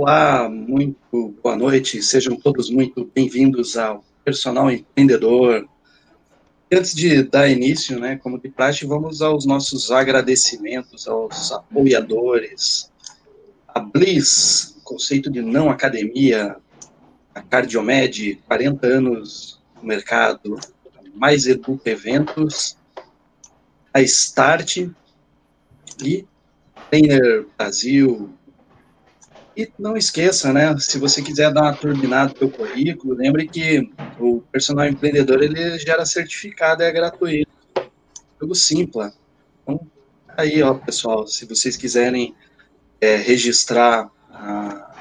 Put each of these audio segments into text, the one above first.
Olá, muito boa noite, sejam todos muito bem-vindos ao Personal Empreendedor. Antes de dar início, né, como de praxe, vamos aos nossos agradecimentos aos apoiadores, a Bliss, conceito de não academia, a Cardiomed, 40 anos no mercado, mais Educa Eventos, a Start e Trainer Brasil, e não esqueça, né, se você quiser dar uma turbinada no seu currículo, lembre que o personal empreendedor, ele gera certificado, é gratuito, pelo Simpla. Então, aí, ó, pessoal, se vocês quiserem é, registrar, a,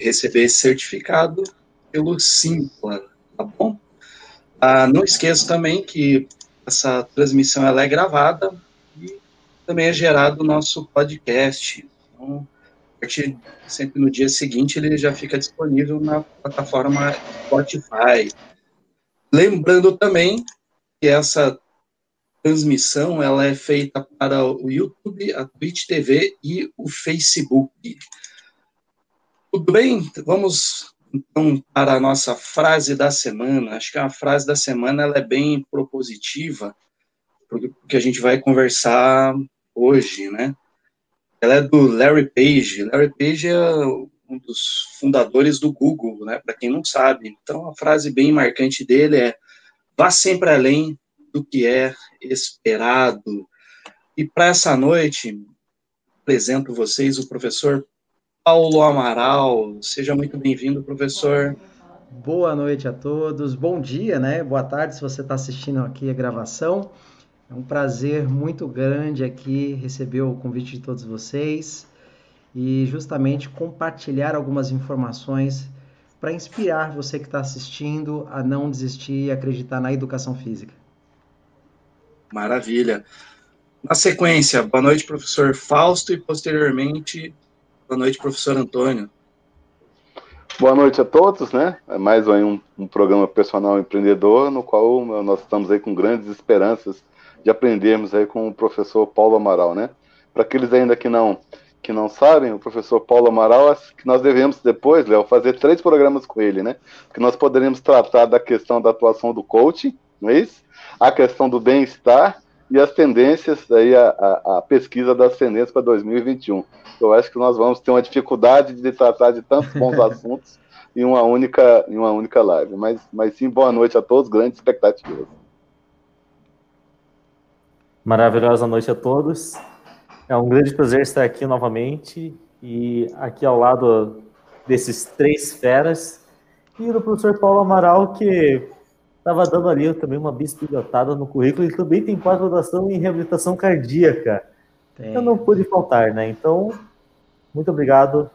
receber esse certificado pelo Simpla, tá bom? Ah, não esqueça também que essa transmissão ela é gravada e também é gerado o nosso podcast. Então, sempre no dia seguinte ele já fica disponível na plataforma Spotify. Lembrando também que essa transmissão ela é feita para o YouTube, a Twitch TV e o Facebook. Tudo bem? Vamos então para a nossa frase da semana. Acho que a frase da semana ela é bem propositiva, porque a gente vai conversar hoje, né? Ela é do Larry Page. Larry Page é um dos fundadores do Google, né? Para quem não sabe. Então, a frase bem marcante dele é: vá sempre além do que é esperado. E para essa noite, apresento vocês o professor Paulo Amaral. Seja muito bem-vindo, professor. Boa noite a todos. Bom dia, né? Boa tarde se você está assistindo aqui a gravação. É um prazer muito grande aqui receber o convite de todos vocês e justamente compartilhar algumas informações para inspirar você que está assistindo a não desistir e acreditar na educação física. Maravilha. Na sequência, boa noite, professor Fausto, e posteriormente, boa noite, professor Antônio. Boa noite a todos, né? É mais um, um programa personal empreendedor, no qual nós estamos aí com grandes esperanças de aprendermos aí com o professor Paulo Amaral, né? Para aqueles ainda que não que não sabem, o professor Paulo Amaral, que nós devemos depois, Léo, fazer três programas com ele, né? Que nós poderíamos tratar da questão da atuação do coaching, não é isso? A questão do bem-estar e as tendências, aí a, a, a pesquisa das tendências para 2021. Eu acho que nós vamos ter uma dificuldade de tratar de tantos bons assuntos em uma única em uma única live. Mas, mas sim, boa noite a todos, grandes expectativas. Maravilhosa noite a todos. É um grande prazer estar aqui novamente e aqui ao lado desses três feras e do professor Paulo Amaral, que estava dando ali também uma bisbilhotada no currículo. Ele também tem pós-graduação em reabilitação cardíaca. Tem. Eu não pude faltar, né? Então, muito obrigado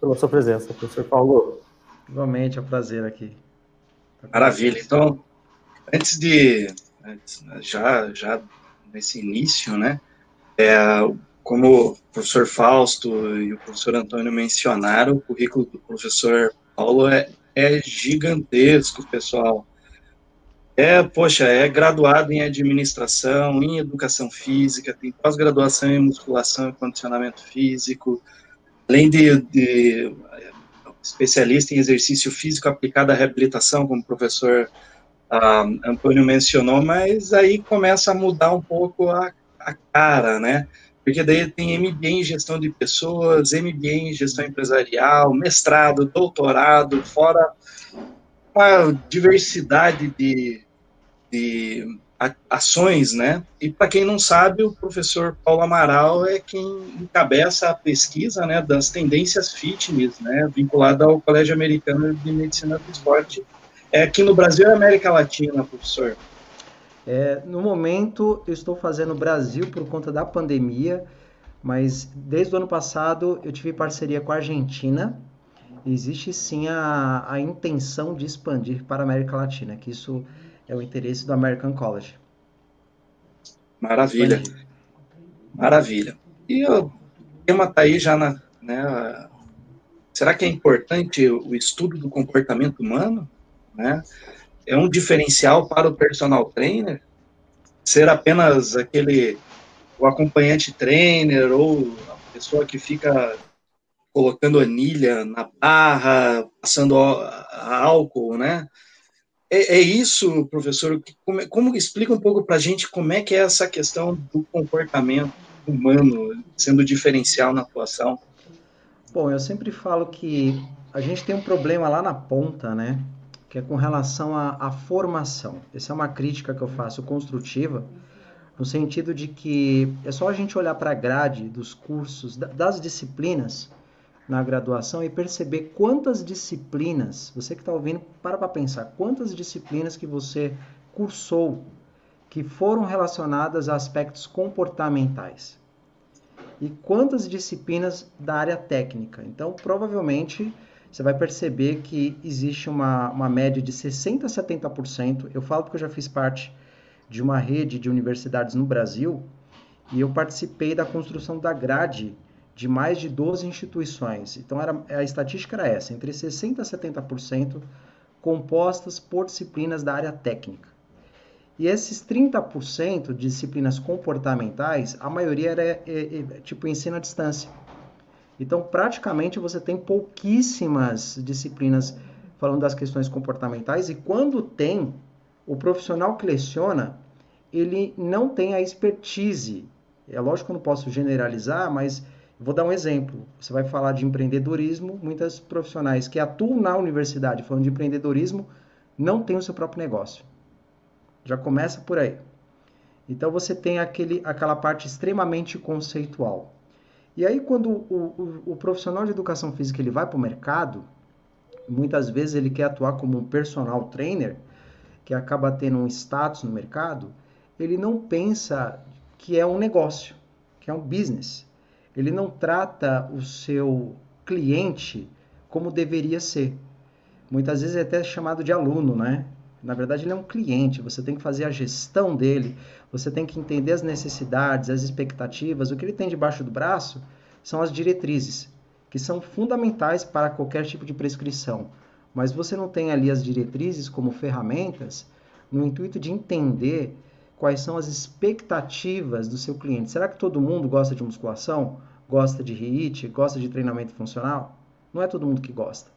pela sua presença, professor Paulo. Igualmente, é um prazer aqui. Maravilha. Então, antes de. Já, já nesse início, né? É, como o professor Fausto e o professor Antônio mencionaram, o currículo do professor Paulo é, é gigantesco, pessoal. É, poxa, é graduado em administração, em educação física, tem pós-graduação em musculação e condicionamento físico, além de, de, especialista em exercício físico aplicado à reabilitação, como o professor a Antônio mencionou, mas aí começa a mudar um pouco a, a cara, né? Porque daí tem MBA em gestão de pessoas, MBA em gestão empresarial, mestrado, doutorado, fora uma diversidade de, de ações, né? E para quem não sabe, o professor Paulo Amaral é quem encabeça a pesquisa, né, das tendências fitness, né, vinculada ao Colégio Americano de Medicina do Esporte, é aqui no Brasil e América Latina, professor? É, no momento, eu estou fazendo Brasil por conta da pandemia, mas desde o ano passado eu tive parceria com a Argentina. Existe sim a, a intenção de expandir para a América Latina, que isso é o interesse do American College. Maravilha. Maravilha. E o tema está aí já na. Né, será que é importante o estudo do comportamento humano? Né? É um diferencial para o personal trainer ser apenas aquele o acompanhante trainer ou a pessoa que fica colocando anilha na barra, passando álcool, né? É, é isso, professor? Como, como explica um pouco para a gente como é que é essa questão do comportamento humano sendo diferencial na atuação? Bom, eu sempre falo que a gente tem um problema lá na ponta, né? Que é com relação à, à formação. Essa é uma crítica que eu faço construtiva, no sentido de que é só a gente olhar para a grade dos cursos, das disciplinas na graduação e perceber quantas disciplinas, você que está ouvindo, para para pensar, quantas disciplinas que você cursou que foram relacionadas a aspectos comportamentais e quantas disciplinas da área técnica. Então, provavelmente, você vai perceber que existe uma, uma média de 60% a 70%. Eu falo porque eu já fiz parte de uma rede de universidades no Brasil e eu participei da construção da grade de mais de 12 instituições. Então era, a estatística era essa, entre 60% a 70% compostas por disciplinas da área técnica. E esses 30% de disciplinas comportamentais, a maioria era é, é, tipo ensino à distância. Então, praticamente você tem pouquíssimas disciplinas falando das questões comportamentais e quando tem, o profissional que leciona, ele não tem a expertise. É lógico que eu não posso generalizar, mas Vou dar um exemplo. Você vai falar de empreendedorismo, muitas profissionais que atuam na universidade falando de empreendedorismo não têm o seu próprio negócio. Já começa por aí. Então você tem aquele, aquela parte extremamente conceitual. E aí quando o, o, o profissional de educação física ele vai para o mercado, muitas vezes ele quer atuar como um personal trainer, que acaba tendo um status no mercado, ele não pensa que é um negócio, que é um business ele não trata o seu cliente como deveria ser. Muitas vezes é até chamado de aluno, né? Na verdade, ele é um cliente, você tem que fazer a gestão dele, você tem que entender as necessidades, as expectativas. O que ele tem debaixo do braço são as diretrizes, que são fundamentais para qualquer tipo de prescrição. Mas você não tem ali as diretrizes como ferramentas no intuito de entender quais são as expectativas do seu cliente. Será que todo mundo gosta de musculação? Gosta de HIIT? Gosta de treinamento funcional? Não é todo mundo que gosta.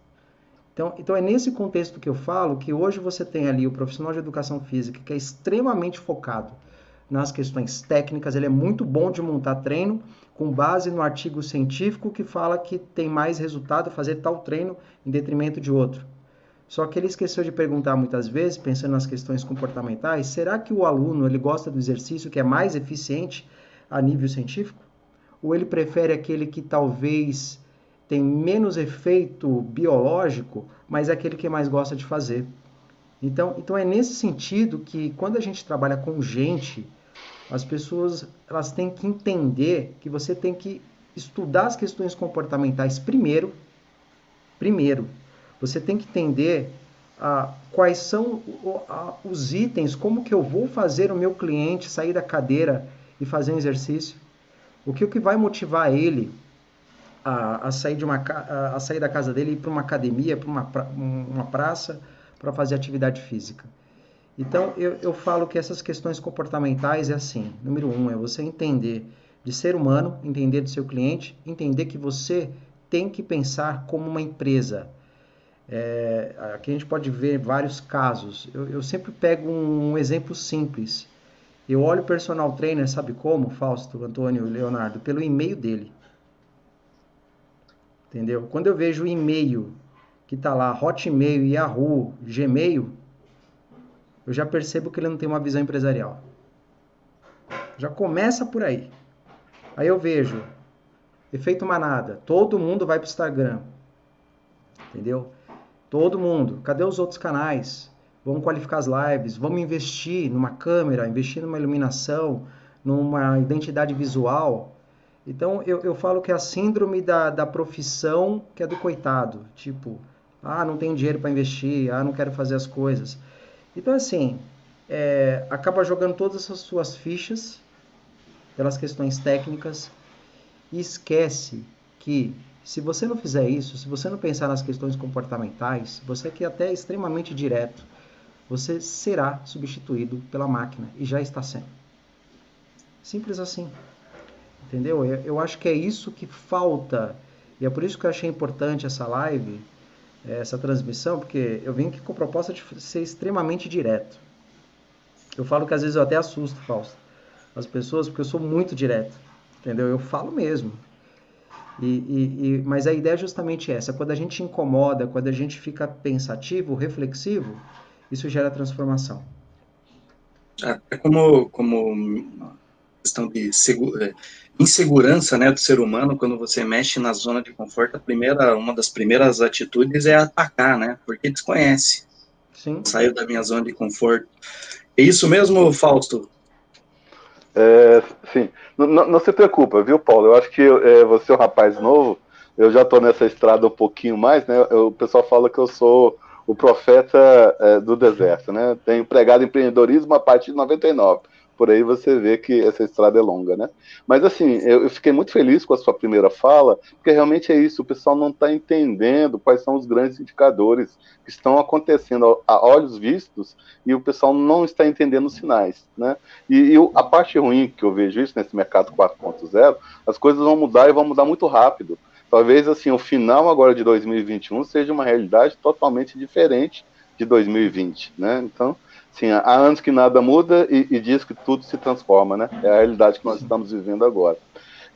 Então, então é nesse contexto que eu falo que hoje você tem ali o profissional de educação física que é extremamente focado nas questões técnicas, ele é muito bom de montar treino com base no artigo científico que fala que tem mais resultado fazer tal treino em detrimento de outro. Só que ele esqueceu de perguntar muitas vezes, pensando nas questões comportamentais, será que o aluno ele gosta do exercício que é mais eficiente a nível científico? Ou ele prefere aquele que talvez tem menos efeito biológico, mas é aquele que mais gosta de fazer? Então, então é nesse sentido que quando a gente trabalha com gente, as pessoas elas têm que entender que você tem que estudar as questões comportamentais primeiro, primeiro, você tem que entender ah, quais são os itens, como que eu vou fazer o meu cliente sair da cadeira e fazer um exercício. O que, o que vai motivar ele a, a sair, de uma, a, a sair da casa dele e ir para uma academia, para uma, pra, uma praça, para fazer atividade física. Então, eu, eu falo que essas questões comportamentais é assim. Número um, é você entender de ser humano, entender do seu cliente, entender que você tem que pensar como uma empresa. É, aqui a gente pode ver vários casos. Eu, eu sempre pego um, exemplo simples. Eu olho o personal trainer, sabe como, Fausto, Antônio Leonardo? Pelo e-mail dele. Entendeu? Quando eu vejo o e-mail que está lá, Hotmail, Yahoo, Gmail, eu já percebo que ele não tem uma visão empresarial. Já começa por aí. Aí eu vejo, efeito manada, todo mundo vai para o Instagram. Entendeu? Todo mundo. Cadê os outros canais? Vamos qualificar as lives, vamos investir numa câmera, investir numa iluminação, numa identidade visual. Então eu, eu falo que é a síndrome da, da profissão que é do coitado. Tipo, ah, não tenho dinheiro para investir, ah, não quero fazer as coisas. Então, assim, é, acaba jogando todas as suas fichas pelas questões técnicas e esquece que se você não fizer isso, se você não pensar nas questões comportamentais, você que é até extremamente direto, você será substituído pela máquina e já está sendo. Simples assim. Entendeu? Eu, eu acho que é isso que falta E é por isso que eu achei importante essa live, essa transmissão, porque eu vim aqui com a proposta de ser extremamente direto. Eu falo que às vezes eu até assusto, Fausto, as pessoas, porque eu sou muito direto, entendeu? Eu falo mesmo. E, e, e, mas a ideia é justamente essa: quando a gente incomoda, quando a gente fica pensativo, reflexivo, isso gera transformação. É, é como, como questão de segura, insegurança né, do ser humano, quando você mexe na zona de conforto, a primeira, uma das primeiras atitudes é atacar, né? Porque desconhece. Sim. Saiu da minha zona de conforto. É isso mesmo, Fausto? É, sim. Não, não, se preocupa, viu, Paulo? Eu acho que é, você é um rapaz novo, eu já estou nessa estrada um pouquinho mais, né? o pessoal fala que eu sou o profeta é, do deserto, né? Tenho empregado empreendedorismo a partir de 99 por aí você vê que essa estrada é longa, né? Mas assim, eu, fiquei muito feliz com a sua primeira fala, porque realmente é isso, o pessoal não está entendendo quais são os grandes indicadores que estão acontecendo a olhos vistos e o pessoal não está entendendo os sinais, né? E, e a parte ruim que eu vejo isso nesse mercado 4.0, as coisas vão mudar e vão mudar muito rápido. Talvez assim, o final agora de 2021 seja uma realidade totalmente diferente de 2020, né? Então, Sim, há anos que nada muda e, e, diz que tudo se transforma, né? É a realidade que nós estamos vivendo agora.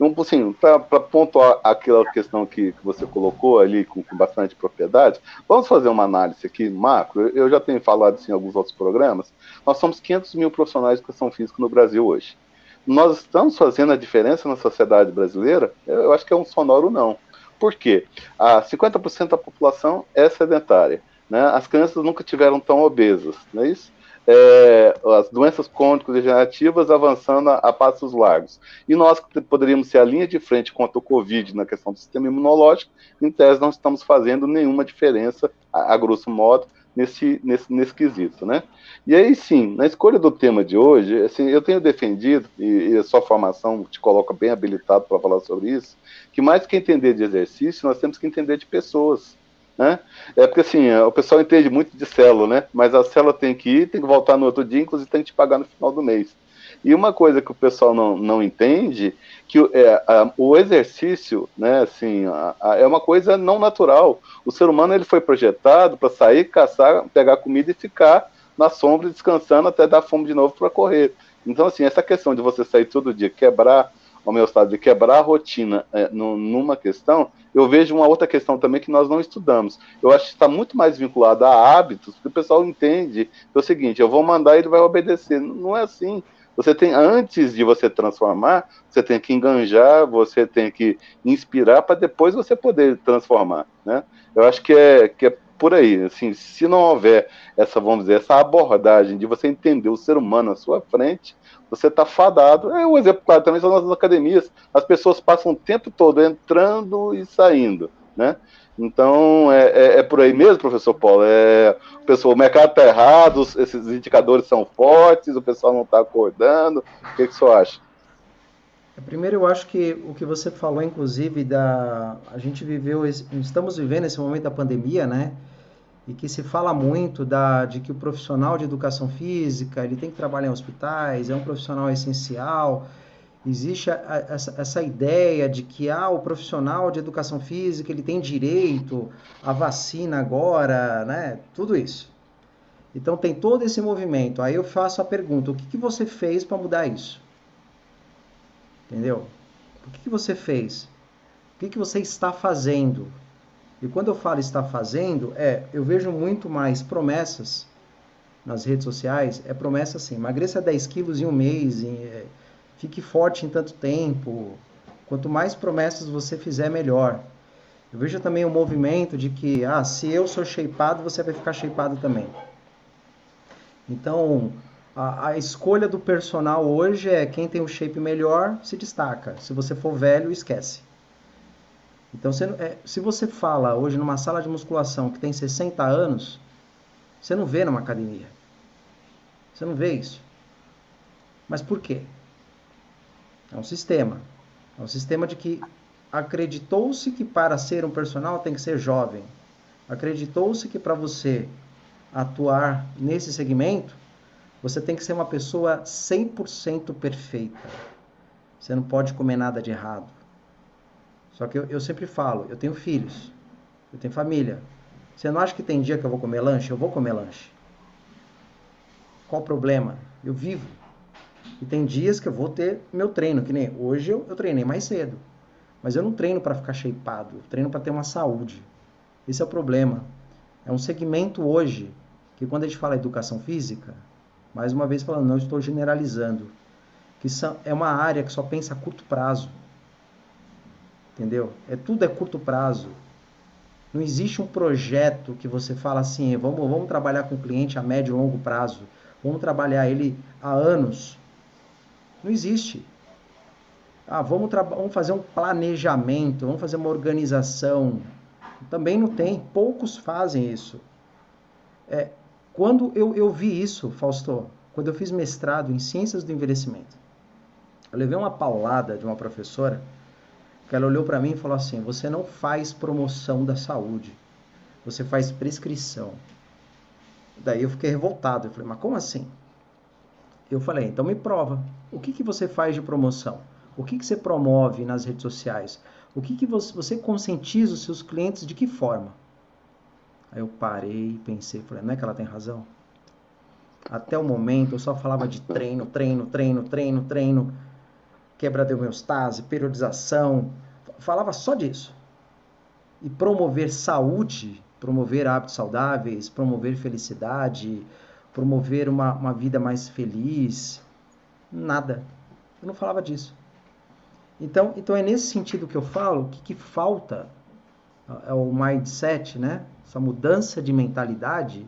Então, assim, para pontuar aquela questão que, que você colocou ali com, com, bastante propriedade, vamos fazer uma análise aqui macro. Eu já tenho falado isso em alguns outros programas. Nós somos 500 mil profissionais de educação física no Brasil hoje. Nós estamos fazendo a diferença na sociedade brasileira? Eu acho que é um sonoro não. Por quê? A 50% da população é sedentária. Né? As crianças nunca tiveram tão obesas, não é isso? É, as doenças crônicas degenerativas avançando a, a, passos largos. E nós poderíamos ser a linha de frente contra o Covid na questão do sistema imunológico, em tese não estamos fazendo nenhuma diferença, a, a grosso modo, nesse, nesse, nesse quesito, né? E aí sim, na escolha do tema de hoje, assim, eu tenho defendido, e, e a sua formação te coloca bem habilitado para falar sobre isso, que mais que entender de exercício, nós temos que entender de pessoas. Né? É porque assim, o pessoal entende muito de célula, né? Mas a célula tem que ir, tem que voltar no outro dia, inclusive tem que te pagar no final do mês. E uma coisa que o pessoal não, não entende, que é, a, o exercício, né, assim, a, a, é uma coisa não natural. O ser humano ele foi projetado para sair, caçar, pegar comida e ficar na sombra descansando até dar fome de novo para correr. Então, assim, essa questão de você sair todo dia, quebrar estado de quebrar a rotina é, numa questão, eu vejo uma outra questão também que nós não estudamos. Eu acho que está muito mais vinculado a hábitos, porque o pessoal entende é o seguinte: eu vou mandar e ele vai obedecer. Não é assim. Você tem, antes de você transformar, você tem que enganjar, você tem que inspirar para depois você poder transformar, né? Eu acho que é, que é por aí, assim, se não houver essa, vamos dizer, essa abordagem de você entender o ser humano à sua frente, você está fadado. É um exemplo claro também são nossas academias. As pessoas passam o tempo todo entrando e saindo, né? Então é, é, é por aí mesmo, professor Paulo. É, o, pessoal, o mercado está errado, esses indicadores são fortes, o pessoal não está acordando. O que, que o senhor acha? É, primeiro, eu acho que o que você falou, inclusive, da a gente viveu, estamos vivendo esse momento da pandemia, né? E que se fala muito da, de que o profissional de educação física ele tem que trabalhar em hospitais, é um profissional essencial. Existe a, a, essa, essa, ideia de que ah, o profissional de educação física ele tem direito à vacina agora, né? Tudo isso. Então tem todo esse movimento. Aí eu faço a pergunta: o que, que você fez para mudar isso? Entendeu? O que, que você fez? O que, que você está fazendo? E quando eu falo está fazendo, é, eu vejo muito mais promessas nas redes sociais, é promessa assim, emagreça 10 quilos em um mês, em, é, fique forte em tanto tempo, quanto mais promessas você fizer, melhor. Eu vejo também o um movimento de que, ah, se eu sou shapeado, você vai ficar shapeado também. Então, a, a, escolha do personal hoje é quem tem o shape melhor se destaca. Se você for velho, esquece. Então, você, é, se você fala hoje numa sala de musculação que tem 60 anos, você não vê numa academia. Você não vê isso. Mas por quê? É um sistema. É um sistema de que acreditou-se que para ser um personal tem que ser jovem. Acreditou-se que para você atuar nesse segmento, você tem que ser uma pessoa 100% perfeita. Você não pode comer nada de errado. Só que eu, eu sempre falo, eu tenho filhos, eu tenho família. Você não acha que tem dia que eu vou comer lanche? Eu vou comer lanche. Qual o problema? Eu vivo. E tem dias que eu vou ter meu treino, que nem hoje eu, eu treinei mais cedo. Mas eu não treino para ficar shapeado, eu treino para ter uma saúde. Esse é o problema. É um segmento hoje que quando a gente fala educação física, mais uma vez falando, não estou generalizando, que é uma área que só pensa a curto prazo. Entendeu? É tudo é curto prazo. Não existe um projeto que você fala assim, vamos, vamos trabalhar com o cliente a médio e longo prazo, vamos trabalhar ele há anos. Não existe. Ah, vamos, vamos fazer um planejamento, vamos fazer uma organização. Também não tem, poucos fazem isso. É, quando eu, eu vi isso, Fausto, quando eu fiz mestrado em Ciências do Envelhecimento, eu levei uma paulada de uma professora que ela olhou para mim e falou assim: Você não faz promoção da saúde, você faz prescrição. Daí eu fiquei revoltado. Eu falei: Mas como assim? Eu falei: Então me prova. O que, que você faz de promoção? O que, que você promove nas redes sociais? O que, que você, você conscientiza os seus clientes de que forma? Aí eu parei, pensei, falei, não é que ela tem razão? Até o momento eu só falava de treino, treino, treino, treino, treino quebra de homeostase, periodização, falava só disso. E promover saúde, promover hábitos saudáveis, promover felicidade, promover uma, uma vida mais feliz, nada. Eu não falava disso. Então, então é nesse sentido que eu falo que, que falta é o mindset, né? Essa mudança de mentalidade.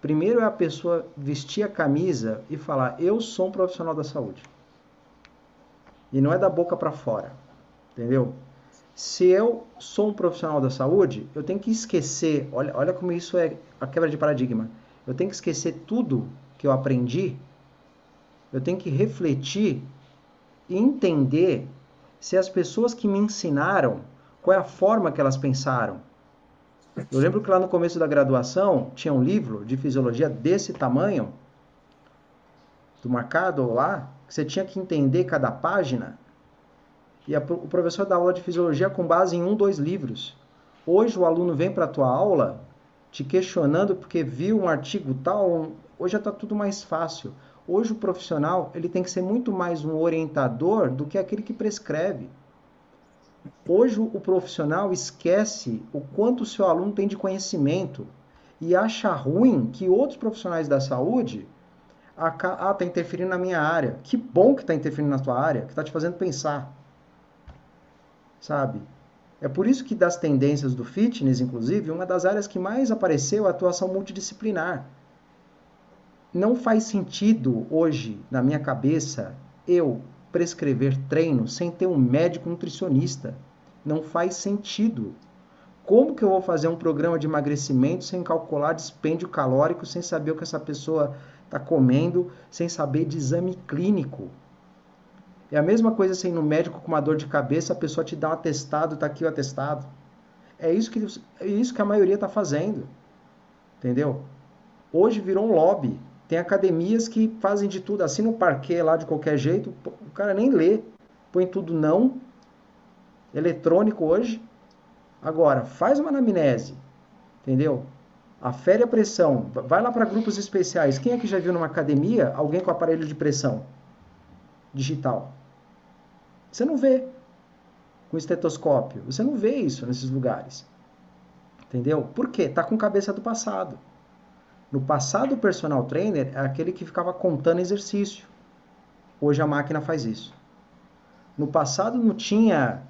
Primeiro é a pessoa vestir a camisa e falar: eu sou um profissional da saúde. E não é da boca para fora. Entendeu? Se eu sou um profissional da saúde, eu tenho que esquecer, olha, olha como isso é a quebra de paradigma. Eu tenho que esquecer tudo que eu aprendi. Eu tenho que refletir e entender se as pessoas que me ensinaram, qual é a forma que elas pensaram. Eu lembro que lá no começo da graduação tinha um livro de fisiologia desse tamanho, do marcado lá, que você tinha que entender cada página. E a, o professor dá aula de fisiologia com base em um, dois livros. Hoje o aluno vem para a tua aula te questionando porque viu um artigo tal. Hoje já está tudo mais fácil. Hoje o profissional ele tem que ser muito mais um orientador do que aquele que prescreve. Hoje o profissional esquece o quanto o seu aluno tem de conhecimento e acha ruim que outros profissionais da saúde ah, tá interferindo na minha área. Que bom que tá interferindo na tua área, que tá te fazendo pensar. Sabe? É por isso que das tendências do fitness, inclusive, uma das áreas que mais apareceu é a atuação multidisciplinar. Não faz sentido hoje, na minha cabeça, eu prescrever treino sem ter um médico nutricionista. Não faz sentido. Como que eu vou fazer um programa de emagrecimento sem calcular dispêndio calórico, sem saber o que essa pessoa está comendo sem saber de exame clínico. É a mesma coisa assim, no médico com uma dor de cabeça, a pessoa te dá um atestado, está aqui o atestado. É isso que, é isso que a maioria está fazendo. Entendeu? Hoje virou um lobby. Tem academias que fazem de tudo, assim no parquet lá de qualquer jeito, o cara nem lê. Põe tudo não. Eletrônico hoje. Agora, faz uma anamnese. Entendeu? Afere a pressão. Vai lá para grupos especiais. Quem é que já viu numa academia alguém com aparelho de pressão digital? Você não vê com estetoscópio. Você não vê isso nesses lugares. Entendeu? Por quê? Tá com cabeça do passado. No passado, o personal trainer é aquele que ficava contando exercício. Hoje a máquina faz isso. No passado não tinha.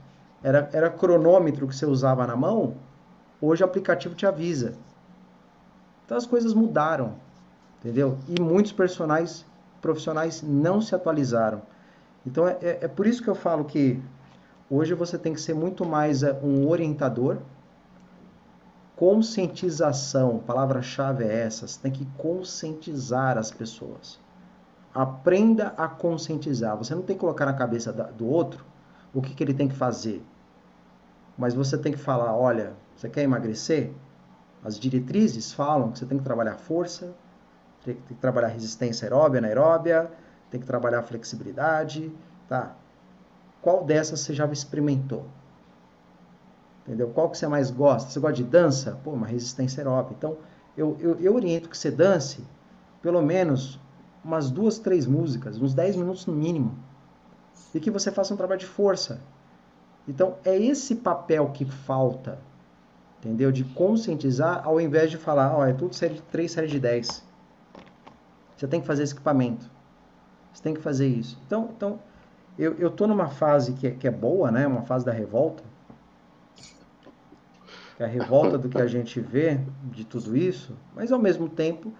Era, era cronômetro que você usava na mão. Hoje o aplicativo te avisa. Então as coisas mudaram, entendeu? E muitos personagens profissionais não se atualizaram. Então é, é, é por isso que eu falo que hoje você tem que ser muito mais é, um orientador. Conscientização, palavra-chave é essa, você tem que conscientizar as pessoas. Aprenda a conscientizar. Você não tem que colocar na cabeça do outro o que, que ele tem que fazer. Mas você tem que falar: olha, você quer emagrecer? As diretrizes falam que você tem que trabalhar força, tem que trabalhar resistência aeróbia, anaeróbia, tem que trabalhar flexibilidade, tá? Qual dessas você já experimentou? Entendeu? Qual que você mais gosta? Você gosta de dança? Pô, uma resistência aeróbica. Então, eu, eu, eu oriento que você dance pelo menos umas duas, três músicas, uns 10 minutos no mínimo. E que você faça um trabalho de força. Então, é esse papel que falta, entendeu? De conscientizar ao invés de falar, ó, oh, é tudo série de 3, série de 10. Você tem que fazer esse equipamento. Você tem que fazer isso. Então, então eu, eu numa fase que é, que é boa, né? Uma fase da revolta. É a revolta do que a gente vê de tudo isso, mas ao mesmo tempo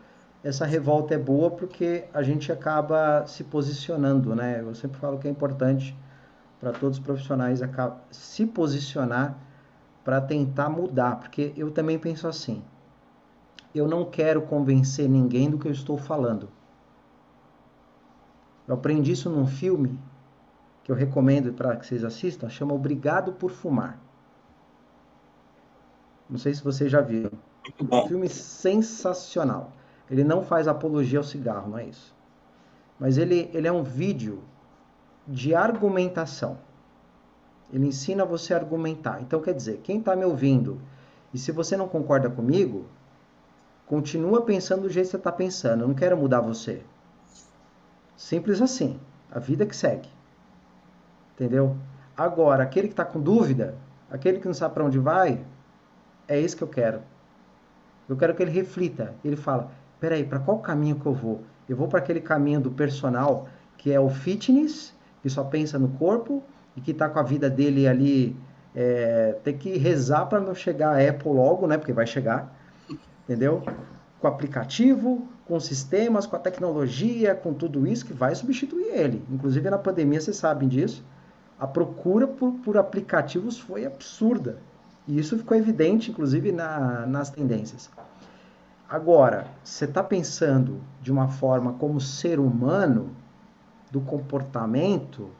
essa revolta é boa porque a gente acaba se posicionando, né? Eu sempre falo que é importante para todos os profissionais se posicionar para tentar mudar, porque eu também penso assim. Eu não quero convencer ninguém do que eu estou falando. Eu aprendi isso num filme que eu recomendo para que vocês assistam, chama Obrigado por Fumar. Não sei se vocês já viram. Um filme sensacional. Ele não faz apologia ao cigarro, não é isso. Mas ele, ele é um vídeo de argumentação. Ele ensina você a argumentar. Então, quer dizer, quem está me ouvindo e se você não concorda comigo, continua pensando do jeito que você está pensando. Eu não quero mudar você. Simples assim. A vida que segue. Entendeu? Agora, aquele que está com dúvida, aquele que não sabe para onde vai, é isso que eu quero. Eu quero que ele reflita. Ele fala: peraí, para qual caminho que eu vou? Eu vou para aquele caminho do personal, que é o fitness, que só pensa no corpo e que está com a vida dele ali. É, tem que rezar para não chegar a Apple logo, né? Porque vai chegar, entendeu? Com aplicativo, com sistemas, com a tecnologia, com tudo isso que vai substituir ele. Inclusive na pandemia, vocês sabem disso. A procura por, por aplicativos foi absurda. E isso ficou evidente, inclusive, na, nas tendências. Agora, você está pensando de uma forma como ser humano, do comportamento,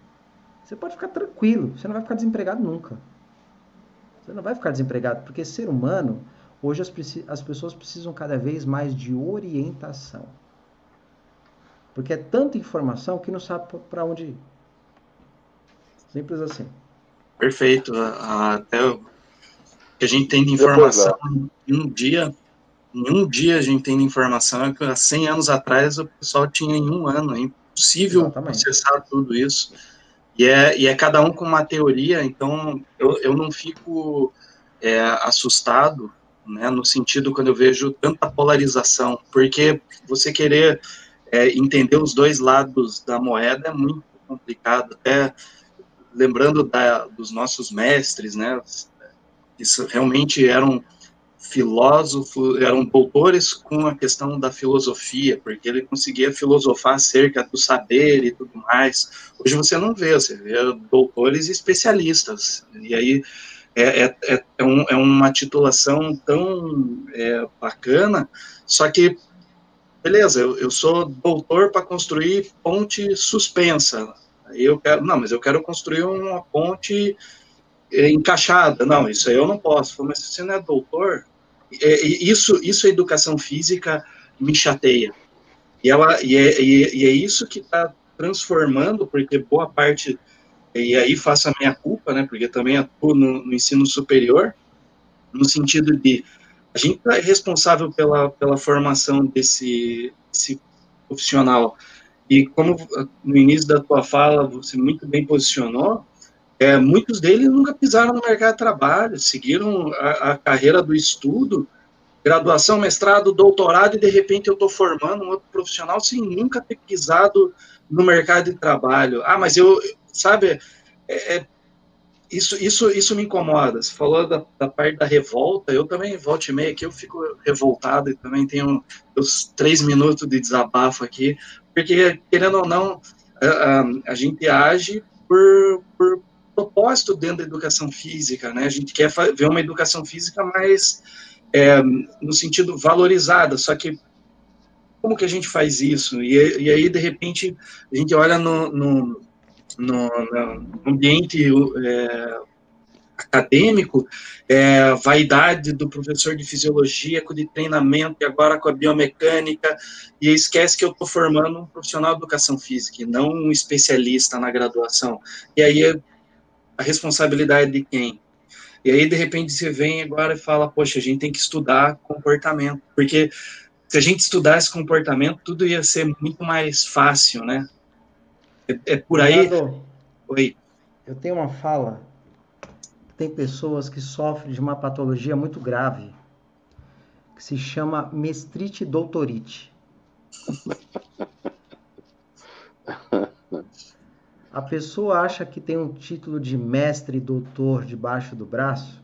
você pode ficar tranquilo, você não vai ficar desempregado nunca. Você não vai ficar desempregado, porque ser humano, hoje as, as pessoas precisam cada vez mais de orientação. Porque é tanta informação que não sabe para onde ir. Simples assim. Perfeito. Até que a gente tem de informação em um dia, em um dia a gente tem de informação, é que há 100 anos atrás o pessoal tinha em um ano, é impossível Exatamente. processar tudo isso. E é, e é cada um com uma teoria, então eu, eu não fico é, assustado, né, no sentido quando eu vejo tanta polarização, porque você querer é, entender os dois lados da moeda é muito complicado, até lembrando da, dos nossos mestres, né, isso realmente eram filósofos, eram doutores com a questão da filosofia, porque ele conseguia filosofar acerca do saber e tudo mais. Hoje você não vê, você vê doutores especialistas, e aí é, é, é, é um, é uma titulação tão é, bacana, só que, beleza, eu, eu sou doutor para construir ponte suspensa, eu quero, não, mas eu quero construir uma ponte é, encaixada. Não, isso aí eu não posso. Mas se você não é doutor, isso, isso a educação física me chateia. E, ela, e, é, e é isso que está transformando, porque boa parte, e aí faço a minha culpa, né, porque também atuo no, no ensino superior, no sentido de a gente é responsável pela, pela formação desse, desse profissional. E como no início da tua fala você muito bem posicionou, é, muitos deles nunca pisaram no mercado de trabalho, seguiram a, a carreira do estudo, graduação, mestrado, doutorado, e de repente eu estou formando um outro profissional sem nunca ter pisado no mercado de trabalho. Ah, mas eu, sabe, é, é, isso, isso, isso me incomoda. Você falou da, da, parte da revolta, eu também, volta e meia aqui, eu fico revoltado e também tenho os três minutos de desabafo aqui, porque, querendo ou não, a, a, a gente age por, por propósito dentro da educação física, né? A gente quer ver uma educação física mais é, no sentido valorizada, só que como que a gente faz isso? E, e aí, de repente, a gente olha no, no, no, no ambiente é, acadêmico, é, vaidade do professor de fisiologia, com de treinamento, e agora com a biomecânica, e esquece que eu estou formando um profissional de educação física, e não um especialista na graduação. E aí a responsabilidade de quem? E aí, de repente, você vem agora e fala, poxa, a gente tem que estudar comportamento, porque se a gente estudasse comportamento, tudo ia ser muito mais fácil, né? É, é por aí. Oi. Eu tenho uma fala. Tem pessoas que sofrem de uma patologia muito grave, que se chama mestrite doutorite. A pessoa acha que tem um título de mestre doutor debaixo do braço,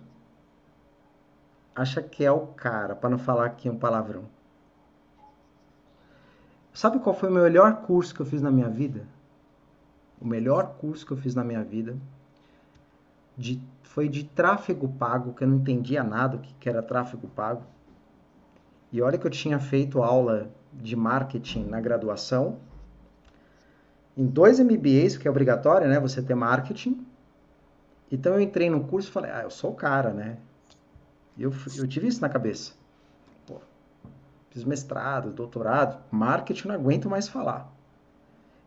acha que é o cara, para não falar aqui um palavrão. Sabe qual foi o melhor curso que eu fiz na minha vida? O melhor curso que eu fiz na minha vida de, foi de tráfego pago, que eu não entendia nada o que, que era tráfego pago. E olha que eu tinha feito aula de marketing na graduação, em dois MBAs, que é obrigatório, né? Você ter marketing. Então eu entrei no curso e falei, ah, eu sou o cara, né? Eu, eu tive isso na cabeça. Fiz mestrado, doutorado, marketing não aguento mais falar.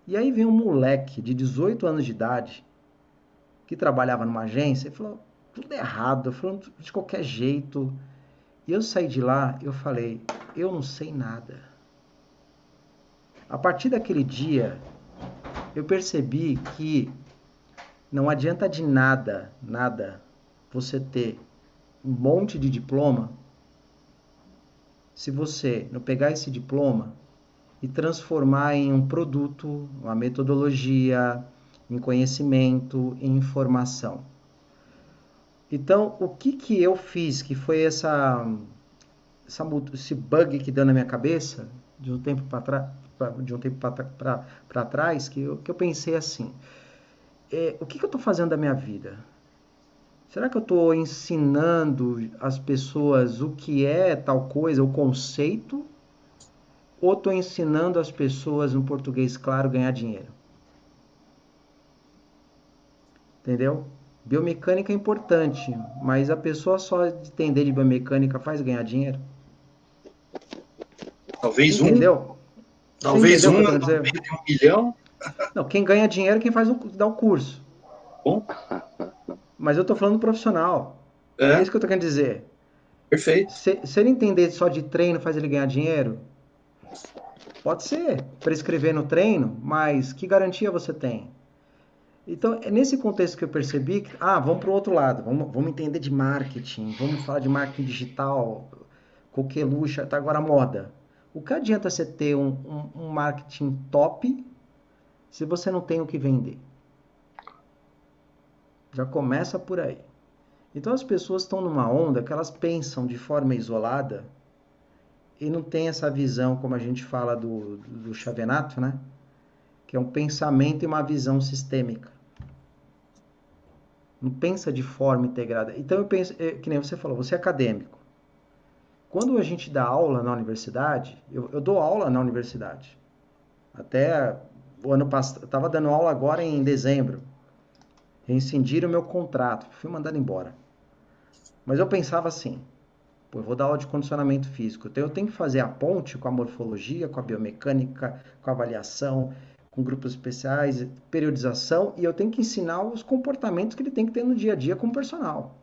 E aí vem um moleque de 18 anos de idade que trabalhava numa agência e falou tudo errado, falando de qualquer jeito. E eu saí de lá, eu falei, eu não sei nada. A partir daquele dia, eu percebi que não adianta de nada, nada, você ter um monte de diploma se você não pegar esse diploma e transformar em um produto, uma metodologia, em conhecimento, em informação. Então, o que que eu fiz que foi essa, essa esse bug que deu na minha cabeça de um tempo para de um tempo para trás que eu, que eu pensei assim: é, o que, que eu estou fazendo da minha vida? Será que eu estou ensinando as pessoas o que é tal coisa, o conceito? Ou estou ensinando as pessoas, no português claro, ganhar dinheiro? Entendeu? Biomecânica é importante, mas a pessoa só entender de biomecânica faz ganhar dinheiro? Talvez um. Entendeu? Talvez um, talvez um milhão. Não, quem ganha dinheiro é quem faz o, dá o curso. Bom. Mas eu estou falando profissional. É. é isso que eu estou querendo dizer. Perfeito. Se, se ele entender só de treino faz ele ganhar dinheiro, pode ser. Prescrever no treino, mas que garantia você tem? Então, é nesse contexto que eu percebi que, ah, vamos para o outro lado, vamos, vamos entender de marketing, vamos falar de marketing digital, coqueluche, está agora moda. O que adianta você ter um, um, um marketing top se você não tem o que vender? Já começa por aí. Então as pessoas estão numa onda que elas pensam de forma isolada e não tem essa visão, como a gente fala do, do Chavenato, né? Que é um pensamento e uma visão sistêmica. Não pensa de forma integrada. Então eu penso, é, que nem você falou, você é acadêmico. Quando a gente dá aula na universidade, eu, eu dou aula na universidade. Até o ano passado, estava dando aula agora em dezembro rescindiram o meu contrato, fui mandado embora. Mas eu pensava assim, pô, eu vou dar aula de condicionamento físico, então eu tenho que fazer a ponte com a morfologia, com a biomecânica, com a avaliação, com grupos especiais, periodização, e eu tenho que ensinar os comportamentos que ele tem que ter no dia a dia com o personal.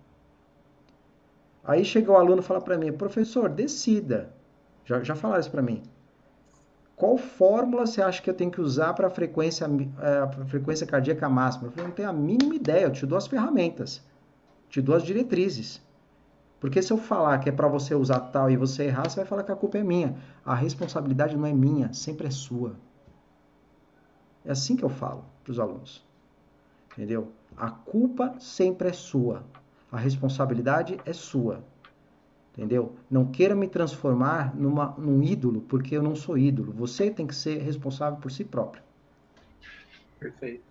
Aí chega o aluno e fala para mim, professor, decida. Já, já falaram isso para mim. Qual fórmula você acha que eu tenho que usar para a frequência, frequência cardíaca máxima? Eu falei, não tenho a mínima ideia, eu te dou as ferramentas, te dou as diretrizes. Porque se eu falar que é para você usar tal e você errar, você vai falar que a culpa é minha. A responsabilidade não é minha, sempre é sua. É assim que eu falo para os alunos. Entendeu? A culpa sempre é sua. A responsabilidade é sua. Entendeu? Não queira me transformar numa, num ídolo, porque eu não sou ídolo. Você tem que ser responsável por si próprio. Perfeito.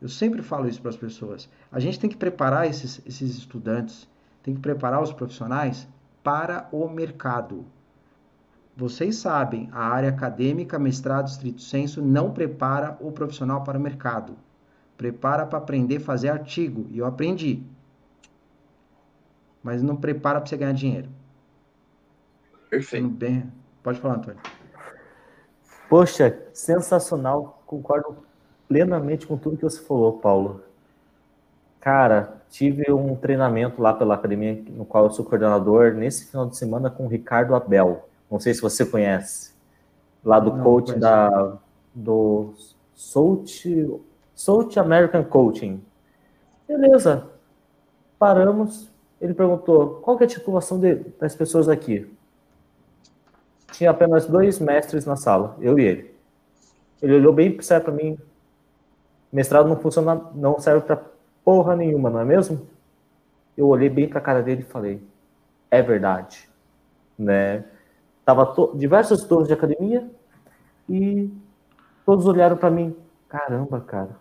Eu sempre falo isso para as pessoas. A gente tem que preparar esses, esses estudantes, tem que preparar os profissionais para o mercado. Vocês sabem, a área acadêmica, mestrado, estrito senso, não prepara o profissional para o mercado. Prepara para aprender a fazer artigo. E eu aprendi. Mas não prepara para você ganhar dinheiro. Perfeito. Bem... Pode falar, Antônio. Poxa, sensacional. Concordo plenamente com tudo que você falou, Paulo. Cara, tive um treinamento lá pela academia, no qual eu sou coordenador, nesse final de semana com o Ricardo Abel. Não sei se você conhece. Lá do Não, coach da, do Soult, Soult American Coaching. Beleza. Paramos. Ele perguntou, qual é a titulação de, das pessoas aqui? Tinha apenas dois mestres na sala, eu e ele. Ele olhou bem sério para mim. Mestrado não funciona, não serve para porra nenhuma, não é mesmo? Eu olhei bem para a cara dele e falei: é verdade, né? Tava to... diversos donos de academia e todos olharam para mim, caramba, cara,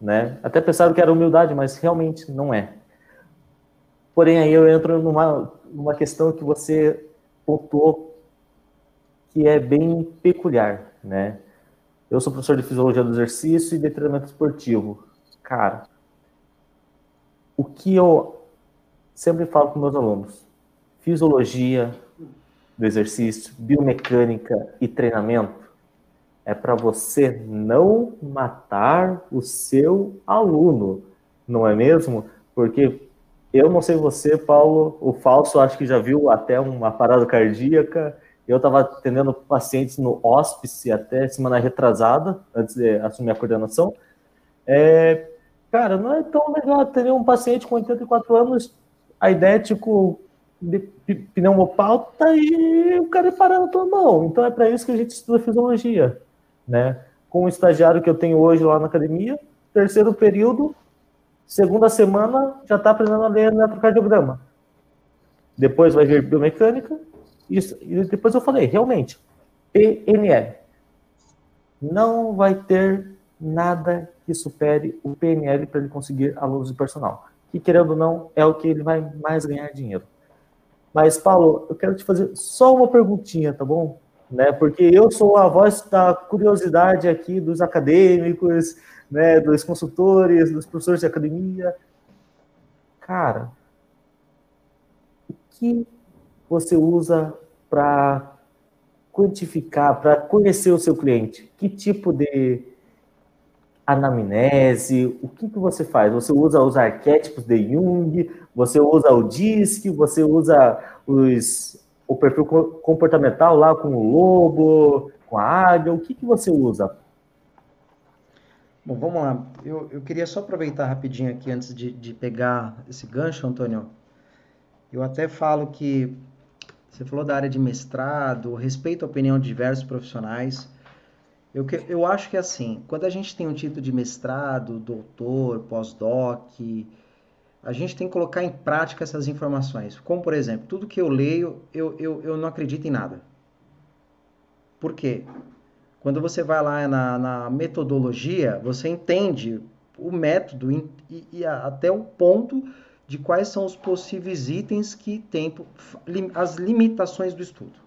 né? Até pensaram que era humildade, mas realmente não é. Porém, aí eu entro numa, numa questão que você pontuou que é bem peculiar, né? Eu sou professor de fisiologia do exercício e de treinamento esportivo. Cara, o que eu sempre falo com meus alunos: fisiologia do exercício, biomecânica e treinamento é para você não matar o seu aluno, não é mesmo? Porque eu não sei você, Paulo, o falso acho que já viu até uma parada cardíaca. Eu estava atendendo pacientes no hospice até semana retrasada, antes de assumir a coordenação. É, Cara, não é tão legal ter um paciente com 84 anos, a ideia tipo de pneumopauta e o cara é parando a tua mão. Então é para isso que a gente estuda fisiologia, né? Com o estagiário que eu tenho hoje lá na academia, terceiro período, segunda semana já está aprendendo a ler eletrocardiograma. Depois vai vir biomecânica, isso, e depois eu falei, realmente, PNL. Não vai ter nada que supere o PNL para ele conseguir alunos de personal. Que, querendo ou não, é o que ele vai mais ganhar dinheiro. Mas, Paulo, eu quero te fazer só uma perguntinha, tá bom? Né? Porque eu sou a voz da curiosidade aqui dos acadêmicos, né, dos consultores, dos professores de academia. Cara, o que você usa para quantificar, para conhecer o seu cliente? Que tipo de anamnese? O que, que você faz? Você usa os arquétipos de Jung? Você usa o DISC? Você usa os, o perfil comportamental lá com o lobo, com a águia? O que, que você usa? Bom, vamos lá. Eu, eu queria só aproveitar rapidinho aqui antes de, de pegar esse gancho, Antônio. Eu até falo que você falou da área de mestrado, respeito a opinião de diversos profissionais. Eu, eu acho que assim, quando a gente tem um título de mestrado, doutor, pós-doc, a gente tem que colocar em prática essas informações. Como, por exemplo, tudo que eu leio, eu, eu, eu não acredito em nada. Por quê? Quando você vai lá na, na metodologia, você entende o método e, e até o ponto de quais são os possíveis itens que tem as limitações do estudo.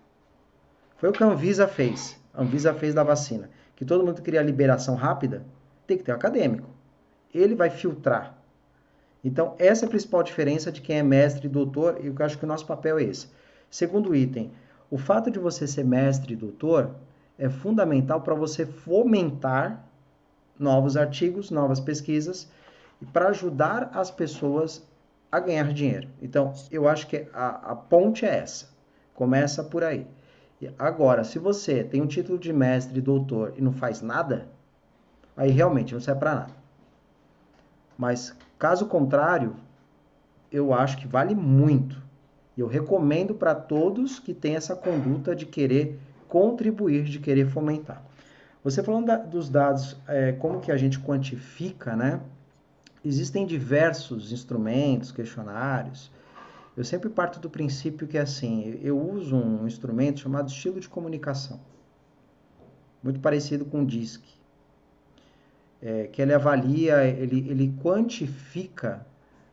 Foi o que a Anvisa fez. A Anvisa fez da vacina, que todo mundo queria liberação rápida, tem que ter um acadêmico. Ele vai filtrar. Então, essa é a principal diferença de quem é mestre e doutor, e eu acho que o nosso papel é esse. Segundo item, o fato de você ser mestre e doutor é fundamental para você fomentar novos artigos, novas pesquisas, e para ajudar as pessoas a ganhar dinheiro. Então, eu acho que a, a ponte é essa. Começa por aí. Agora, se você tem um título de mestre, doutor e não faz nada, aí realmente não serve para nada. Mas caso contrário, eu acho que vale muito. Eu recomendo para todos que têm essa conduta de querer contribuir, de querer fomentar. Você falando da, dos dados, é, como que a gente quantifica, né? Existem diversos instrumentos, questionários, eu sempre parto do princípio que é assim, eu uso um instrumento chamado estilo de comunicação, muito parecido com o DISC, é, que ele avalia, ele, ele quantifica,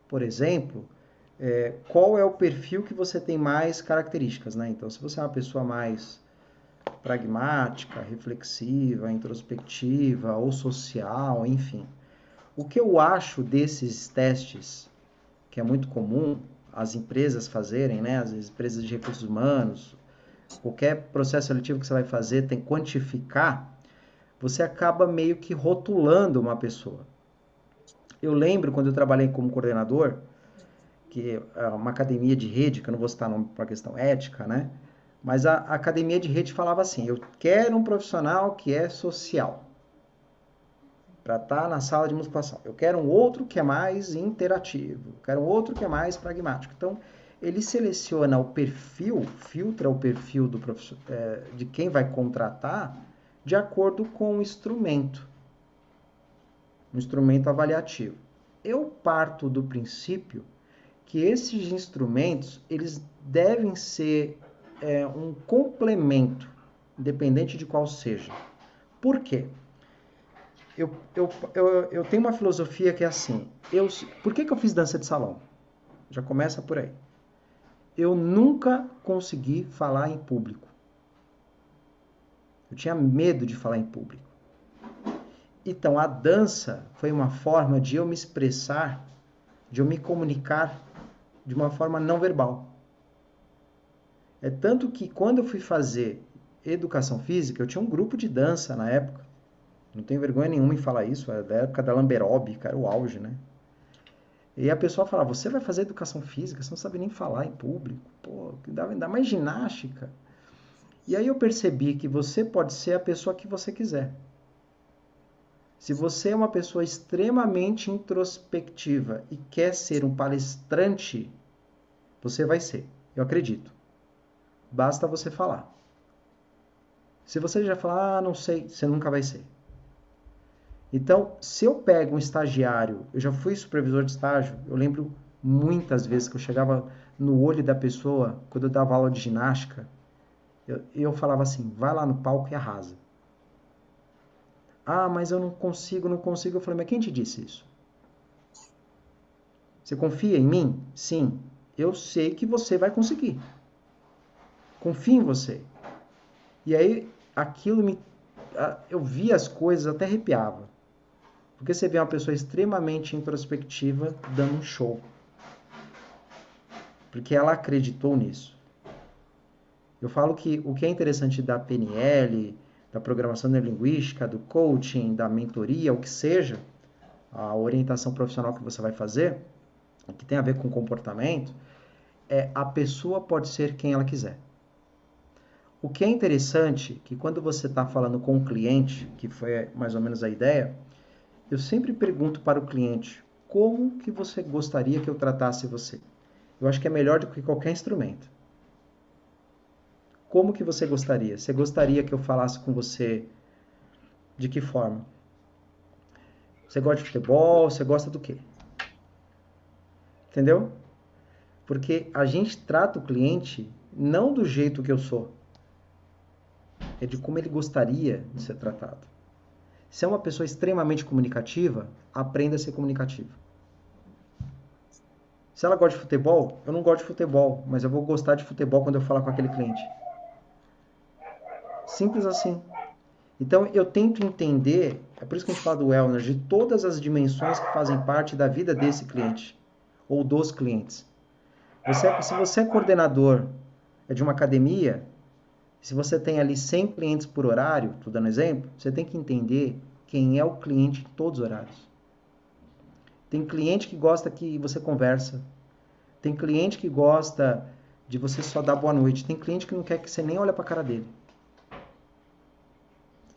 por exemplo, é, qual é o perfil que você tem mais características, né? Então, se você é uma pessoa mais pragmática, reflexiva, introspectiva ou social, enfim. O que eu acho desses testes, que é muito comum, as empresas fazerem, né? As empresas de recursos humanos, qualquer processo seletivo que você vai fazer tem que quantificar, você acaba meio que rotulando uma pessoa. Eu lembro quando eu trabalhei como coordenador, que é uma academia de rede, que eu não vou citar nome para questão ética, né? Mas a, a academia de rede falava assim: eu quero um profissional que é social para estar tá na sala de musculação. Eu quero um outro que é mais interativo. Eu quero um outro que é mais pragmático. Então, ele seleciona o perfil, filtra o perfil do é, de quem vai contratar de acordo com o instrumento, o instrumento avaliativo. Eu parto do princípio que esses instrumentos eles devem ser é, um complemento, independente de qual seja. Por quê? Eu, eu, eu, eu tenho uma filosofia que é assim. Eu, por que, que eu fiz dança de salão? Já começa por aí. Eu nunca consegui falar em público. Eu tinha medo de falar em público. Então, a dança foi uma forma de eu me expressar, de eu me comunicar de uma forma não verbal. É tanto que quando eu fui fazer educação física, eu tinha um grupo de dança na época. Não tenho vergonha nenhuma em falar isso, é da época da Lamberob, era o auge, né? E a pessoa fala, você vai fazer educação física, você não sabe nem falar em público. Pô, dá mais ginástica. E aí eu percebi que você pode ser a pessoa que você quiser. Se você é uma pessoa extremamente introspectiva e quer ser um palestrante, você vai ser. Eu acredito. Basta você falar. Se você já falar, ah, não sei, você nunca vai ser. Então, se eu pego um estagiário, eu já fui supervisor de estágio, eu lembro muitas vezes que eu chegava no olho da pessoa, quando eu dava aula de ginástica, eu, eu falava assim: vai lá no palco e arrasa. Ah, mas eu não consigo, não consigo. Eu falei, mas quem te disse isso? Você confia em mim? Sim. Eu sei que você vai conseguir. Confio em você. E aí, aquilo me. Eu vi as coisas, até arrepiava. Porque você vê uma pessoa extremamente introspectiva dando um show. Porque ela acreditou nisso. Eu falo que o que é interessante da PNL, da programação neurolinguística, do coaching, da mentoria, o que seja, a orientação profissional que você vai fazer, que tem a ver com comportamento, é a pessoa pode ser quem ela quiser. O que é interessante que quando você está falando com o cliente, que foi mais ou menos a ideia, eu sempre pergunto para o cliente como que você gostaria que eu tratasse você. Eu acho que é melhor do que qualquer instrumento. Como que você gostaria? Você gostaria que eu falasse com você de que forma? Você gosta de futebol? Você gosta do quê? Entendeu? Porque a gente trata o cliente não do jeito que eu sou, é de como ele gostaria de ser tratado. Se é uma pessoa extremamente comunicativa, aprenda a ser comunicativo. Se ela gosta de futebol, eu não gosto de futebol, mas eu vou gostar de futebol quando eu falar com aquele cliente. Simples assim. Então eu tento entender, é por isso que a gente fala do wellness, de todas as dimensões que fazem parte da vida desse cliente ou dos clientes. Você, se você é coordenador é de uma academia, se você tem ali 100 clientes por horário, estou dando exemplo, você tem que entender quem é o cliente em todos os horários. Tem cliente que gosta que você conversa. Tem cliente que gosta de você só dar boa noite. Tem cliente que não quer que você nem olhe para a cara dele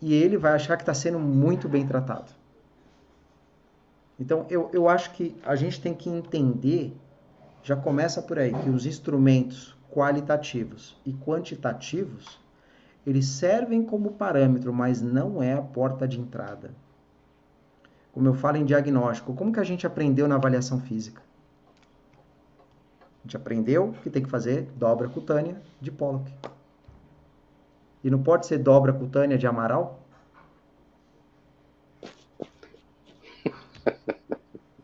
e ele vai achar que está sendo muito bem tratado. Então, eu, eu acho que a gente tem que entender, já começa por aí, que os instrumentos qualitativos e quantitativos, eles servem como parâmetro, mas não é a porta de entrada. Como eu falo em diagnóstico, como que a gente aprendeu na avaliação física? A gente aprendeu que tem que fazer dobra cutânea de Pollock. E não pode ser dobra cutânea de Amaral?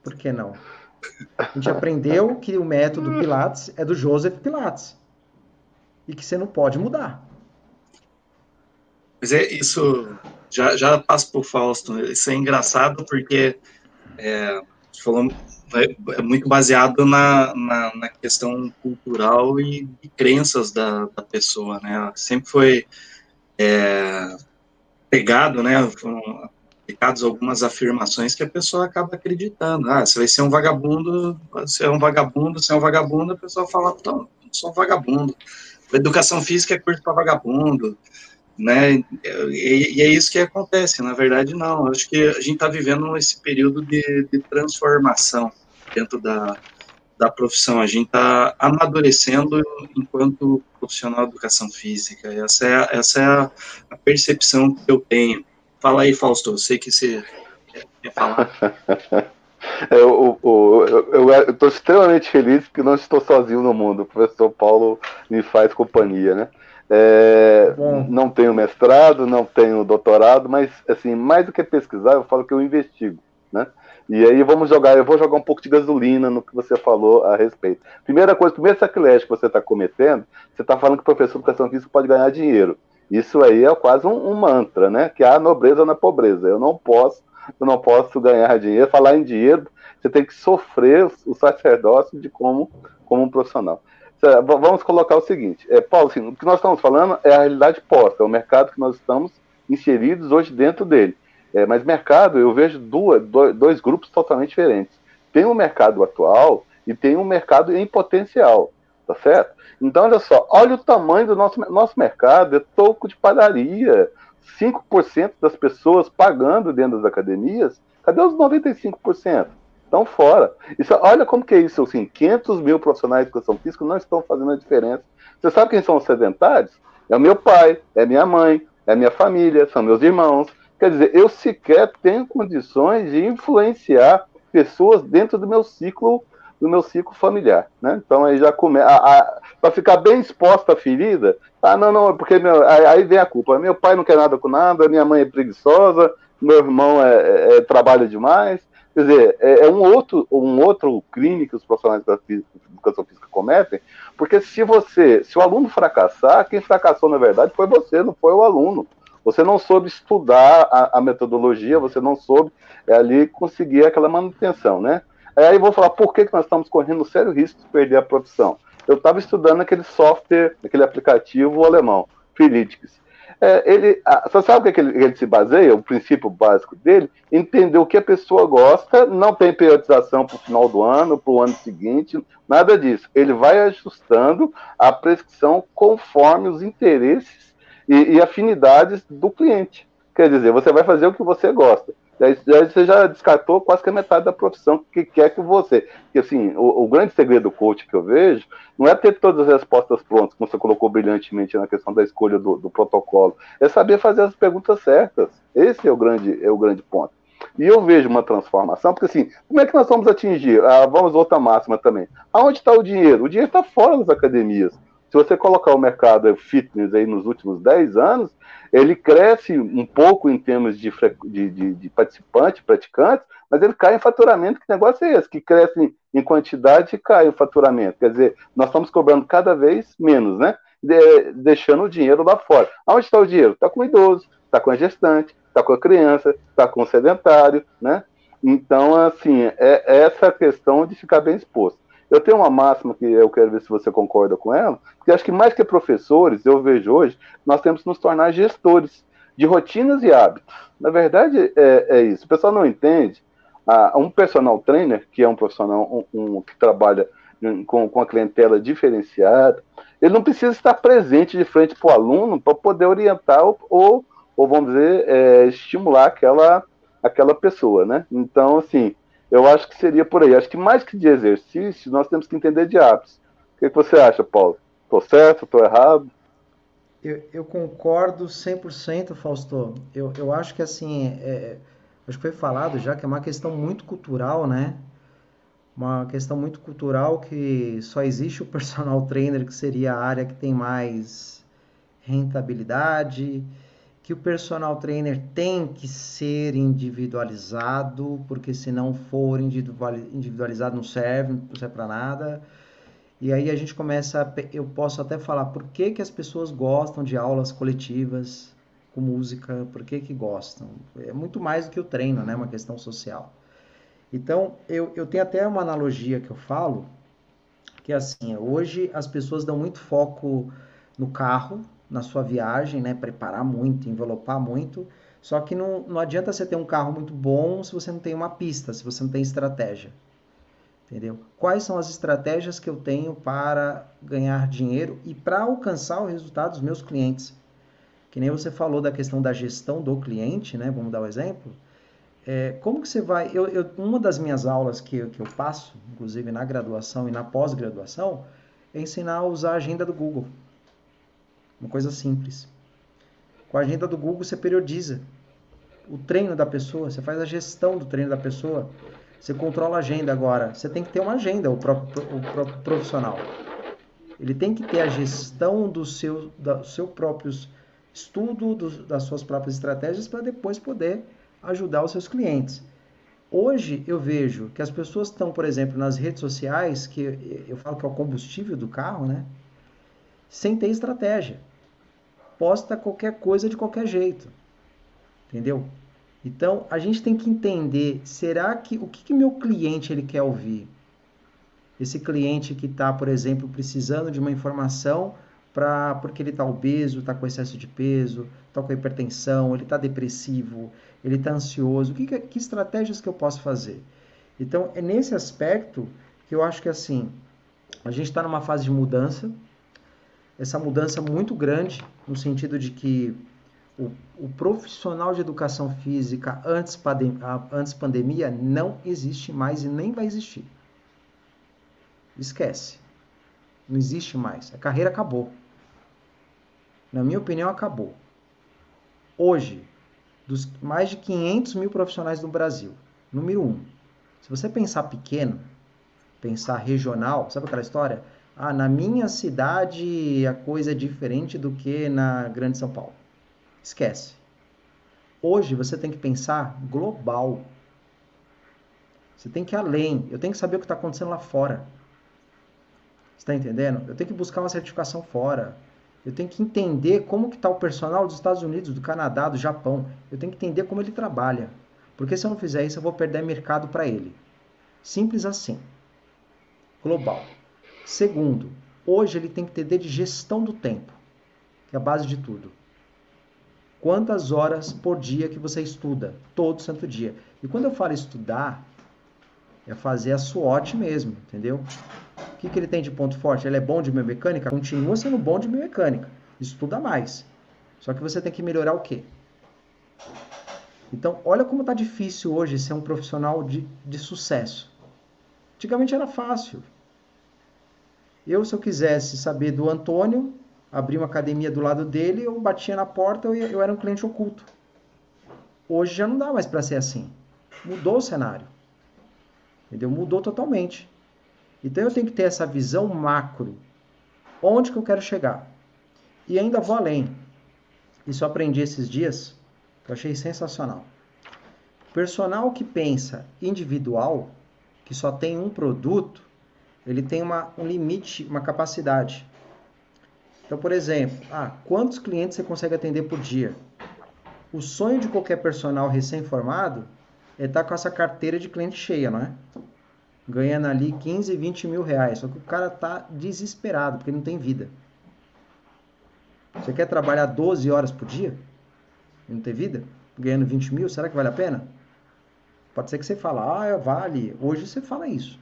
Por que não? A gente aprendeu que o método Pilates é do Joseph Pilates. E que você não pode mudar. Mas é isso, já, já passo por Fausto. Isso é engraçado porque é, falou, é, é, muito baseado na, na, na, questão cultural e, e crenças da, da pessoa, né? Sempre foi é, pegado, né? aplicados algumas afirmações que a pessoa acaba acreditando. Ah, você vai ser um vagabundo, você é um vagabundo, você é um vagabundo, a pessoa fala, não, sou um vagabundo. Educação física é curso para vagabundo, né? E, e, é isso que acontece. Na verdade, não. Acho que a gente está vivendo esse período de, de transformação dentro da, da profissão. A gente está amadurecendo enquanto profissional de educação física. Essa é, essa é a, a percepção que eu tenho. Fala aí, Fausto, eu sei que você quer falar. Eu estou extremamente feliz porque não estou sozinho no mundo. O professor Paulo me faz companhia, né? É, não tenho mestrado, não tenho doutorado, mas assim, mais do que pesquisar, eu falo que eu investigo, né? E aí vamos jogar, eu vou jogar um pouco de gasolina no que você falou a respeito. Primeira coisa, primeiro sacrilégio que você está cometendo, você está falando que o professor de educação física pode ganhar dinheiro. Isso aí é quase um, um, mantra, né? Que há nobreza na pobreza. Eu não posso, eu não posso ganhar dinheiro. Falar em dinheiro, você tem que sofrer o sacerdócio de como, como um profissional. Vamos colocar o seguinte, é, Paulo, assim, o que nós estamos falando é a realidade posta, é o mercado que nós estamos inseridos hoje dentro dele. É, mas mercado, eu vejo duas, dois, grupos totalmente diferentes. Tem um mercado atual e tem um mercado em potencial, tá certo? Então, olha só, olha o tamanho do nosso, nosso mercado, é toco de padaria. 5% das pessoas pagando dentro das academias, cadê os 95%? Estão fora. Isso, olha como que é isso, assim, 500 mil profissionais de educação física não estão fazendo a diferença. Você sabe quem são os sedentários? É o meu pai, é minha mãe, é minha família, são meus irmãos, Quer dizer, eu sequer tenho condições de influenciar pessoas dentro do meu ciclo do meu ciclo familiar, né? Então aí já começa para ficar bem exposta a ferida. Ah, não, não, porque meu, aí vem a culpa. Meu pai não quer nada com nada, minha mãe é preguiçosa, meu irmão é, é, é trabalha demais. Quer dizer, é, é, um outro um outro crime que os profissionais da educação física cometem, porque se você, se o aluno fracassar, quem fracassou na verdade foi você, não foi o aluno. Você não soube estudar a, a metodologia, você não soube é, ali conseguir aquela manutenção, né? Aí vou falar por que, que nós estamos correndo sério risco de perder a profissão. Eu estava estudando aquele software, aquele aplicativo alemão, Felitics. É, ele, você sabe o que, ele, ele, se baseia? O princípio básico dele? Entender o que a pessoa gosta, não tem periodização para o final do ano, para o ano seguinte, nada disso. Ele vai ajustando a prescrição conforme os interesses e, e, afinidades do cliente. Quer dizer, você vai fazer o que você gosta. Daí, você já descartou quase que a metade da profissão que quer que você. Que assim, o, o, grande segredo do coach que eu vejo não é ter todas as respostas prontas, como você colocou brilhantemente na questão da escolha do, do protocolo, é saber fazer as perguntas certas. Esse é o grande, é o grande ponto. E eu vejo uma transformação, porque assim, como é que nós vamos atingir? Ah, vamos outra máxima também. Aonde está o dinheiro? O dinheiro está fora das academias. Se você colocar o mercado fitness aí nos últimos 10 anos, ele cresce um pouco em termos de, de, de, de participantes, praticantes, mas ele cai em faturamento. Que negócio é esse? Que cresce em quantidade e cai em faturamento. Quer dizer, nós estamos cobrando cada vez menos, né? De, deixando o dinheiro lá fora. Aonde está o dinheiro? Está com o idoso, está com a gestante, está com a criança, está com o sedentário, né? Então, assim, é essa questão de ficar bem exposto. Eu tenho uma máxima que eu quero ver se você concorda com ela, porque acho que mais que professores, eu vejo hoje, nós temos que nos tornar gestores de rotinas e hábitos. Na verdade, é, é isso. O pessoal não entende. Ah, um personal trainer, que é um profissional um, um, que trabalha com, com a clientela diferenciada, ele não precisa estar presente de frente para o aluno para poder orientar ou, ou, ou vamos dizer, é, estimular aquela, aquela pessoa, né? Então, assim, eu acho que seria por aí. Acho que mais que de exercício, nós temos que entender de hábitos. O que, que você acha, Paulo? Estou certo? Estou errado? Eu, eu, concordo 100%, Fausto. Eu, eu acho que assim, é, é, acho que foi falado já que é uma questão muito cultural, né? Uma questão muito cultural que só existe o personal trainer, que seria a área que tem mais rentabilidade, que o personal trainer tem que ser individualizado, porque se não for individualizado não serve, não serve para nada. E aí a gente começa, a, eu posso até falar por que, que as pessoas gostam de aulas coletivas com música, por que que gostam. É muito mais do que o treino, né? Uma questão social. Então, eu, eu tenho até uma analogia que eu falo, que é assim, hoje as pessoas dão muito foco no carro, na sua viagem, né? Preparar muito, envelopar muito. Só que não, não adianta você ter um carro muito bom se você não tem uma pista, se você não tem estratégia. Entendeu? Quais são as estratégias que eu tenho para ganhar dinheiro e para alcançar o resultado dos meus clientes? Que nem você falou da questão da gestão do cliente, né? Vamos dar um exemplo. É, como que você vai... Eu, eu, uma das minhas aulas que, que eu passo, inclusive na graduação e na pós-graduação, é ensinar a usar a agenda do Google. Uma coisa simples. Com a agenda do Google você periodiza o treino da pessoa, você faz a gestão do treino da pessoa, você controla a agenda agora. Você tem que ter uma agenda, o próprio, o próprio profissional. Ele tem que ter a gestão do seu, do seu próprio estudo, do, das suas próprias estratégias para depois poder ajudar os seus clientes. Hoje eu vejo que as pessoas estão, por exemplo, nas redes sociais, que eu falo que é o combustível do carro, né? Sem ter estratégia posta qualquer coisa de qualquer jeito. Entendeu? Então, a gente tem que entender, será que o que, que meu cliente ele quer ouvir? Esse cliente que está, por exemplo, precisando de uma informação para porque ele está obeso, está com excesso de peso, está com hipertensão, ele está depressivo, ele está ansioso. Que, que estratégias que eu posso fazer? Então, é nesse aspecto que eu acho que assim, a gente está numa fase de mudança, essa mudança muito grande, no sentido de que o, o profissional de educação física antes, pandem antes pandemia não existe mais e nem vai existir. Esquece. Não existe mais. A carreira acabou. Na minha opinião, acabou. Hoje, dos mais de 500 mil profissionais no Brasil, número um, se você pensar pequeno, pensar regional, sabe aquela história? Ah, na minha cidade a coisa é diferente do que na Grande São Paulo. Esquece. Hoje você tem que pensar global. Você tem que ir além. Eu tenho que saber o que está acontecendo lá fora. Está entendendo? Eu tenho que buscar uma certificação fora. Eu tenho que entender como que está o personal dos Estados Unidos, do Canadá, do Japão. Eu tenho que entender como ele trabalha. Porque se eu não fizer isso, eu vou perder mercado para ele. Simples assim. Global. Segundo, hoje ele tem que ter de gestão do tempo, que é a base de tudo. Quantas horas por dia que você estuda? Todo santo dia. E quando eu falo estudar, é fazer a SWOT mesmo, entendeu? O que, que ele tem de ponto forte? Ele é bom de biomecânica? Continua sendo bom de biomecânica. Estuda mais. Só que você tem que melhorar o quê? Então, olha como está difícil hoje ser um profissional de, de sucesso. Antigamente era fácil. Eu, se eu quisesse saber do Antônio, abrir uma academia do lado dele, eu batia na porta, eu, eu era um cliente oculto. Hoje já não dá mais para ser assim. Mudou o cenário. Entendeu? Mudou totalmente. Então eu tenho que ter essa visão macro. Onde que eu quero chegar? E ainda vou além. Isso eu aprendi esses dias, que eu achei sensacional. Personal que pensa individual, que só tem um produto, ele tem uma, um limite, uma capacidade. Então, por exemplo, ah, quantos clientes você consegue atender por dia? O sonho de qualquer personal recém-formado é estar tá com essa carteira de cliente cheia, não é? Ganhando ali 15, 20 mil reais. Só que o cara está desesperado, porque não tem vida. Você quer trabalhar 12 horas por dia? E não ter vida? Ganhando 20 mil, será que vale a pena? Pode ser que você fale, ah, vale. Hoje você fala isso.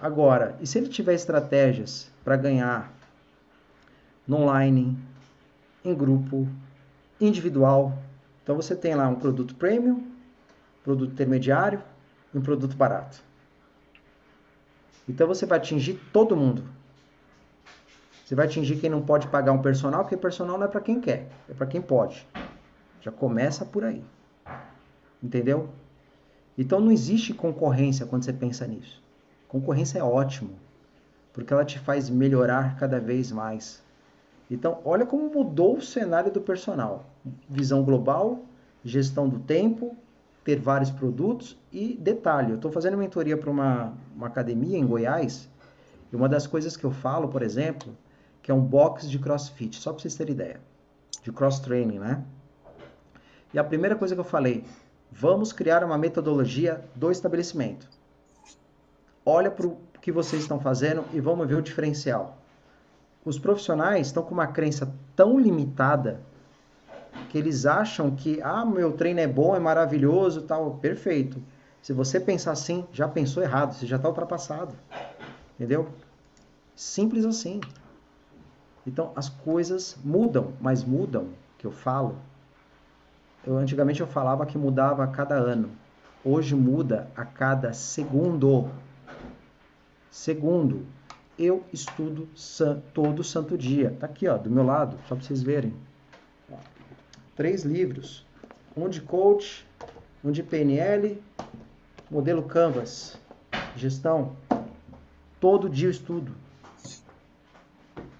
Agora, e se ele tiver estratégias para ganhar no online, em grupo, individual? Então você tem lá um produto premium, produto intermediário e um produto barato. Então você vai atingir todo mundo. Você vai atingir quem não pode pagar um personal, porque personal não é para quem quer, é para quem pode. Já começa por aí. Entendeu? Então não existe concorrência quando você pensa nisso. Concorrência é ótimo, porque ela te faz melhorar cada vez mais. Então, olha como mudou o cenário do personal. Visão global, gestão do tempo, ter vários produtos e detalhe, eu estou fazendo mentoria para uma, uma academia em Goiás e uma das coisas que eu falo, por exemplo, que é um box de crossfit, só para vocês terem ideia, de cross training, né? E a primeira coisa que eu falei, vamos criar uma metodologia do estabelecimento olha para o que vocês estão fazendo e vamos ver o diferencial. Os profissionais estão com uma crença tão limitada que eles acham que, ah, meu treino é bom, é maravilhoso, tal, perfeito. Se você pensar assim, já pensou errado, você já está ultrapassado. Entendeu? Simples assim. Então as coisas mudam, mas mudam, que eu falo. Eu, antigamente eu falava que mudava a cada ano. Hoje muda a cada segundo. Segundo, eu estudo todo santo dia. Tá aqui, ó, do meu lado, só para vocês verem. Três livros. Um de coach, um de PNL, modelo Canvas, gestão. Todo dia eu estudo.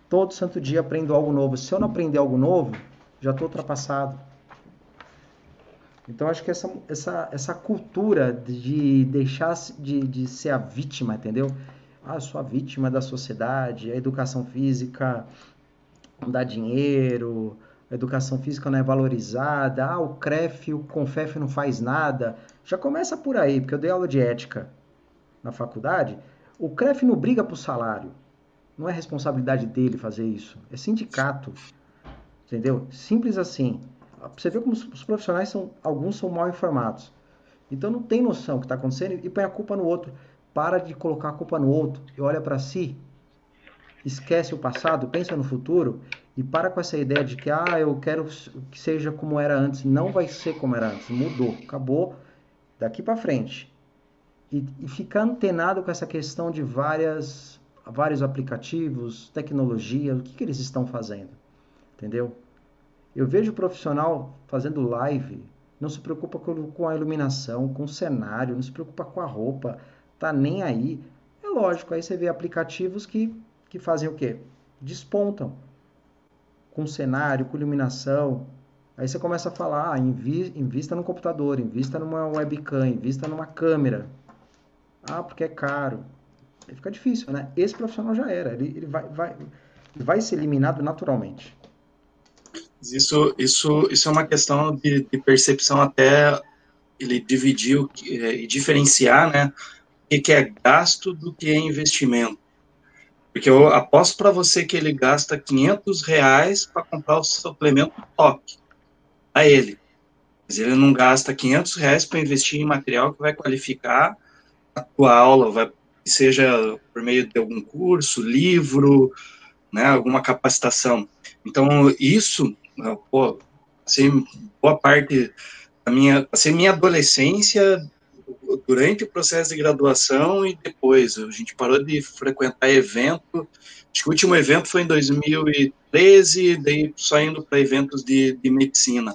Todo santo dia aprendo algo novo. Se eu não aprender algo novo, já estou ultrapassado. Então acho que essa, essa, essa cultura de deixar de, de ser a vítima, entendeu? Ah, sou a vítima da sociedade, a educação física não dá dinheiro, a educação física não é valorizada, ah, o CREF, o CONFEF não faz nada. Já começa por aí, porque eu dei aula de ética na faculdade. O CREF não briga por salário. Não é responsabilidade dele fazer isso. É sindicato. Entendeu? Simples assim. Você vê como os profissionais são, alguns são mal informados. Então não tem noção do que está acontecendo e põe a culpa no outro. Para de colocar a culpa no outro e olha para si. Esquece o passado, pensa no futuro e para com essa ideia de que ah, eu quero que seja como era antes. Não vai ser como era antes. Mudou, acabou. Daqui para frente. E, e ficar antenado com essa questão de várias, vários aplicativos, tecnologia, o que, que eles estão fazendo. Entendeu? Eu vejo o profissional fazendo live, não se preocupa com a iluminação, com o cenário, não se preocupa com a roupa, tá nem aí. É lógico, aí você vê aplicativos que, que fazem o quê? Despontam com cenário, com iluminação. Aí você começa a falar, ah, invi invista no computador, invista numa webcam, invista numa câmera. Ah, porque é caro. Aí fica difícil, né? Esse profissional já era, ele, ele vai, vai, vai ser eliminado naturalmente. Isso, isso, isso é uma questão de, de percepção até ele dividir é, e diferenciar, né, que é gasto do que é investimento. Porque eu aposto para você que ele gasta 500 reais para comprar o suplemento top a ele. Mas ele não gasta 500 reais para investir em material que vai qualificar a tua aula, vai, seja por meio de algum curso, livro, né, alguma capacitação. Então, isso, pô, assim, boa parte da minha, assim, minha adolescência, durante o processo de graduação e depois, a gente parou de frequentar evento, acho que o último evento foi em 2013, daí só indo para eventos de, de medicina.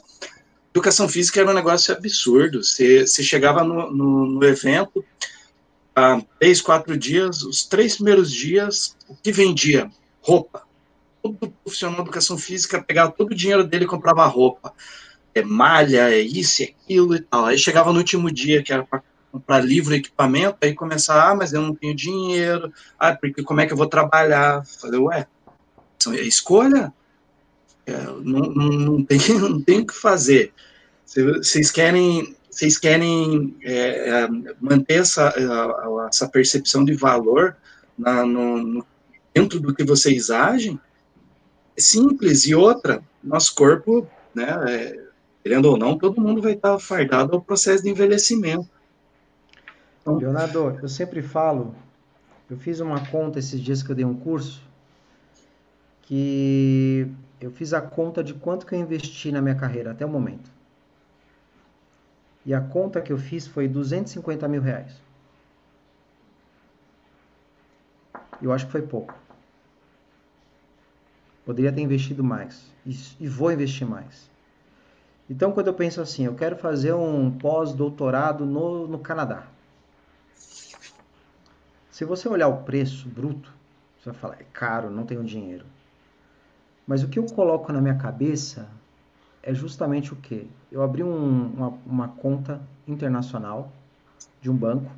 Educação física era um negócio absurdo, você, você chegava no, no, no evento, há três, quatro dias, os três primeiros dias, o que vendia? Roupa. Todo profissional de educação física pegava todo o dinheiro dele e comprava roupa. É malha, é isso, é aquilo e tal. Aí chegava no último dia, que era para comprar livro, equipamento, aí começar, ah, mas eu não tenho dinheiro, ah, porque como é que eu vou trabalhar? Falei, ué, é escolha? É, não, não, não, tem, não tem o que fazer. Vocês querem vocês querem é, é, manter essa, essa percepção de valor na, no, no, dentro do que vocês agem, é simples. E outra, nosso corpo, né, é, querendo ou não, todo mundo vai estar fardado ao processo de envelhecimento. Leonardo, eu sempre falo, eu fiz uma conta esses dias que eu dei um curso, que eu fiz a conta de quanto que eu investi na minha carreira até o momento. E a conta que eu fiz foi 250 mil reais. Eu acho que foi pouco. Poderia ter investido mais. E, vou investir mais. Então, quando eu penso assim, eu quero fazer um pós-doutorado no, no Canadá. Se você olhar o preço bruto, você vai falar, é caro, não tenho dinheiro. Mas o que eu coloco na minha cabeça é justamente o que? Eu abri um, uma, uma conta internacional de um banco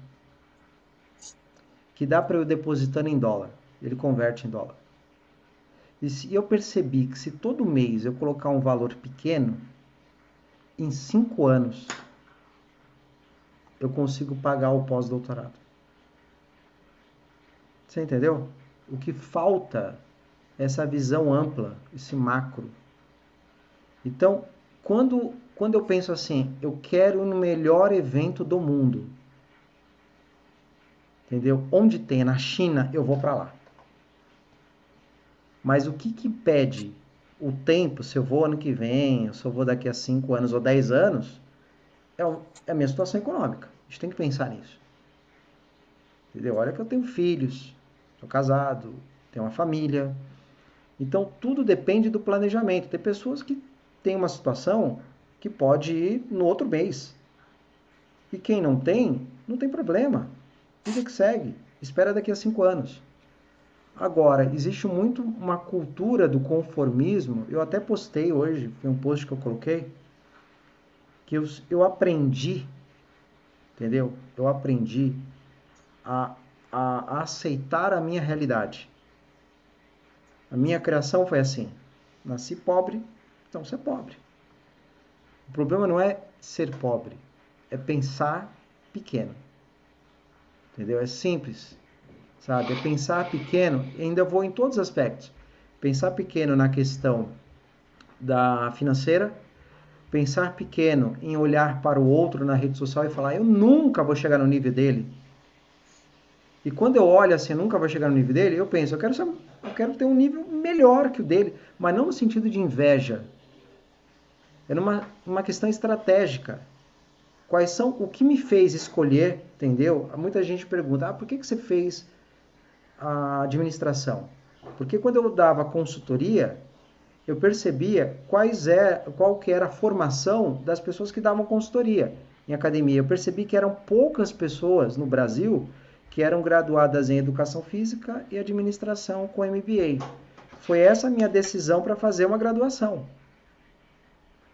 que dá para eu depositando em dólar. Ele converte em dólar. E se eu percebi que se todo mês eu colocar um valor pequeno, em cinco anos eu consigo pagar o pós-doutorado. Você entendeu? O que falta é essa visão ampla, esse macro. Então, quando, quando eu penso assim, eu quero no melhor evento do mundo, entendeu? Onde tem na China, eu vou para lá. Mas o que que impede o tempo, se eu vou ano que vem, se eu vou daqui a 5 anos ou 10 anos, é, é a minha situação econômica. A gente tem que pensar nisso. Entendeu? Olha que eu tenho filhos, casado, tenho uma família. Então tudo depende do planejamento. Tem pessoas que têm uma situação que pode ir no outro mês. E quem não tem, não tem problema. Vida que segue. Espera daqui a cinco anos. Agora, existe muito uma cultura do conformismo. Eu até postei hoje, foi um post que eu coloquei, que eu, eu aprendi, entendeu? Eu aprendi a, a, aceitar a minha realidade. A minha criação foi assim: nasci pobre, então ser pobre. O problema não é ser pobre, é pensar pequeno. Entendeu? É simples, sabe? É pensar pequeno. Ainda vou em todos os aspectos. Pensar pequeno na questão da financeira, pensar pequeno em olhar para o outro na rede social e falar: eu nunca vou chegar no nível dele. E quando eu olho assim, eu nunca vou chegar no nível dele, eu penso: eu quero, ser, eu quero ter um nível melhor que o dele, mas não no sentido de inveja. É numa uma questão estratégica. Quais são o que me fez escolher, entendeu? Muita gente pergunta: ah, por que, que você fez a administração? Porque quando eu dava consultoria, eu percebia quais é, qual que era a formação das pessoas que davam consultoria em academia. Eu percebi que eram poucas pessoas no Brasil que eram graduadas em educação física e administração com MBA. Foi essa a minha decisão para fazer uma graduação.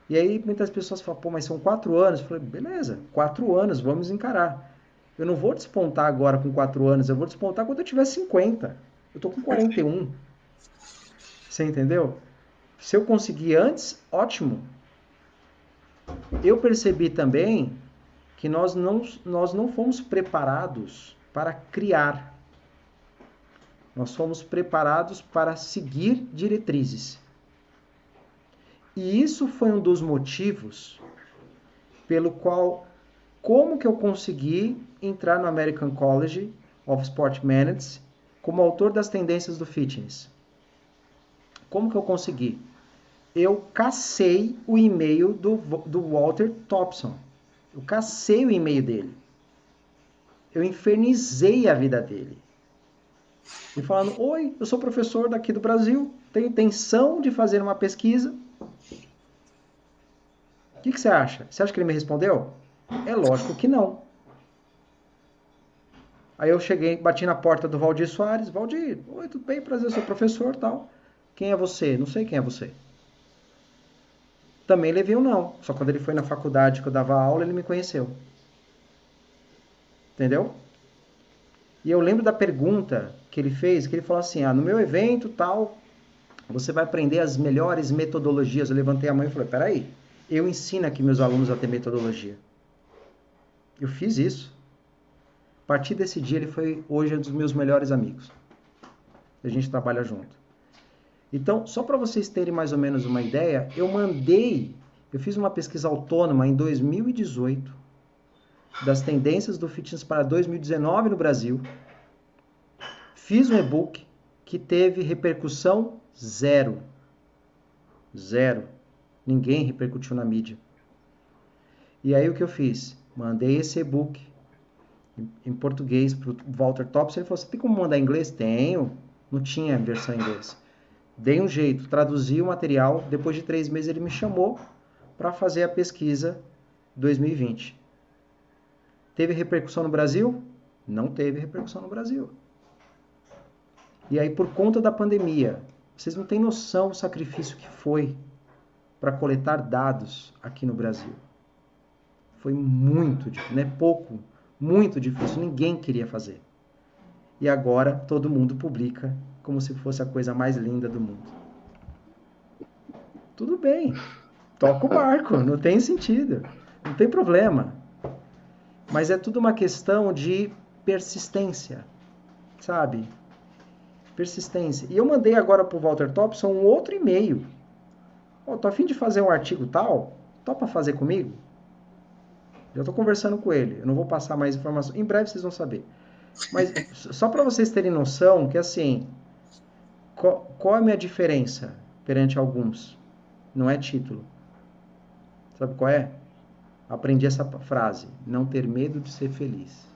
E aí muitas pessoas falam, pô, mas são quatro anos. Eu falei, beleza, quatro anos, vamos encarar. Eu não vou despontar agora com quatro anos, eu vou despontar quando eu tiver 50. Eu tô com 41. Você entendeu? Se eu conseguir antes, ótimo. Eu percebi também que nós não, nós não fomos preparados para criar. Nós fomos preparados para seguir diretrizes. E isso foi um dos motivos pelo qual como que eu consegui entrar no American College of Sport Management como autor das tendências do fitness. Como que eu consegui? eu cacei o e-mail do, do Walter Thompson. Eu cacei o e-mail dele. Eu infernizei a vida dele. E falando: Oi, eu sou professor daqui do Brasil, tenho intenção de fazer uma pesquisa. O que, que você acha? Você acha que ele me respondeu? É lógico que não. Aí eu cheguei, bati na porta do Valdir Soares. Valdir, oi, tudo bem? Prazer, sou professor tal. Quem é você? Não sei quem é você. Também levei um não. Só quando ele foi na faculdade que eu dava aula, ele me conheceu. Entendeu? E eu lembro da pergunta que ele fez, que ele falou assim: "Ah, no meu evento tal, você vai aprender as melhores metodologias". Eu levantei a mão e falei: "Peraí, eu ensino aqui meus alunos a ter metodologia". Eu fiz isso. A partir desse dia ele foi hoje um dos meus melhores amigos. A gente trabalha junto. Então, só para vocês terem mais ou menos uma ideia, eu mandei, eu fiz uma pesquisa autônoma em 2018 das tendências do fitness para 2019 no Brasil. Fiz um e-book que teve repercussão zero. Zero. Ninguém repercutiu na mídia. E aí o que eu fiz? Mandei esse e-book em português para o Walter Thompson. Ele falou: Você tem como mandar em inglês? Tenho. Não tinha versão em inglês. Dei um jeito, traduzi o material. Depois de três meses ele me chamou para fazer a pesquisa 2020. Teve repercussão no Brasil? Não teve repercussão no Brasil. E aí, por conta da pandemia, vocês não têm noção do sacrifício que foi para coletar dados aqui no Brasil. Foi muito difícil, não é pouco, muito difícil, ninguém queria fazer. E agora todo mundo publica como se fosse a coisa mais linda do mundo. Tudo bem, toca o barco, não tem sentido, não tem problema. Mas é tudo uma questão de persistência, sabe? Persistência. E eu mandei agora para o Walter Thompson um outro e-mail. Oh, tô a fim de fazer um artigo tal. Topa fazer comigo? Já estou conversando com ele. Eu não vou passar mais informações. Em breve vocês vão saber. Mas só para vocês terem noção que assim, qual, qual é a minha diferença perante alguns? Não é título. Sabe qual é? Aprendi essa frase: não ter medo de ser feliz.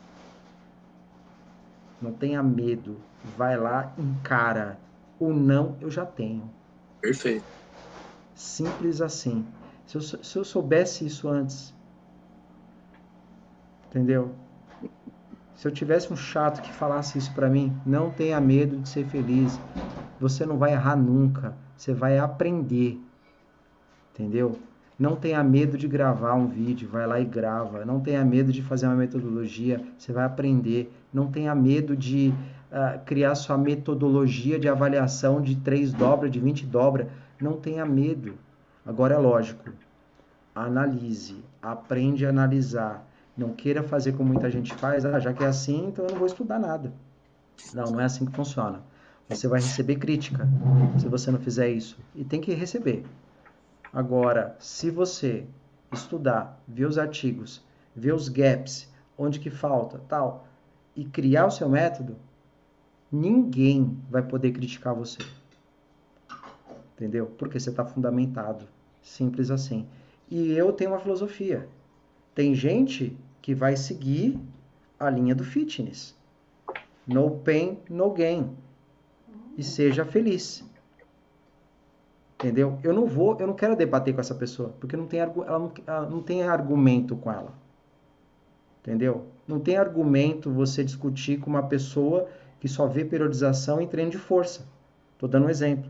Não tenha medo. Vai lá, encara. O não eu já tenho. Perfeito. Simples assim. Se eu, se eu soubesse isso antes, entendeu? Se eu tivesse um chato que falasse isso para mim, não tenha medo de ser feliz. Você não vai errar nunca. Você vai aprender. Entendeu? Não tenha medo de gravar um vídeo, vai lá e grava. Não tenha medo de fazer uma metodologia, você vai aprender. Não tenha medo de uh, criar sua metodologia de avaliação de 3 dobra, de 20 dobra. Não tenha medo. Agora é lógico. Analise, aprende a analisar. Não queira fazer como muita gente faz, ah, já que é assim, então eu não vou estudar nada. Não, não é assim que funciona. Você vai receber crítica se você não fizer isso. E tem que receber. Agora, se você estudar, ver os artigos, ver os gaps, onde que falta, tal, e criar o seu método, ninguém vai poder criticar você. Entendeu? Porque você está fundamentado. Simples assim. E eu tenho uma filosofia. Tem gente que vai seguir a linha do fitness. No pain, no gain. E seja feliz. Entendeu? Eu não vou, eu não quero debater com essa pessoa, porque não tem, ela, não, ela não tem argumento com ela. Entendeu? Não tem argumento você discutir com uma pessoa que só vê periodização em treino de força. Estou dando um exemplo.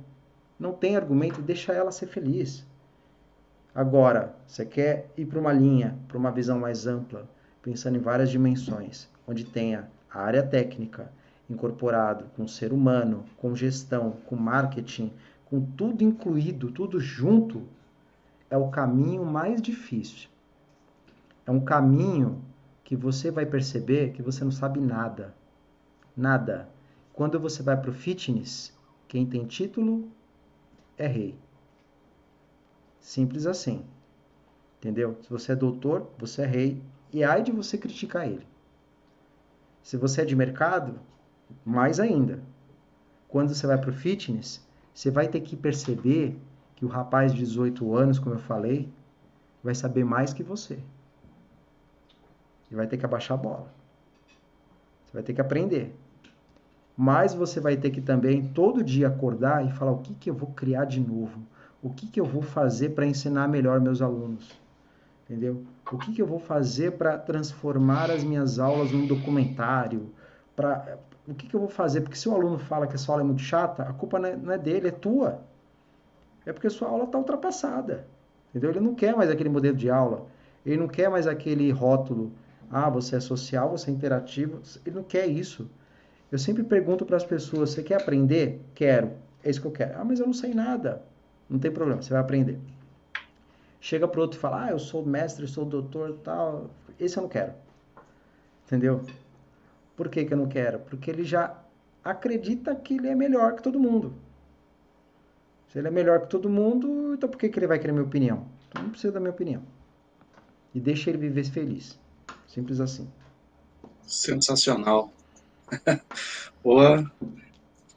Não tem argumento, deixa ela ser feliz. Agora, você quer ir para uma linha, para uma visão mais ampla, pensando em várias dimensões, onde tenha a área técnica incorporado com o ser humano, com gestão, com marketing, com tudo incluído, tudo junto, é o caminho mais difícil. É um caminho que você vai perceber que você não sabe nada. Nada. Quando você vai para o fitness, quem tem título é rei. Simples assim. Entendeu? Se você é doutor, você é rei. E ai de você criticar ele. Se você é de mercado, mais ainda. Quando você vai para o fitness, você vai ter que perceber que o rapaz de 18 anos, como eu falei, vai saber mais que você. E vai ter que abaixar a bola. Você vai ter que aprender. Mas você vai ter que também todo dia acordar e falar o que, que eu vou criar de novo. O que, que eu vou fazer para ensinar melhor meus alunos. Entendeu? O que, que eu vou fazer para transformar as minhas aulas num documentário, para o que, que eu vou fazer? Porque se o aluno fala que a sua aula é muito chata, a culpa não é, não é dele, é tua. É porque a sua aula está ultrapassada. Entendeu? Ele não quer mais aquele modelo de aula. Ele não quer mais aquele rótulo. Ah, você é social, você é interativo. Ele não quer isso. Eu sempre pergunto para as pessoas: você quer aprender? Quero. É isso que eu quero. Ah, mas eu não sei nada. Não tem problema, você vai aprender. Chega para outro e fala: ah, eu sou mestre, eu sou doutor tal. Esse eu não quero. Entendeu? Por que, que eu não quero? Porque ele já acredita que ele é melhor que todo mundo. Se ele é melhor que todo mundo, então por que, que ele vai querer minha opinião? Então não precisa da minha opinião. E deixa ele viver feliz. Simples assim. Sensacional. Boa.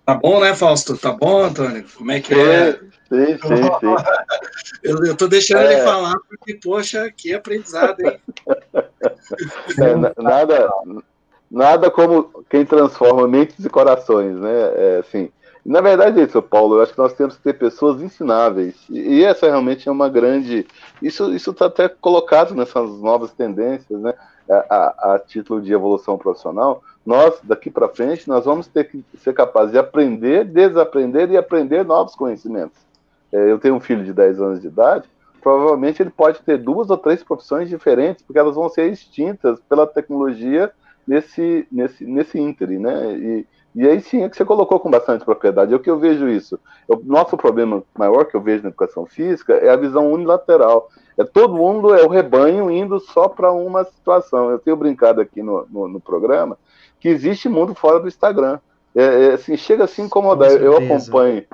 Tá bom, né, Fausto? Tá bom, Antônio? Como é que é? Sim, sim, sim. Eu, eu tô deixando é. ele falar porque, poxa, que aprendizado, hein? É, nada, nada como quem transforma mentes e corações, né? É, assim, na verdade é isso, Paulo. Eu acho que nós temos que ter pessoas ensináveis. E, e essa realmente é uma grande. Isso está até colocado nessas novas tendências, né? A, a, a título de evolução profissional. Nós, daqui para frente, nós vamos ter que ser capazes de aprender, desaprender e aprender novos conhecimentos. É, eu tenho um filho de 10 anos de idade. Provavelmente ele pode ter duas ou três profissões diferentes, porque elas vão ser extintas pela tecnologia nesse, nesse, nesse ínterim, né? E, e aí sim é que você colocou com bastante propriedade. É o que eu vejo isso. O nosso problema maior que eu vejo na educação física é a visão unilateral. É todo mundo, é o rebanho indo só para uma situação. Eu tenho brincado aqui no, no, no, programa que existe mundo fora do Instagram. É, é assim, chega a se incomodar. Eu acompanho.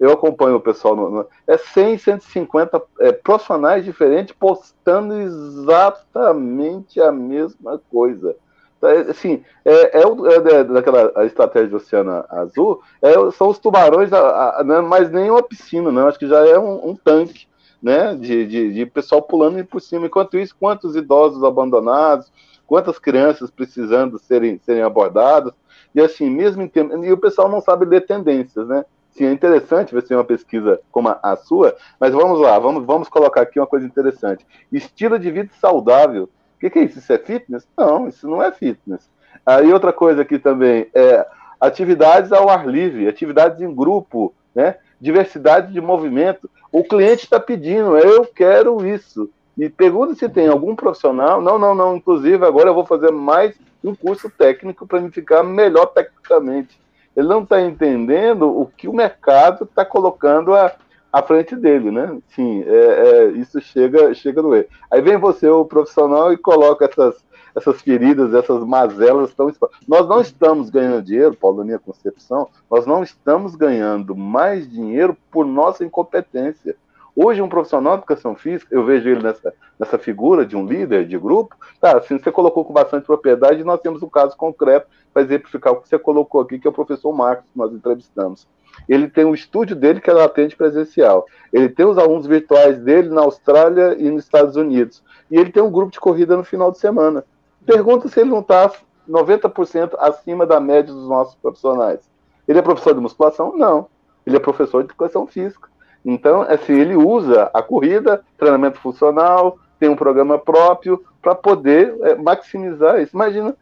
eu acompanho o pessoal, no, no, é 100, 150 é, profissionais diferentes postando exatamente a mesma coisa. É, assim, é, é, é, daquela a estratégia do Oceano Azul, é, são os tubarões, a, a, não é mais nem uma piscina, não, acho que já é um, um tanque, né, de, de, de, pessoal pulando por cima. Enquanto isso, quantos idosos abandonados, quantas crianças precisando serem, serem abordadas, e assim, mesmo em termos, e o pessoal não sabe ler tendências, né, Sim, é interessante ver se uma pesquisa como a sua, mas vamos lá, vamos, vamos colocar aqui uma coisa interessante. Estilo de vida saudável. O que, que é isso? Isso é fitness? Não, isso não é fitness. Aí outra coisa aqui também é atividades ao ar livre, atividades em grupo, né? diversidade de movimento. O cliente está pedindo, eu quero isso. E pergunta se tem algum profissional. Não, não, não. Inclusive, agora eu vou fazer mais um curso técnico para me ficar melhor tecnicamente ele não está entendendo o que o mercado está colocando à, à frente dele, né? Sim, é, é, isso chega, chega a doer. Aí vem você, o profissional, e coloca essas, essas feridas, essas mazelas tão. Nós não estamos ganhando dinheiro, Paulo, na minha concepção, nós não estamos ganhando mais dinheiro por nossa incompetência. Hoje, um profissional de educação física, eu vejo ele nessa, nessa figura de um líder de grupo, tá, assim, você colocou com bastante propriedade, nós temos um caso concreto para exemplificar o que você colocou aqui, que é o professor Marcos, que nós entrevistamos. Ele tem um estúdio dele que ela atende presencial. Ele tem os alunos virtuais dele na Austrália e nos Estados Unidos. E ele tem um grupo de corrida no final de semana. Pergunta se ele não está 90% acima da média dos nossos profissionais. Ele é professor de musculação? Não. Ele é professor de educação física. Então, assim, ele usa a corrida, treinamento funcional, tem um programa próprio para poder é, maximizar isso. Imagina,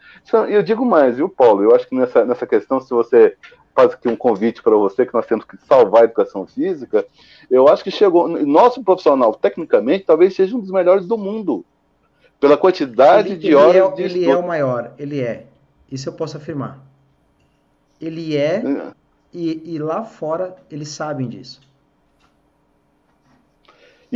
eu digo mais, viu, Paulo? Eu acho que nessa, nessa questão, se você faz aqui um convite para você, que nós temos que salvar a educação física, eu acho que chegou. Nosso profissional, tecnicamente, talvez seja um dos melhores do mundo. Pela quantidade ele, de ele horas é, de Ele é o maior, ele é. Isso eu posso afirmar. Ele é, é. E, e lá fora eles sabem disso.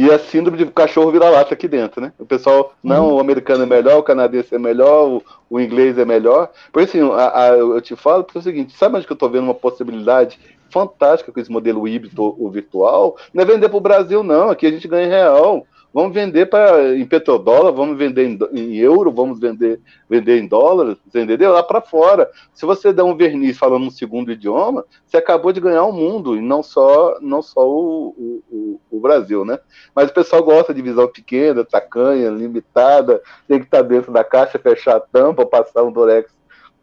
E a síndrome de cachorro vira-lata aqui dentro, né? O pessoal, não, uhum. o americano é melhor, o canadense é melhor, o, o inglês é melhor. Por isso, assim, a, a, eu te falo porque é o seguinte, sabe onde que eu estou vendo uma possibilidade fantástica com esse modelo híbrido ou virtual? Não é vender para o Brasil, não. Aqui a gente ganha real vamos vender para em petrodólar, vamos vender em, em, euro, vamos vender, vender em dólares, entendeu? Lá para fora. Se você der um verniz falando um segundo idioma, você acabou de ganhar o mundo, e não só, não só o, o, o Brasil, né? Mas o pessoal gosta de visão pequena, tacanha, limitada, tem que estar tá dentro da caixa, fechar a tampa, passar um durex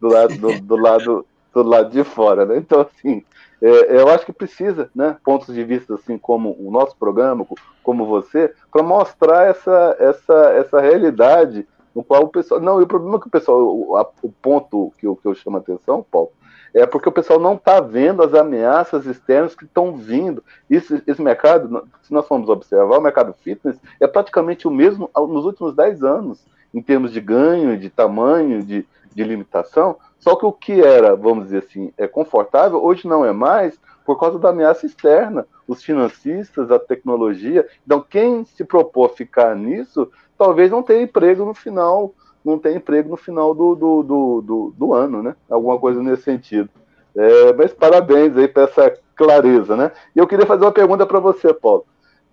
do lado, do, do lado, do lado de fora, né? Então, assim, é, eu acho que precisa, né, pontos de vista assim como o nosso programa, como você, para mostrar essa, essa, essa realidade no qual o pessoal. Não, e o problema é que o pessoal, o, a, o ponto que eu, que eu chamo a atenção, Paulo, é porque o pessoal não está vendo as ameaças externas que estão vindo. Isso, esse mercado, se nós formos observar, o mercado fitness é praticamente o mesmo nos últimos 10 anos, em termos de ganho, de tamanho, de, de limitação. Só que o que era, vamos dizer assim, é confortável, hoje não é mais por causa da ameaça externa, os financistas, a tecnologia. Então, quem se propor ficar nisso, talvez não tenha emprego no final, não tenha emprego no final do, do, do, do, do ano, né? Alguma coisa nesse sentido. É, mas parabéns aí para essa clareza, né? E eu queria fazer uma pergunta para você, Paulo.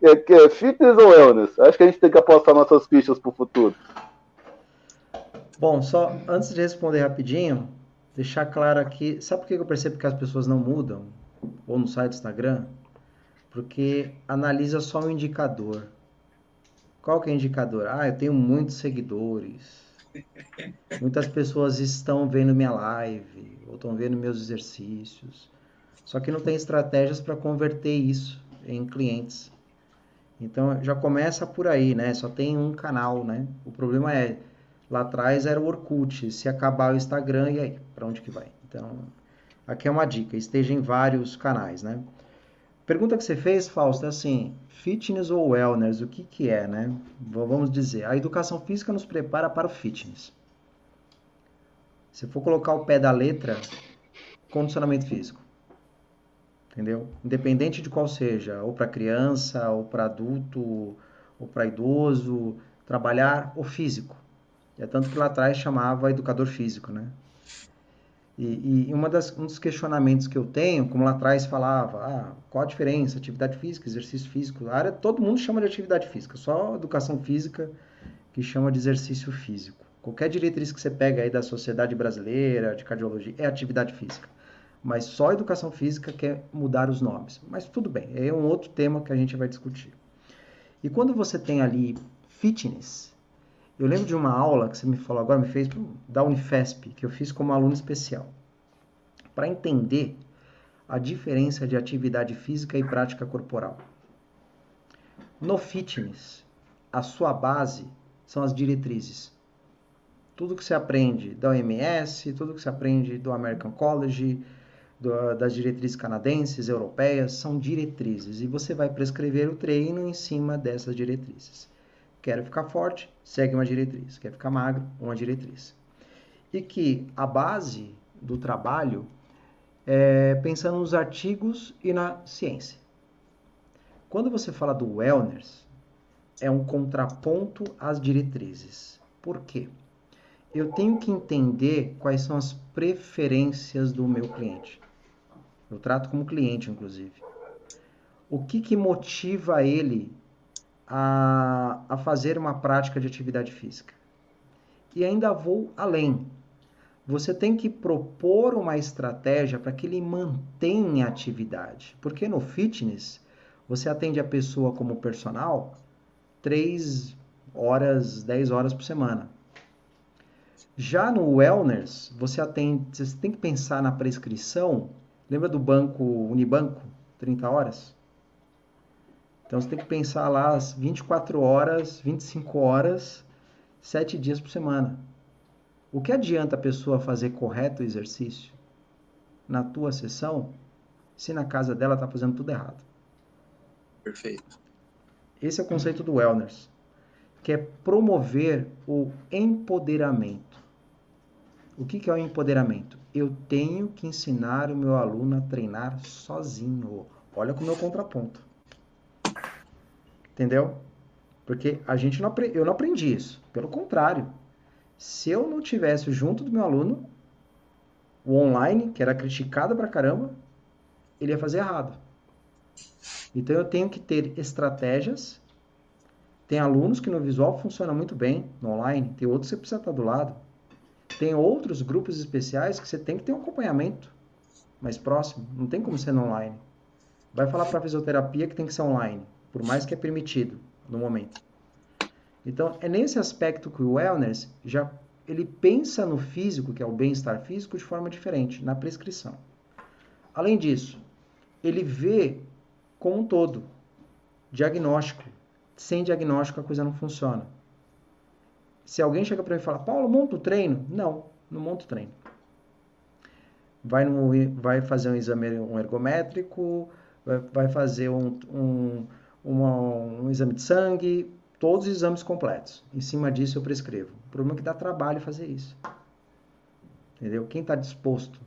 É, é fitness ou wellness? Acho que a gente tem que apostar nossas fichas para o futuro. Bom, só antes de responder rapidinho, deixar claro aqui, sabe por que eu percebo que as pessoas não mudam? Ou no site do Instagram? Porque analisa só o indicador. Qual que é o indicador? Ah, eu tenho muitos seguidores. Muitas pessoas estão vendo minha live, ou estão vendo meus exercícios. Só que não tem estratégias para converter isso em clientes. Então já começa por aí, né? Só tem um canal, né? O problema é Lá atrás era o Orkut. Se acabar o Instagram, e aí? Para onde que vai? Então, aqui é uma dica. Esteja em vários canais, né? Pergunta que você fez, Fausto, é assim, fitness ou wellness, o que que é, né? Vamos dizer, a educação física nos prepara para o fitness. Se for colocar o pé da letra, condicionamento físico. Entendeu? Independente de qual seja, ou para criança, ou para adulto, ou para idoso, trabalhar o físico. É tanto que lá atrás chamava educador físico, né? E, e uma das, um dos questionamentos que eu tenho, como lá atrás falava, ah, qual a diferença, atividade física, exercício físico, área todo mundo chama de atividade física, só educação física que chama de exercício físico. Qualquer diretriz que você pega aí da sociedade brasileira, de cardiologia, é atividade física. Mas só educação física quer mudar os nomes. Mas tudo bem, é um outro tema que a gente vai discutir. E quando você tem ali fitness, eu lembro de uma aula que você me falou agora, me fez da Unifesp, que eu fiz como aluno especial. Para entender a diferença de atividade física e prática corporal. No fitness, a sua base são as diretrizes. Tudo que você aprende da OMS, tudo que você aprende do American College, do, das diretrizes canadenses, europeias, são diretrizes. E você vai prescrever o treino em cima dessas diretrizes. Quero ficar forte, segue uma diretriz. Quer ficar magro, uma diretriz. E que a base do trabalho é pensando nos artigos e na ciência. Quando você fala do wellness, é um contraponto às diretrizes. Por quê? Eu tenho que entender quais são as preferências do meu cliente. Eu trato como cliente, inclusive. O que, que motiva ele a, a fazer uma prática de atividade física? E ainda vou além. Você tem que propor uma estratégia para que ele mantenha a atividade. Porque no fitness, você atende a pessoa como personal 3 horas, 10 horas por semana. Já no wellness, você atende, você tem que pensar na prescrição. Lembra do banco Unibanco, 30 horas? Então você tem que pensar lá as 24 horas, 25 horas, 7 dias por semana. O que adianta a pessoa fazer correto o exercício na tua sessão se na casa dela está fazendo tudo errado? Perfeito. Esse é o conceito do wellness, que é promover o empoderamento. O que, que é o empoderamento? Eu tenho que ensinar o meu aluno a treinar sozinho. Olha como é o contraponto. Entendeu? Porque a gente não, eu não aprendi isso. Pelo contrário, se eu não tivesse junto do meu aluno, o online, que era criticado pra caramba, ele ia fazer errado. Então eu tenho que ter estratégias. Tem alunos que no visual funciona muito bem, no online, tem outros que você precisa estar do lado. Tem outros grupos especiais que você tem que ter um acompanhamento mais próximo. Não tem como ser no online. Vai falar para fisioterapia que tem que ser online, por mais que é permitido no momento. Então, é nesse aspecto que o wellness já ele pensa no físico, que é o bem-estar físico, de forma diferente, na prescrição. Além disso, ele vê como um todo, diagnóstico. Sem diagnóstico a coisa não funciona. Se alguém chega para mim e fala, Paulo, monta o treino? Não, não monta o treino. Vai, no, vai fazer um exame um ergométrico, vai, vai fazer um, um, uma, um exame de sangue, todos os exames completos. Em cima disso eu prescrevo. O problema é que dá trabalho fazer isso. Entendeu? Quem está disposto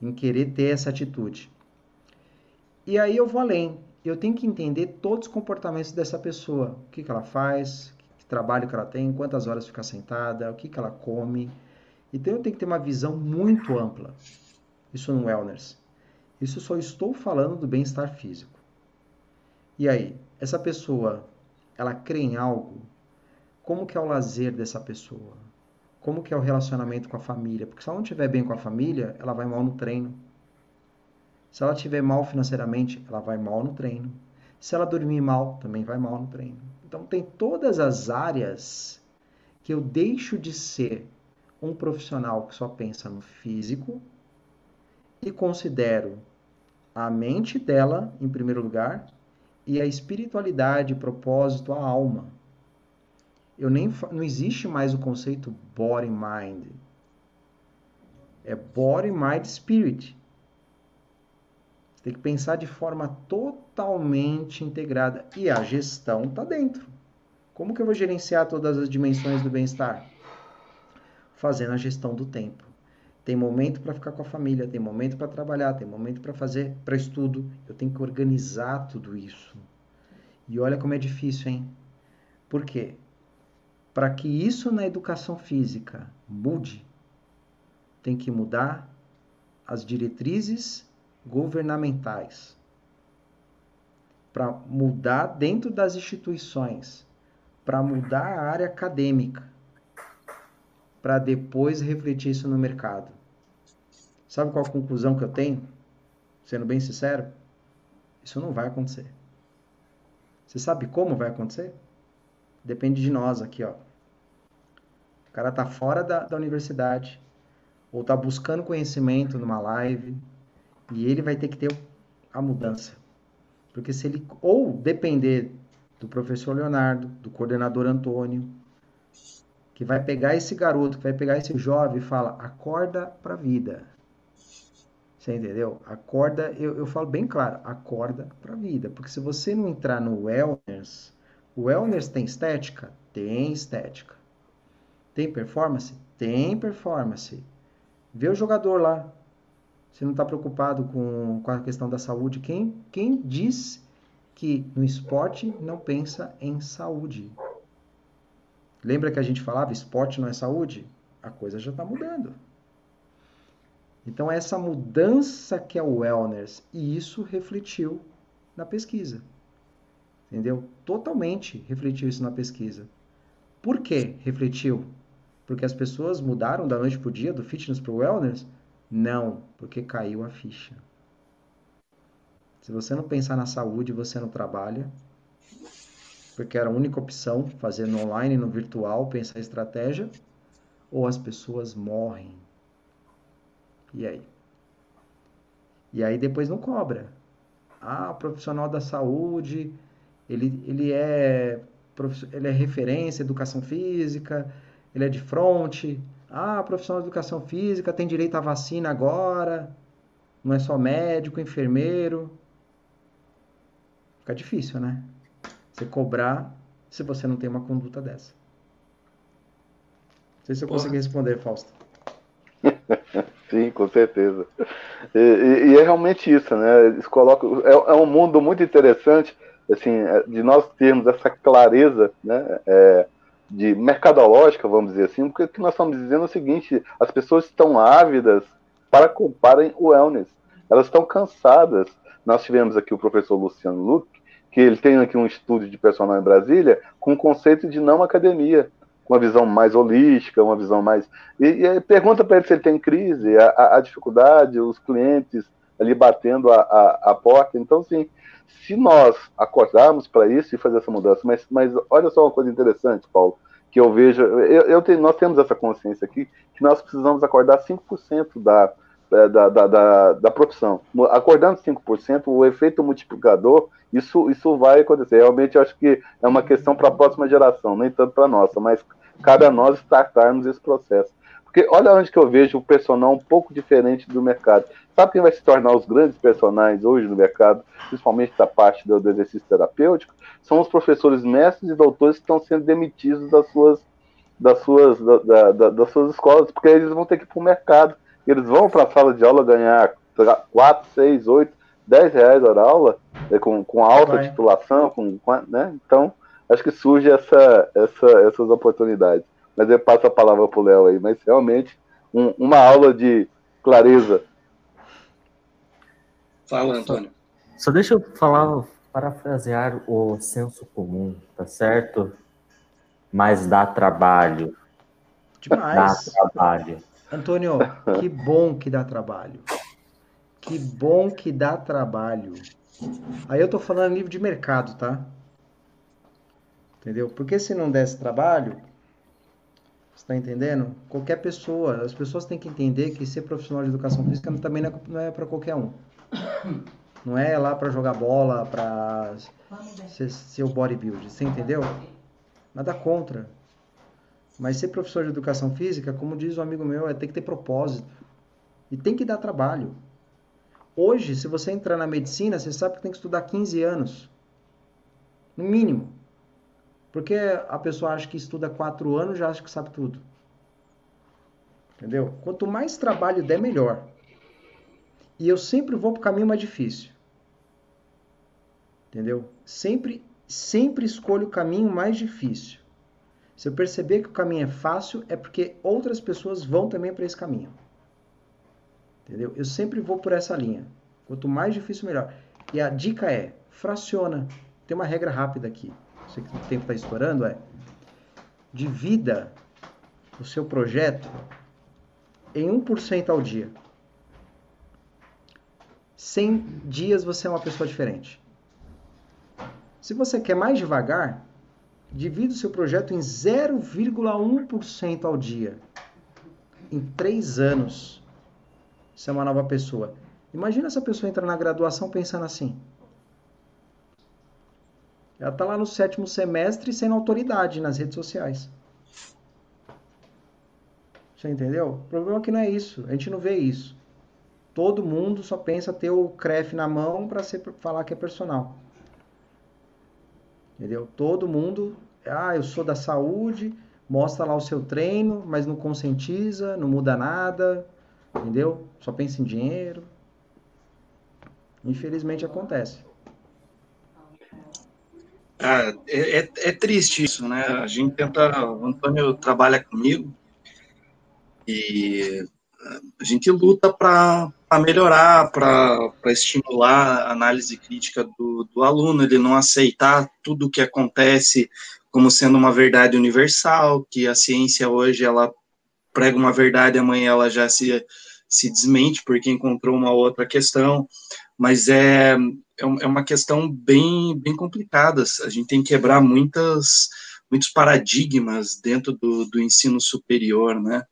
em querer ter essa atitude? E aí eu vou além. Eu tenho que entender todos os comportamentos dessa pessoa. O que, que ela faz, que trabalho que ela tem, quantas horas fica sentada, o que, que ela come. Então eu tenho que ter uma visão muito ampla. Isso no wellness. Isso só estou falando do bem-estar físico. E aí, essa pessoa ela crê em algo, como que é o lazer dessa pessoa? Como que é o relacionamento com a família? Porque se ela não estiver bem com a família, ela vai mal no treino. Se ela estiver mal financeiramente, ela vai mal no treino. Se ela dormir mal, também vai mal no treino. Então tem todas as áreas que eu deixo de ser um profissional que só pensa no físico e considero a mente dela em primeiro lugar e a espiritualidade, propósito, a alma. Eu nem não existe mais o conceito body mind. É body mind spirit. Você tem que pensar de forma totalmente integrada e a gestão está dentro. Como que eu vou gerenciar todas as dimensões do bem-estar? Fazendo a gestão do tempo. Tem momento para ficar com a família, tem momento para trabalhar, tem momento para fazer para estudo. Eu tenho que organizar tudo isso. E olha como é difícil, hein? Por quê? Para que isso na educação física mude, tem que mudar as diretrizes governamentais para mudar dentro das instituições, para mudar a área acadêmica, para depois refletir isso no mercado. Sabe qual a conclusão que eu tenho? Sendo bem sincero, isso não vai acontecer. Você sabe como vai acontecer? Depende de nós aqui, ó. O cara tá fora da, da universidade ou tá buscando conhecimento numa live e ele vai ter que ter a mudança. Porque se ele ou depender do professor Leonardo, do coordenador Antônio, que vai pegar esse garoto, que vai pegar esse jovem e fala: acorda para a vida. Você entendeu? Acorda, eu, eu falo bem claro, acorda para a vida. Porque se você não entrar no wellness, o wellness tem estética? Tem estética. Tem performance? Tem performance. Vê o jogador lá. Você não está preocupado com, com a questão da saúde. Quem, quem diz que no esporte não pensa em saúde? Lembra que a gente falava esporte não é saúde? A coisa já está mudando. Então, essa mudança que é o wellness, e isso refletiu na pesquisa. Entendeu? Totalmente refletiu isso na pesquisa. Por que refletiu? Porque as pessoas mudaram da noite para o dia, do fitness para o wellness? Não, porque caiu a ficha. Se você não pensar na saúde, você não trabalha. Porque era a única opção, fazer no online, no virtual, pensar estratégia. Ou as pessoas morrem e aí? E aí depois não cobra. Ah, profissional da saúde, ele, ele, é, ele é referência, educação física, ele é de fronte. Ah, profissional de educação física tem direito à vacina agora. Não é só médico, enfermeiro. Fica difícil, né? Você cobrar se você não tem uma conduta dessa. Não sei se eu consegui responder, Fausto. Sim, com certeza. E, e, e, é realmente isso, né? Eles colocam, é, é, um mundo muito interessante, assim, é, de nós termos essa clareza, né? É, de mercadológica, vamos dizer assim, porque o que nós estamos dizendo é o seguinte: as pessoas estão ávidas para comprarem o wellness. Elas estão cansadas. Nós tivemos aqui o professor Luciano Luque, que ele tem aqui um estúdio de personal em Brasília, com o conceito de não academia uma visão mais holística, uma visão mais. E, e pergunta para ele se ele tem crise, a, a, dificuldade, os clientes ali batendo a, a, a porta. Então, sim, se nós acordarmos para isso e fazer essa mudança, mas, mas olha só uma coisa interessante, Paulo, que eu vejo, eu, eu tenho, nós temos essa consciência aqui, que nós precisamos acordar 5% da, da, da, da, da profissão. Acordando 5%, o efeito multiplicador, isso, isso vai acontecer. Realmente, eu acho que é uma questão para a próxima geração, nem tanto para a nossa, mas cabe a nós startarmos esse processo. Porque olha onde que eu vejo o personal um pouco diferente do mercado. Sabe quem vai se tornar os grandes personagens hoje no mercado, principalmente da parte do, do exercício terapêutico? São os professores mestres e doutores que estão sendo demitidos das suas, das suas, da, da, das suas escolas, porque eles vão ter que ir para o mercado. Eles vão para a sala de aula ganhar 4, 6, 8, 10 reais a aula, né, com, com alta vai. titulação, com, né? Então, acho que surge essa, essa, essas oportunidades. Mas eu passo a palavra para o Léo aí, mas realmente um, uma aula de clareza. Fala, Antônio. Só, só deixa eu falar, parafrasear o senso comum, tá certo? Mas dá trabalho. Demais. Dá trabalho. Antônio, que bom que dá trabalho. Que bom que dá trabalho. Aí eu tô falando nível de mercado, tá? Entendeu? Porque se não desse trabalho, você está entendendo? Qualquer pessoa, as pessoas têm que entender que ser profissional de educação física também não é, é para qualquer um. Não é lá para jogar bola, para ser, ser o bodybuilder, você entendeu? Nada contra. Mas ser professor de educação física, como diz um amigo meu, é ter que ter propósito. E tem que dar trabalho. Hoje, se você entrar na medicina, você sabe que tem que estudar 15 anos. No mínimo. Porque a pessoa acha que estuda quatro anos já acha que sabe tudo. Entendeu? Quanto mais trabalho der, melhor. E eu sempre vou para o caminho mais difícil. Entendeu? Sempre, sempre escolho o caminho mais difícil. Se eu perceber que o caminho é fácil, é porque outras pessoas vão também para esse caminho. Entendeu? Eu sempre vou por essa linha. Quanto mais difícil, melhor. E a dica é, fraciona. Tem uma regra rápida aqui. Sei que o tempo está estourando, é. Divida o seu projeto em 1% ao dia. 100 dias você é uma pessoa diferente. Se você quer mais devagar, divida o seu projeto em 0,1% ao dia. Em 3 anos, você é uma nova pessoa. Imagina essa pessoa entrar na graduação pensando assim. Ela está lá no sétimo semestre sendo autoridade nas redes sociais. Você entendeu? O problema é que não é isso. A gente não vê isso. Todo mundo só pensa ter o CREF na mão para falar que é personal. Entendeu? Todo mundo, ah, eu sou da saúde, mostra lá o seu treino, mas não conscientiza, não muda nada, entendeu? Só pensa em dinheiro. Infelizmente acontece. Ah, é, é, é, triste isso, né? A gente tenta. O Antônio trabalha comigo e a gente luta para melhorar, para estimular a análise crítica do, do aluno, ele não aceitar tudo o que acontece como sendo uma verdade universal, que a ciência hoje ela prega uma verdade, amanhã ela já se, se desmente porque encontrou uma outra questão, mas é, é, é uma questão bem, bem complicada, a gente tem que quebrar muitas, muitos paradigmas dentro do, do ensino superior, né,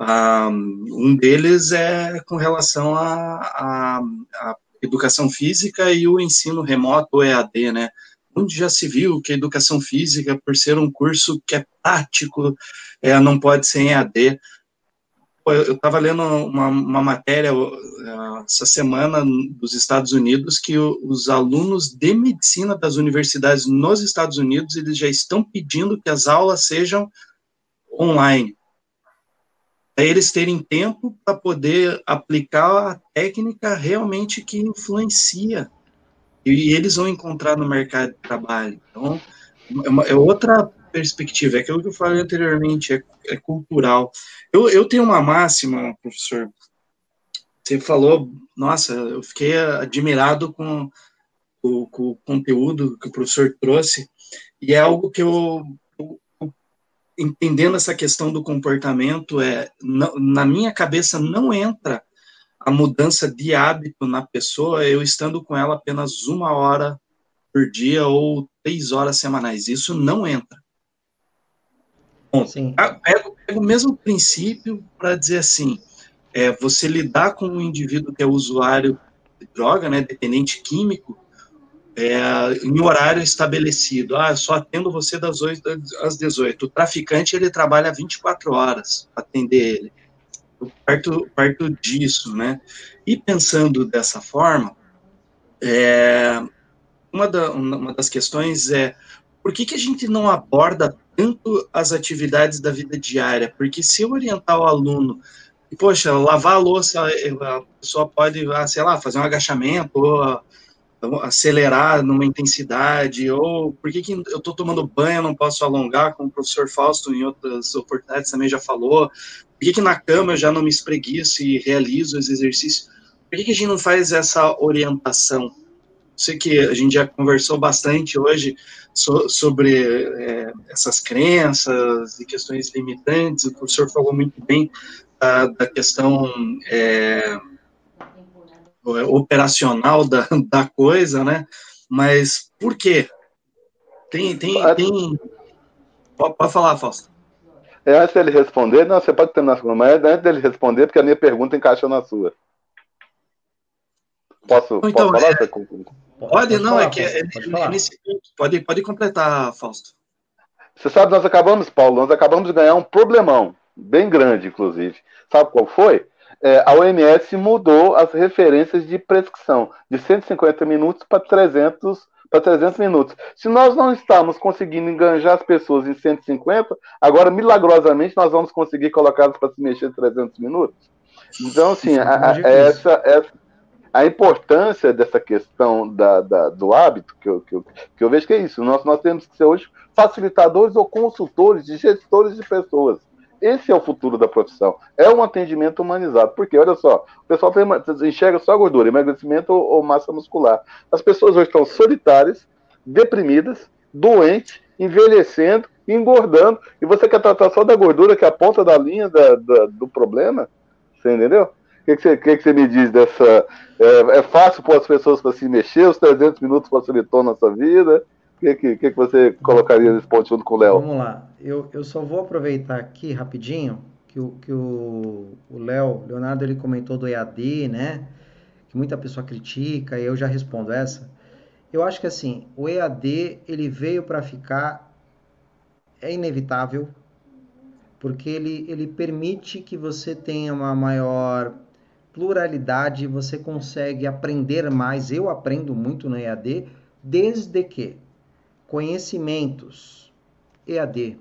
um deles é com relação à educação física e o ensino remoto, o EAD, né? Onde já se viu que a educação física, por ser um curso que é prático, é, não pode ser em EAD. Eu estava lendo uma, uma matéria essa semana dos Estados Unidos que os alunos de medicina das universidades nos Estados Unidos eles já estão pedindo que as aulas sejam online é eles terem tempo para poder aplicar a técnica realmente que influencia. E eles vão encontrar no mercado de trabalho. Então, é, uma, é outra perspectiva, é aquilo que eu falei anteriormente, é, é cultural. Eu, eu tenho uma máxima, professor, você falou, nossa, eu fiquei admirado com o, com o conteúdo que o professor trouxe, e é algo que eu entendendo essa questão do comportamento, é, na minha cabeça não entra a mudança de hábito na pessoa, eu estando com ela apenas uma hora por dia ou três horas semanais. Isso não entra. Bom, pego, pego o mesmo princípio para dizer assim, é, você lidar com um indivíduo que é usuário de droga, né, dependente químico, é, em horário estabelecido. Ah, só atendo você das 8 às 18. O traficante, ele trabalha 24 horas para atender ele. Eu parto, parto disso, né? E pensando dessa forma, é, uma, da, uma das questões é por que, que a gente não aborda tanto as atividades da vida diária? Porque se eu orientar o aluno poxa, lavar a louça, a pessoa pode, ah, sei lá, fazer um agachamento, ou acelerar numa intensidade, ou por que, que eu estou tomando banho, não posso alongar, como o professor Fausto em outras oportunidades também já falou, por que, que na cama eu já não me espreguiço e realizo os exercícios, por que, que a gente não faz essa orientação? Sei que a gente já conversou bastante hoje so, sobre é, essas crenças e questões limitantes, o professor falou muito bem da, da questão é, operacional da, da coisa, né? Mas por quê? Tem, tem, tem... Pode, pode falar, Fausto. É, antes dele responder, não, você pode terminar, mas antes dele responder, porque a minha pergunta encaixa na sua. Posso, então, posso falar? É, pode, pode, não, falar, é que é, pode, é nesse ponto. Pode, pode completar, Fausto. Você sabe, nós acabamos, Paulo, nós acabamos de ganhar um problemão, bem grande, inclusive. Sabe qual foi? é, a OMS mudou as referências de prescrição de 150 minutos para 300 para 300 minutos. Se nós não estamos conseguindo enganjar as pessoas em 150, agora milagrosamente nós vamos conseguir colocá-las para se mexer em 300 minutos. Então, assim, é a, a, essa, essa, a importância dessa questão da, da, do hábito, que eu, que, eu, que eu vejo que é isso. Nós, nós temos que ser hoje facilitadores ou consultores de gestores de pessoas. esse é o futuro da profissão. É um atendimento humanizado. Porque, olha só, o pessoal tem, enxerga só gordura, emagrecimento ou, ou massa muscular. As pessoas hoje estão solitárias, deprimidas, doentes, envelhecendo, engordando. E você quer tratar só da gordura, que é a ponta da linha da, da, do problema? Você entendeu? O que, que, você, que, que você me diz dessa. É, é fácil para as pessoas para se mexer, os 300 minutos facilitou nossa vida? O que, que, que, você colocaria nesse ponto junto com o Léo? Vamos lá. Eu, eu só vou aproveitar aqui rapidinho que o que o Léo, Leonardo, ele comentou do EAD, né? Que muita pessoa critica e eu já respondo essa. Eu acho que assim, o EAD ele veio para ficar, é inevitável, porque ele, ele permite que você tenha uma maior pluralidade, você consegue aprender mais. Eu aprendo muito no EAD, desde que Conhecimentos EAD.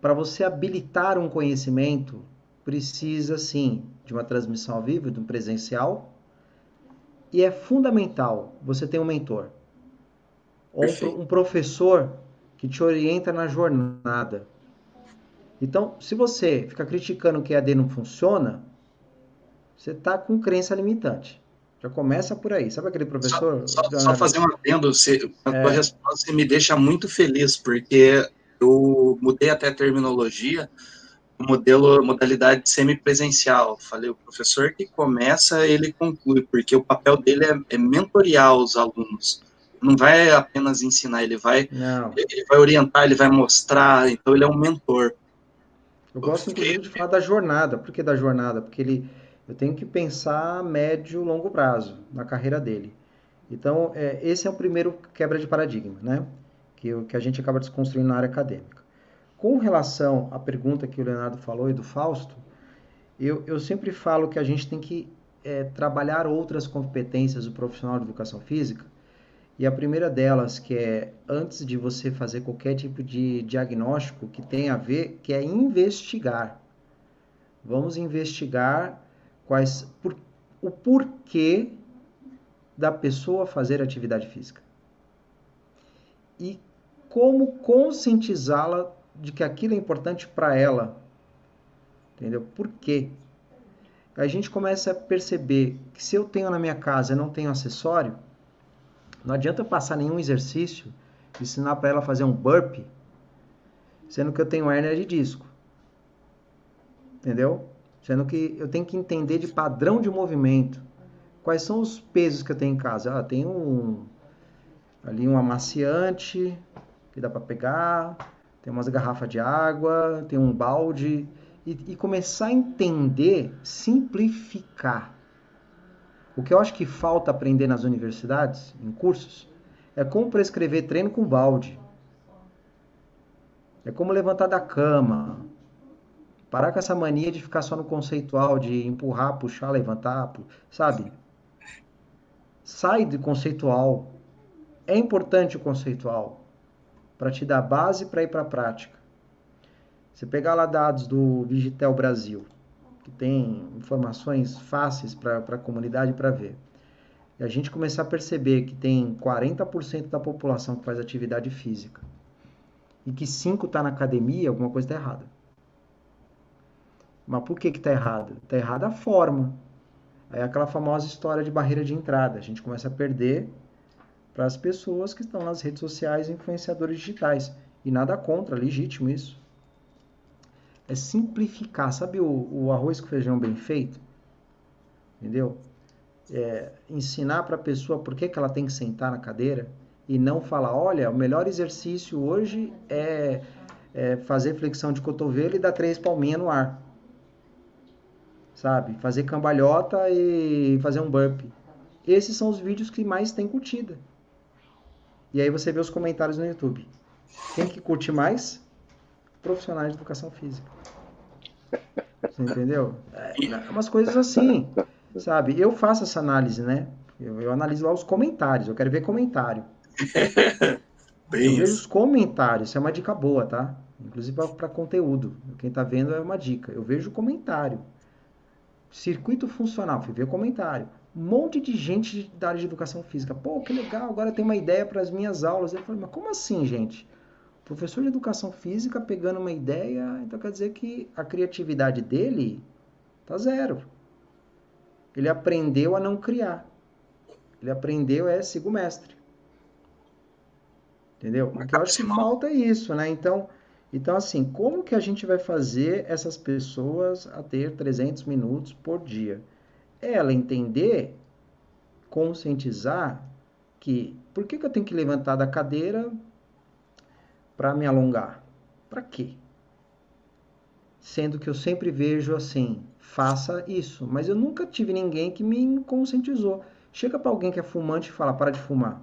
Para você habilitar um conhecimento, precisa sim de uma transmissão ao vivo, de um presencial, e é fundamental você ter um mentor ou um, professor que te orienta na jornada. Então, se você fica criticando que EAD não funciona, você está com crença limitante. Já começa por aí. Sabe aquele professor? Só, só, só fazer um adendo, você, a é. tua resposta me deixa muito feliz, porque eu mudei até a terminologia, modelo, modalidade semipresencial. Falei, o professor que começa, ele conclui, porque o papel dele é, é mentoriar os alunos. Não vai apenas ensinar, ele vai, ele vai orientar, ele vai mostrar, então ele é um mentor. Eu gosto, inclusive, de falar da jornada. Por que da jornada? Porque ele eu tenho que pensar médio, longo prazo na carreira dele. Então, é, esse é o primeiro quebra de paradigma, né? Que, que a gente acaba desconstruindo na área acadêmica. Com relação à pergunta que o Leonardo falou e do Fausto, eu, eu sempre falo que a gente tem que é, trabalhar outras competências do profissional de educação física. E a primeira delas, que é antes de você fazer qualquer tipo de diagnóstico que tenha a ver, que é investigar. Vamos investigar quais por, o porquê da pessoa fazer atividade física e como conscientizá-la de que aquilo é importante para ela. Entendeu? Por quê? A gente começa a perceber que se eu tenho na minha casa e não tenho acessório, não adianta passar nenhum exercício, ensinar para ela fazer um burpee, sendo que eu tenho hérnia de disco. Entendeu? Sendo que eu tenho que entender de padrão de movimento. Quais são os pesos que eu tenho em casa? Ah, tem um ali um amaciante que dá para pegar, tem umas garrafas de água, tem um balde e, e, começar a entender, simplificar. O que eu acho que falta aprender nas universidades, em cursos, é como prescrever treino com balde. É como levantar da cama, Parar com essa mania de ficar só no conceitual, de empurrar, puxar, levantar, sabe? Sai do conceitual. É importante o conceitual para te dar base para ir para a prática. Você pegar lá dados do Vigitel Brasil, que tem informações fáceis para a comunidade para ver. E a gente começar a perceber que tem 40% da população que faz atividade física e que 5% está na academia, alguma coisa está errada. Mas por que está errado? Está errada a forma. É aquela famosa história de barreira de entrada. A gente começa a perder para as pessoas que estão nas redes sociais influenciadores digitais. E nada contra, legítimo isso. É simplificar. Sabe o, o arroz com feijão bem feito? Entendeu? É, ensinar para a pessoa por que, que ela tem que sentar na cadeira e não falar, olha, o melhor exercício hoje é, é fazer flexão de cotovelo e dar três palminhas no ar sabe? Fazer cambalhota e fazer um burpee. Esses são os vídeos que mais tem curtida. E aí você vê os comentários no YouTube. Quem que curte mais? Profissionais de educação física. Você entendeu? É, umas coisas assim, sabe? Eu faço essa análise, né? Eu, eu analiso lá os comentários. Eu quero ver comentário. Bem eu vejo os comentários. Isso é uma dica boa, tá? Inclusive para conteúdo. Quem tá vendo é uma dica. Eu vejo o comentário. Circuito funcional, fui ver comentário. Um monte de gente da área de educação física. Pô, que legal, agora tem uma ideia para as minhas aulas. Eu falei, mas como assim, gente? Professor de educação física pegando uma ideia, então quer dizer que a criatividade dele tá zero. Ele aprendeu a não criar. Ele aprendeu é siga o mestre. Entendeu? O que eu acho que falta é isso, né? Então, então, assim, como que a gente vai fazer essas pessoas a ter 300 minutos por dia? É ela entender, conscientizar que por que, que eu tenho que levantar da cadeira para me alongar? Para quê? Sendo que eu sempre vejo assim, faça isso, mas eu nunca tive ninguém que me conscientizou. Chega para alguém que é fumante e fala, para de fumar.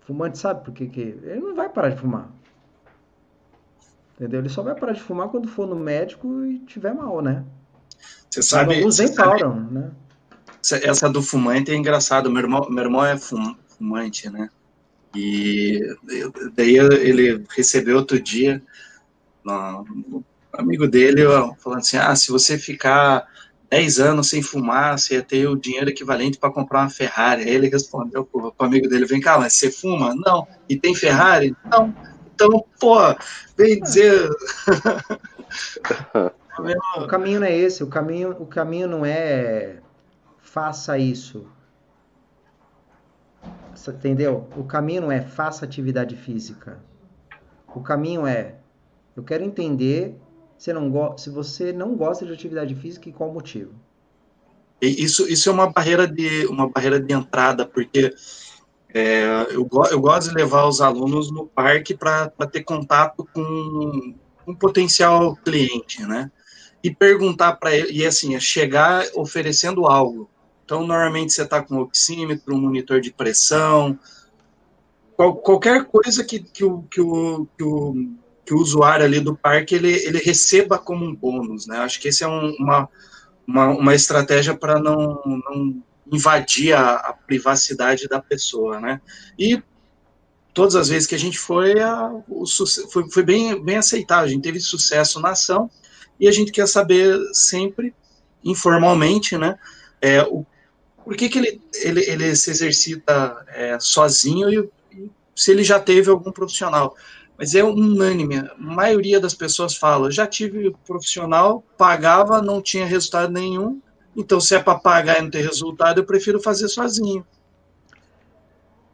Fumante sabe por que que... Ele não vai parar de fumar. Entendeu? Ele só vai parar de fumar quando for no médico e tiver mal, né? Você sabe. Alguns nem param, né? Essa do fumante é engraçado. Meu irmão, meu irmão é fumante, né? E daí ele recebeu outro dia um amigo dele falando assim: ah, se você ficar 10 anos sem fumar, você ia ter o dinheiro equivalente para comprar uma Ferrari. Aí ele respondeu para o amigo dele: vem cá, mas você fuma? Não. E tem Ferrari? Não. Então, pô, vem dizer. o caminho não é esse, o caminho, o caminho não é faça isso. Você entendeu? O caminho não é faça atividade física. O caminho é eu quero entender se, não se você não gosta de atividade física e qual motivo. Isso, isso é uma barreira de uma barreira de entrada, porque é, eu, eu gosto de levar os alunos no parque para ter contato com um potencial cliente, né? E perguntar para ele, e assim, é chegar oferecendo algo. Então, normalmente você está com oxímetro, um monitor de pressão, qual, qualquer coisa que, que, o, que, o, que, o, que o usuário ali do parque ele, ele receba como um bônus, né? Acho que esse é um, uma, uma, uma estratégia para não, não invadir a, a, privacidade da pessoa, né? E todas as vezes que a gente foi, a, o, foi, foi bem, bem aceitado, a gente teve sucesso na ação e a gente quer saber sempre, informalmente, né, é, o, por que, que ele, ele, ele se exercita é, sozinho e, e se ele já teve algum profissional. Mas é unânime, a maioria das pessoas fala, já tive profissional, pagava, não tinha resultado nenhum, então, se é para pagar e não ter resultado, eu prefiro fazer sozinho.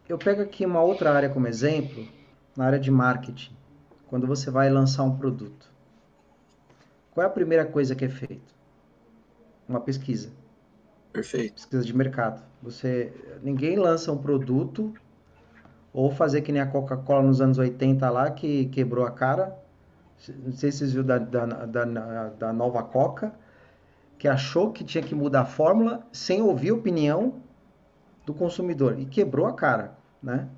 Eu pego aqui uma outra área como exemplo, na área de marketing, quando você vai lançar um produto. Qual é a primeira coisa que é feita? Uma pesquisa. Perfeito. Pesquisa de mercado. Você, ninguém lança um produto ou fazer que nem a Coca-Cola nos anos 80 lá, que quebrou a cara. Não sei se vocês viram da, da, da, da nova Coca que achou que tinha que mudar a fórmula sem ouvir a opinião do consumidor e quebrou a cara, né?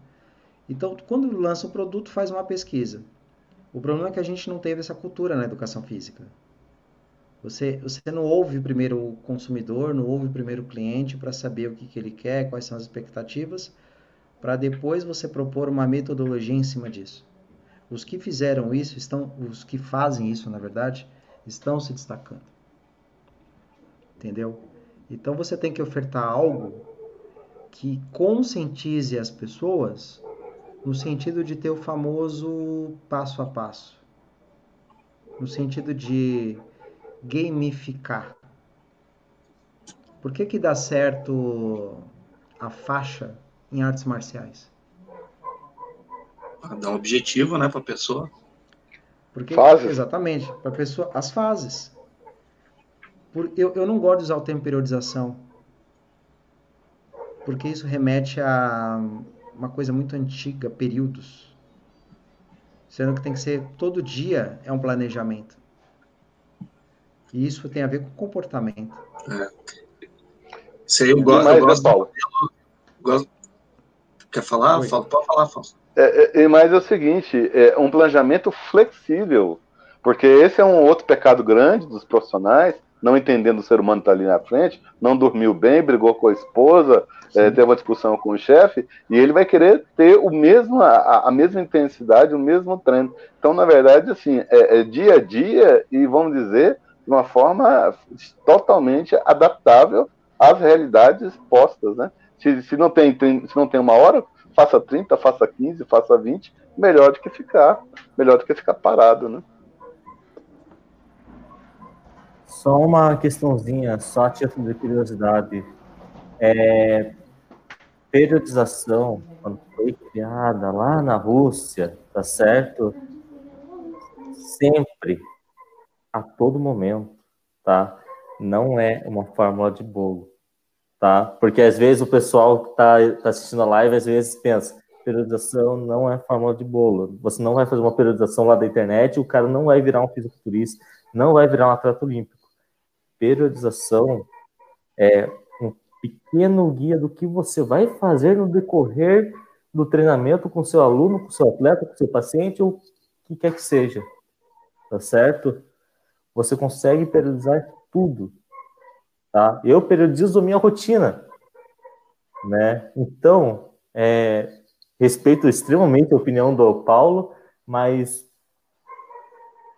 Então, quando lança um produto, faz uma pesquisa. O problema é que a gente não teve essa cultura na educação física. Você, você não ouve primeiro o consumidor, não ouve primeiro o cliente para saber o que, que ele quer, quais são as expectativas, para depois você propor uma metodologia em cima disso. Os que fizeram isso estão, os que fazem isso, na verdade, estão se destacando entendeu? Então você tem que ofertar algo que conscientize as pessoas no sentido de ter o famoso passo a passo, no sentido de gamificar. Por que que dá certo a faixa em artes marciais? Dá um objetivo, né, para a pessoa. Porque, fases. Exatamente, para pessoa, as fases. Por, eu, eu não gosto de usar o termo periodização, porque isso remete a uma coisa muito antiga, períodos. Sendo que tem que ser todo dia é um planejamento. E isso tem a ver com comportamento. É. Isso aí eu, gosto, eu gosto, Paulo. gosto. Quer falar? Fala, pode falar, Fausto. É, é, mas é o seguinte, é um planejamento flexível, porque esse é um outro pecado grande dos profissionais, não entendendo o ser humano está ali na frente, não dormiu bem, brigou com a esposa, é, teve uma discussão com o chefe, e ele vai querer ter o mesmo, a, a, mesma intensidade, o mesmo treino. Então, na verdade, assim, é, é dia a dia e, vamos dizer, de uma forma totalmente adaptável às realidades postas, né? Se, se, não, tem, se não tem uma hora, faça 30, faça 15, faça 20, melhor do que ficar, melhor do que ficar parado, né? Só uma questãozinha, só a de curiosidade. É, periodização, quando foi criada lá na Rússia, tá certo? Sempre, a todo momento, tá? Não é uma fórmula de bolo, tá? Porque às vezes o pessoal que tá, tá assistindo a live, às vezes pensa, periodização não é fórmula de bolo. Você não vai fazer uma periodização lá da internet, o cara não vai virar um fisiculturista, não vai virar um atleta olímpico. Periodização é pequeno guia do que você vai fazer no decorrer do treinamento com seu aluno, com seu atleta, com seu paciente ou o que quer que seja. Tá certo? Você consegue periodizar tudo. Tá? Eu periodizo minha rotina. Né? Então, é, respeito extremamente a opinião do Paulo, mas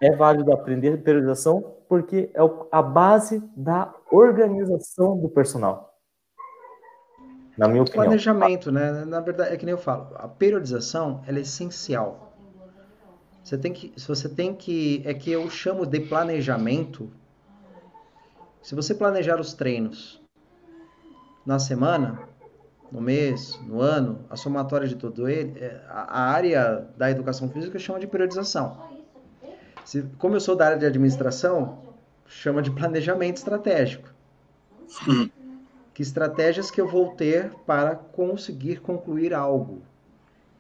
é válido aprender periodização porque é a base da organização do personal na minha opinião. Planejamento, né? Na verdade, é que nem eu falo, a periodização é essencial. Você tem que, se você tem que, é que eu chamo de planejamento. Se você planejar os treinos na semana, no mês, no ano, a somatória de tudo ele, é, a área da educação física chama de periodização. Se, como eu sou da área de administração, chama de planejamento estratégico. Que estratégias que eu vou ter para conseguir concluir algo.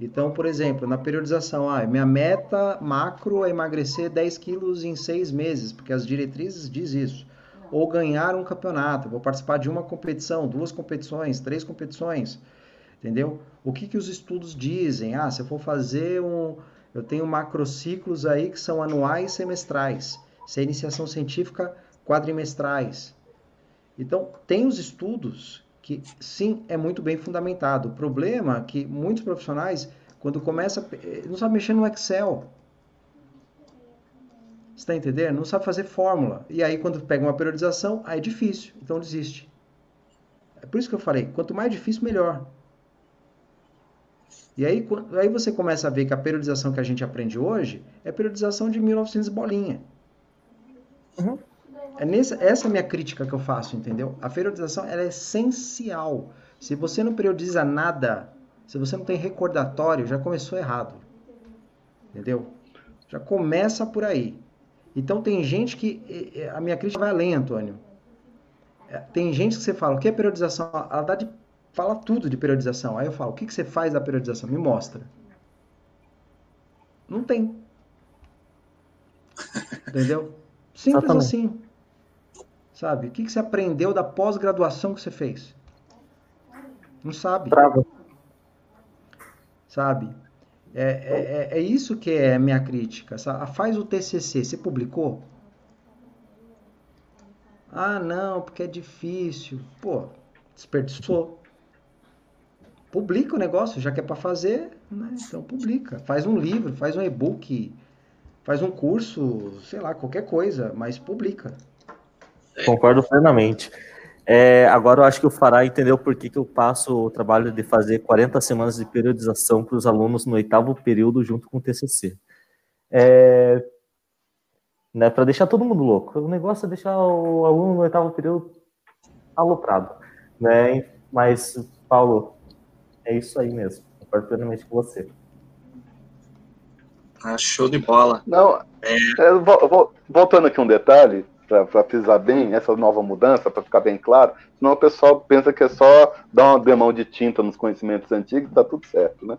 Então, por exemplo, na periodização, ah, minha meta macro é emagrecer 10 quilos em seis meses, porque as diretrizes diz isso. Ou ganhar um campeonato, vou participar de uma competição, duas competições, três competições, entendeu? O que, que os estudos dizem? Ah, se eu for fazer um... Eu tenho macrociclos aí que são anuais semestrais. Se é iniciação científica, quadrimestrais. Então, tem os estudos que, sim, é muito bem fundamentado. O problema é que muitos profissionais, quando começa, eh, não sabem mexer no Excel. Está entendendo? Não sabe fazer fórmula. E aí, quando pega uma periodização, aí é difícil. Então, desiste. É por isso que eu falei, quanto mais difícil, melhor. E aí, aí você começa a ver que a periodização que a gente aprende hoje é periodização de 1900 bolinha. Uhum. É nessa, essa é a minha crítica que eu faço, entendeu? A periodização é essencial. Se você não periodiza nada, se você não tem recordatório, já começou errado. Entendeu? Já começa por aí. Então tem gente que. A minha crítica vai além, Antônio. É, tem gente que você fala, o que é periodização? Ela dá de. Fala tudo de periodização. Aí eu falo, o que, que você faz da periodização? Me mostra. Não tem. Entendeu? Simples Exatamente. assim. Sabe? O que, que você aprendeu da pós-graduação que você fez? Não sabe. Bravo. Sabe? É, é, é, é isso que é minha crítica. Sabe? Ah, faz o TCC. Você publicou? Ah, não, porque é difícil. Pô, desperdiçou. Publica o negócio, já que é para fazer, né? então publica. Faz um livro, faz um e-book, faz um curso, sei lá, qualquer coisa, mas publica. Concordo plenamente. É, agora eu acho que o Fará entendeu por que, que eu passo o trabalho de fazer 40 semanas de periodização para os alunos no oitavo período junto com o TCC. É, né, para deixar todo mundo louco. O negócio é deixar o aluno no oitavo período aloprado. Né? Mas, Paulo, é isso aí mesmo. Concordo plenamente com você. Ah, show de bola. Não, é... É, voltando aqui um detalhe, para frisar bem essa nova mudança, para ficar bem claro, senão o pessoal pensa que é só dar uma demão de tinta nos conhecimentos antigos e está tudo certo, né?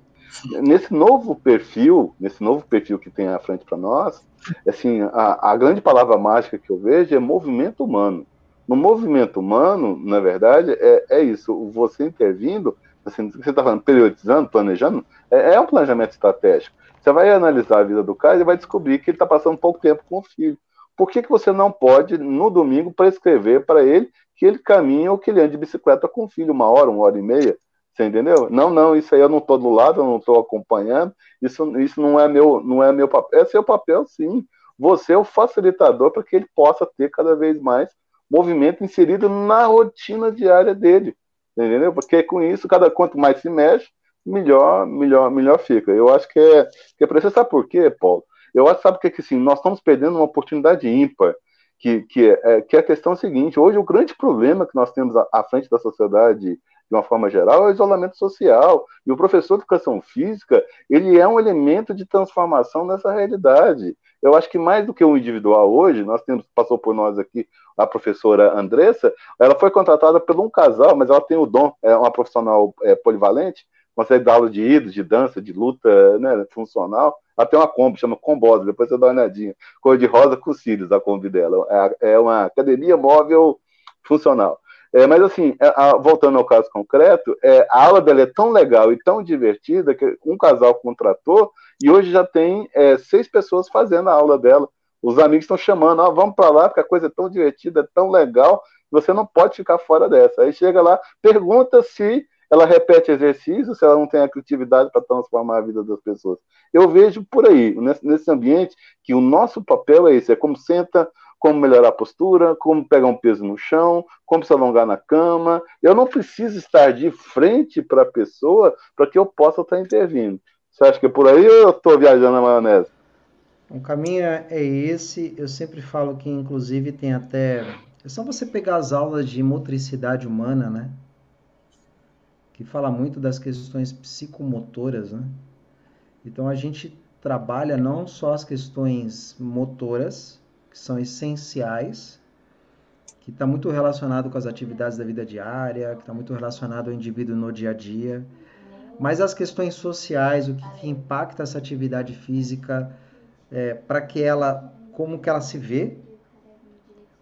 Nesse novo perfil, nesse novo perfil que tem à frente para nós, assim, a, a grande palavra mágica que eu vejo é movimento humano. No movimento humano, na verdade, é, é isso, você intervindo, assim, você está falando periodizando, planejando, é, é, um planejamento estratégico. Você vai analisar a vida do cara e vai descobrir que ele está passando pouco tempo com o filho por que, que você não pode, no domingo, prescrever para ele que ele caminhe ou que ele ande de bicicleta com o filho uma hora, uma hora e meia? Você entendeu? Não, não, isso aí eu não estou do lado, eu não estou acompanhando, isso, isso não é meu, não é meu papel. É seu papel, sim. Você é o facilitador para que ele possa ter cada vez mais movimento inserido na rotina diária dele. Entendeu? Porque com isso, cada quanto mais se mexe, melhor, melhor, melhor fica. Eu acho que é, que é preciso. Sabe por quê, Paulo? Eu acho sabe que, que assim, nós estamos perdendo uma oportunidade ímpar. Que, que, é, que é a questão seguinte: hoje o grande problema que nós temos à, à frente da sociedade de uma forma geral, é o isolamento social. E o professor de educação física, ele é um elemento de transformação nessa realidade. Eu acho que mais do que um individual hoje, nós temos, passou por nós aqui a professora Andressa, ela foi contratada por um casal, mas ela tem o dom, é uma profissional é, polivalente, consegue dar aula de idos, de dança, de luta né, funcional. Ela tem uma Kombi, chama Combosa, depois você dá uma olhadinha. Cor de rosa com cílios, a Kombi dela. É, é uma academia móvel funcional. É, mas assim, é, a, voltando ao caso concreto, é, a aula dela é tão legal e tão divertida que um casal contratou e hoje já tem é, seis pessoas fazendo a aula dela. Os amigos estão chamando, oh, vamos para lá porque a coisa é tão divertida, é tão legal, você não pode ficar fora dessa. Aí chega lá, pergunta se ela repete exercício, se ela não tem a criatividade para transformar a vida das pessoas. Eu vejo por aí, nesse ambiente, que o nosso papel é esse, é como senta como melhorar a postura, como pegar um peso no chão, como se alongar na cama. Eu não preciso estar de frente para a pessoa para que eu possa estar intervindo. Você acha que é por aí ou eu estou viajando na maionese? O caminho é esse. Eu sempre falo que, inclusive, tem até. É só você pegar as aulas de motricidade humana, né? Que fala muito das questões psicomotoras, né? Então a gente trabalha não só as questões motoras, que são essenciais, que está muito relacionado com as atividades da vida diária, que está muito relacionado ao indivíduo no dia a dia, mas as questões sociais, o que, que impacta essa atividade física, é, para que ela, como que ela se vê,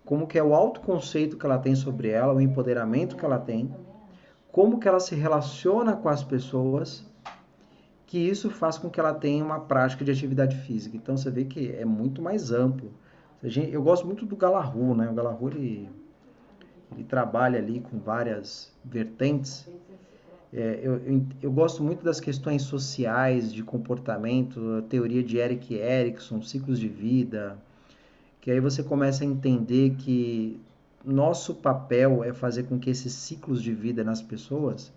como que é o autoconceito que ela tem sobre ela, o empoderamento que ela tem, como que ela se relaciona com as pessoas, que isso faz com que ela tenha uma prática de atividade física. Então você vê que é muito mais amplo. Eu gosto muito do Galahu, né? O Galahu ele, ele trabalha ali com várias vertentes. É, eu, eu, eu, gosto muito das questões sociais, de comportamento, a teoria de Eric Erickson, ciclos de vida, que aí você começa a entender que nosso papel é fazer com que esses ciclos de vida nas pessoas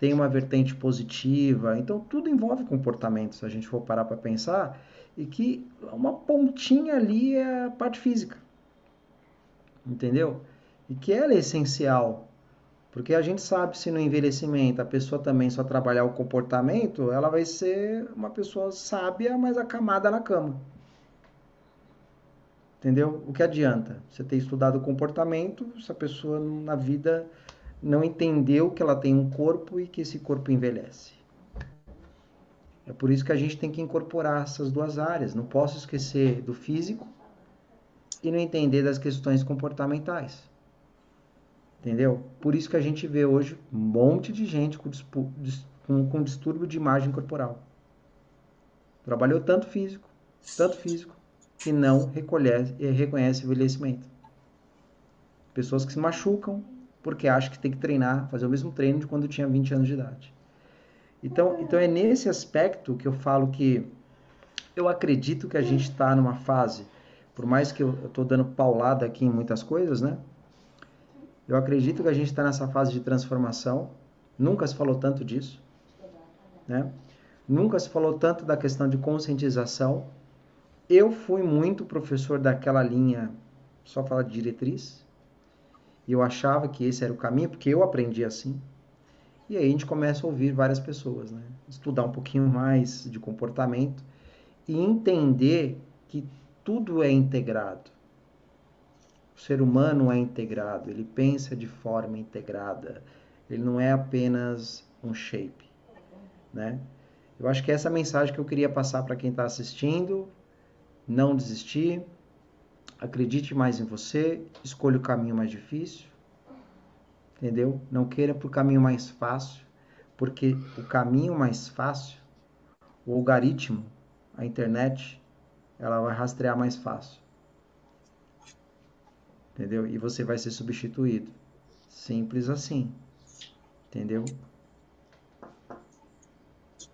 tenham uma vertente positiva. Então, tudo envolve comportamento, se a gente for parar para pensar e que uma pontinha ali é a parte física. Entendeu? E que ela é essencial. Porque a gente sabe se no envelhecimento a pessoa também só trabalhar o comportamento, ela vai ser uma pessoa sábia, mas acamada na cama. Entendeu? O que adianta? Você ter estudado o comportamento, se a pessoa na vida não entendeu que ela tem um corpo e que esse corpo envelhece. É por isso que a gente tem que incorporar essas duas áreas. Não posso esquecer do físico e não entender das questões comportamentais. Entendeu? Por isso que a gente vê hoje um monte de gente com, com, com distúrbio de imagem corporal. Trabalhou tanto físico, tanto físico, que não reconhece, reconhece o envelhecimento. Pessoas que se machucam porque acham que tem que treinar, fazer o mesmo treino de quando tinha 20 anos de idade. Então, então é nesse aspecto que eu falo que eu acredito que a gente está numa fase, por mais que eu estou dando paulada aqui em muitas coisas, né? Eu acredito que a gente está nessa fase de transformação. Nunca se falou tanto disso, né? Nunca se falou tanto da questão de conscientização. Eu fui muito professor daquela linha, só falar de diretriz. E eu achava que esse era o caminho, porque eu aprendi assim. E aí a gente começa a ouvir várias pessoas, né? Estudar um pouquinho mais de comportamento e entender que tudo é integrado. O ser humano é integrado, ele pensa de forma integrada. Ele não é apenas um shape, né? Eu acho que essa é a mensagem que eu queria passar para quem está assistindo. Não desistir, acredite mais em você, escolha o caminho mais difícil, entendeu? Não queira o caminho mais fácil, porque o caminho mais fácil, o algoritmo, a internet, ela vai rastrear mais fácil. Entendeu? E você vai ser substituído. Simples assim. Entendeu?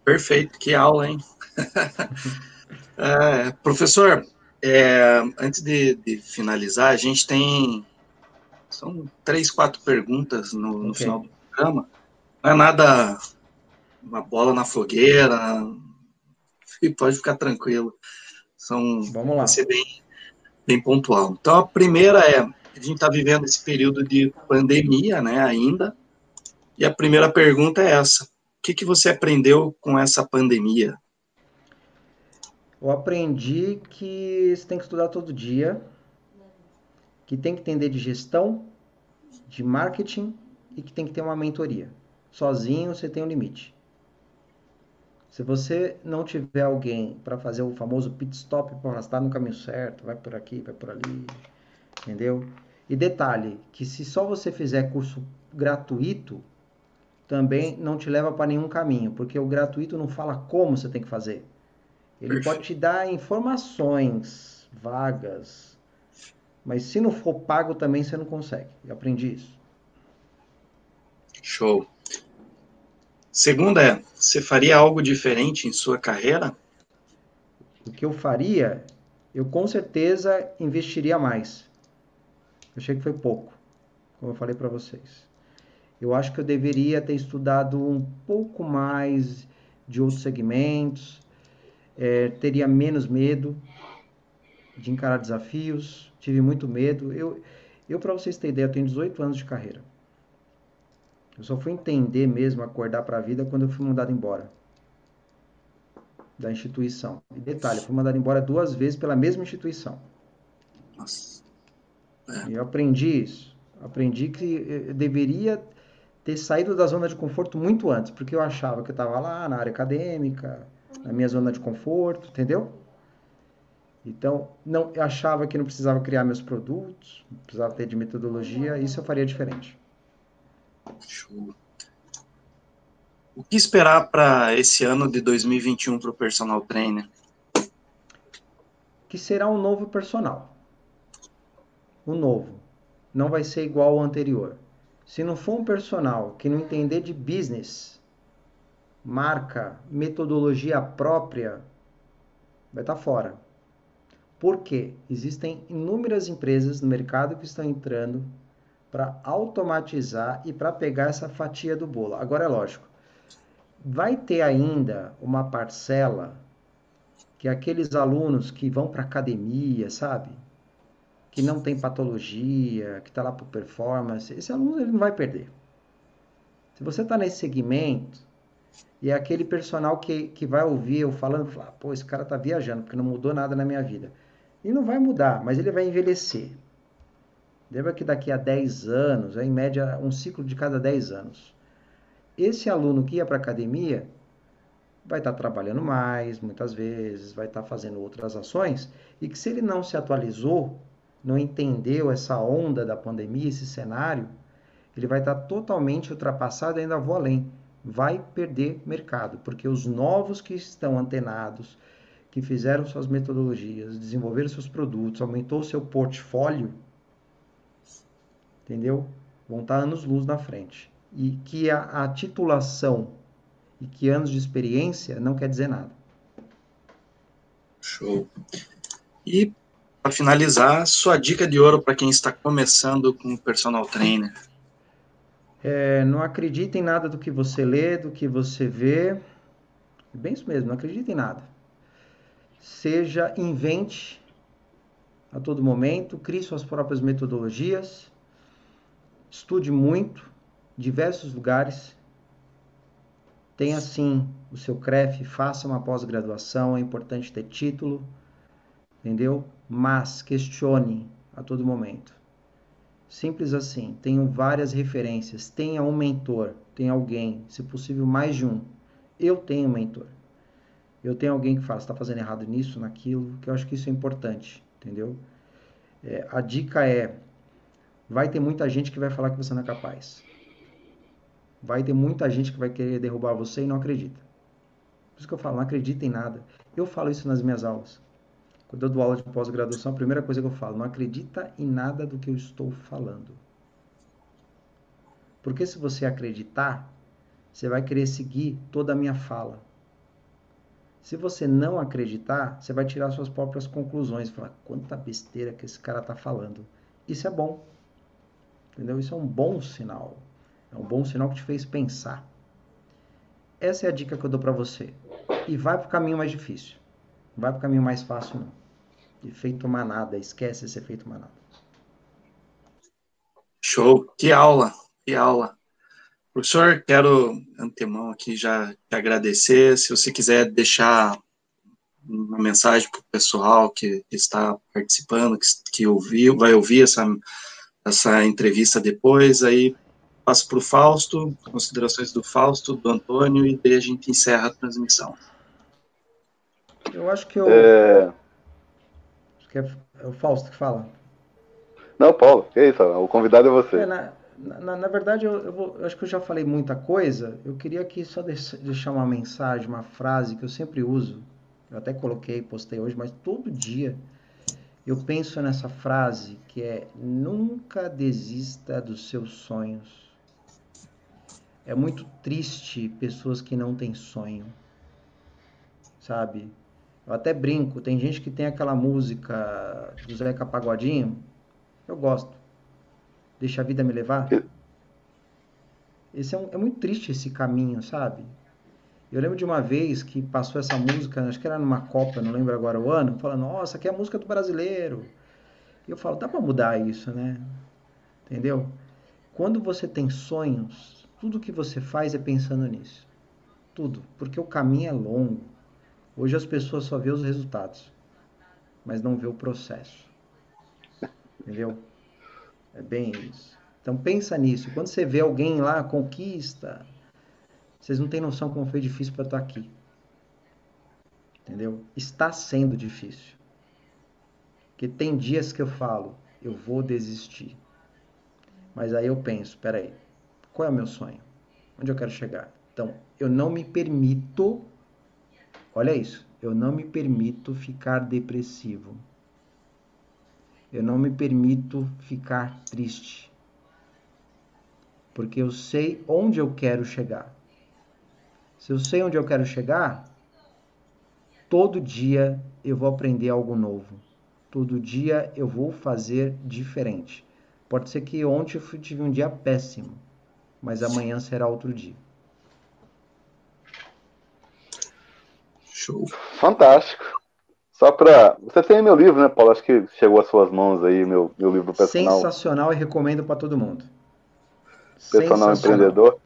Perfeito, que aula, hein? é, professor, é, antes de, de, finalizar, a gente tem são três, quatro perguntas no, no okay. final do programa. Não é nada uma bola na fogueira. E pode ficar tranquilo. São, Vamos lá. Vai ser bem, bem pontual. Então, a primeira é: a gente está vivendo esse período de pandemia, né, ainda. E a primeira pergunta é essa: o que, que você aprendeu com essa pandemia? Eu aprendi que você tem que estudar todo dia, que tem que entender de gestão, de marketing e que tem que ter uma mentoria. Sozinho você tem um limite. Se você não tiver alguém para fazer o famoso pit stop para estar no caminho certo, vai por aqui, vai por ali, entendeu? E detalhe, que se só você fizer curso gratuito, também não te leva para nenhum caminho, porque o gratuito não fala como você tem que fazer. Ele Perfeito. pode te dar informações vagas, mas se não for pago também você não consegue. Eu aprendi isso. Show. Segunda é: você faria algo diferente em sua carreira? O que eu faria, eu com certeza investiria mais. Eu achei que foi pouco, como eu falei para vocês. Eu acho que eu deveria ter estudado um pouco mais de outros segmentos, é, teria menos medo de encarar desafios, tive muito medo. Eu, eu para vocês terem ideia, eu tenho 18 anos de carreira. Eu só fui entender mesmo, acordar para a vida quando eu fui mandado embora da instituição. E detalhe, eu fui mandado embora duas vezes pela mesma instituição. Nossa. E eu aprendi isso. Aprendi que eu deveria ter saído da zona de conforto muito antes, porque eu achava que eu estava lá na área acadêmica, na minha zona de conforto, entendeu? Então, não, eu achava que não precisava criar meus produtos, precisava ter de metodologia, isso eu faria diferente. Show. O que esperar para esse ano de 2021 para o personal trainer? Que será um novo personal. O novo. Não vai ser igual ao anterior. Se não for um personal que não entender de business, marca, metodologia própria, vai estar fora. Por quê? Existem inúmeras empresas no mercado que estão entrando para automatizar e para pegar essa fatia do bolo. Agora é lógico, vai ter ainda uma parcela que é aqueles alunos que vão para academia, sabe? Que não tem patologia, que está lá por performance, esse aluno ele não vai perder. Se você está nesse segmento e é aquele personal que, que vai ouvir eu falando, falar, pô, esse cara está viajando porque não mudou nada na minha vida. E não vai mudar, mas ele vai envelhecer. Lembra que daqui a 10 anos, é em média um ciclo de cada 10 anos. Esse aluno que ia para a academia vai estar tá trabalhando mais, muitas vezes, vai estar tá fazendo outras ações, e que se ele não se atualizou, não entendeu essa onda da pandemia, esse cenário, ele vai estar tá totalmente ultrapassado, ainda vou além, vai perder mercado, porque os novos que estão antenados, que fizeram suas metodologias, desenvolveram seus produtos, aumentou seu portfólio, entendeu? Vão estar anos luz na frente. E que a, a titulação e que anos de experiência não quer dizer nada. Show. E para finalizar, sua dica de ouro para quem está começando com personal trainer. É, não acredite em nada do que você lê, do que você vê. É bem isso mesmo, não acredite em nada. Seja, invente a todo momento, crie suas próprias metodologias, estude muito, diversos lugares, tenha sim o seu CREF, faça uma pós-graduação, é importante ter título, entendeu? Mas questione a todo momento. Simples assim, tenham várias referências, tenha um mentor, tenha alguém, se possível mais de um. Eu tenho um mentor. Eu tenho alguém que fala, está fazendo errado nisso, naquilo, que eu acho que isso é importante, entendeu? É, a dica é, vai ter muita gente que vai falar que você não é capaz. Vai ter muita gente que vai querer derrubar você e não acredita. Por isso que eu falo, não acredita em nada. Eu falo isso nas minhas aulas. Quando eu dou aula de pós-graduação, a primeira coisa que eu falo, não acredita em nada do que eu estou falando. Porque se você acreditar, você vai querer seguir toda a minha fala. Se você não acreditar, você vai tirar suas próprias conclusões. Falar, quanta besteira que esse cara está falando. Isso é bom. Entendeu? Isso é um bom sinal. É um bom sinal que te fez pensar. essa é a dica que eu dou para você. E vai para o caminho mais difícil. Não vai para o caminho mais fácil, não. Efeito manada, esquece esse efeito manada. Show, que aula, que aula. Professor, quero antemão aqui já te agradecer. Se você quiser deixar uma mensagem para o pessoal que, está participando, que, que ouviu, vai ouvir essa, essa entrevista depois, aí passo para o Fausto, considerações do Fausto, do Antônio, e daí a gente encerra a transmissão. Eu acho que eu. É... Acho que é o Fausto que fala. Não, Paulo, que isso, o convidado é você. É, na, na, na, verdade, eu, eu, vou, eu, acho que eu já falei muita coisa. Eu queria aqui só deixar uma mensagem, uma frase que eu sempre uso. Eu até coloquei, postei hoje, mas todo dia eu penso nessa frase que é: nunca desista dos seus sonhos. É muito triste pessoas que não têm sonho, sabe? Eu até brinco, tem gente que tem aquela música do Zeca Pagodinho, eu gosto. Deixa a vida me levar. Esse é, um, é muito triste esse caminho, sabe? Eu lembro de uma vez que passou essa música, acho que era numa Copa, não lembro agora o ano, falando, nossa, aqui é a música do brasileiro. E eu falo, dá para mudar isso, né? Entendeu? Quando você tem sonhos, tudo que você faz é pensando nisso. Tudo. Porque o caminho é longo. Hoje as pessoas só vê os resultados, mas não vê o processo. Entendeu? É bem isso. Então pensa nisso. Quando você vê alguém lá, conquista, vocês não têm noção como foi difícil para estar aqui. Entendeu? Está sendo difícil. Porque tem dias que eu falo, eu vou desistir. Mas aí eu penso, peraí, qual é o meu sonho? Onde eu quero chegar? Então, eu não me permito, olha isso, eu não me permito ficar depressivo. Eu não me permito ficar triste. Porque eu sei onde eu quero chegar. Se eu sei onde eu quero chegar, todo dia eu vou aprender algo novo. Todo dia eu vou fazer diferente. Pode ser que ontem eu tive um dia péssimo mas amanhã será outro dia. Show. Fantástico. Só para. Você tem meu livro, né, Paulo? Acho que chegou às suas mãos aí, meu, meu livro personal. Sensacional e recomendo para todo mundo. Personal empreendedor.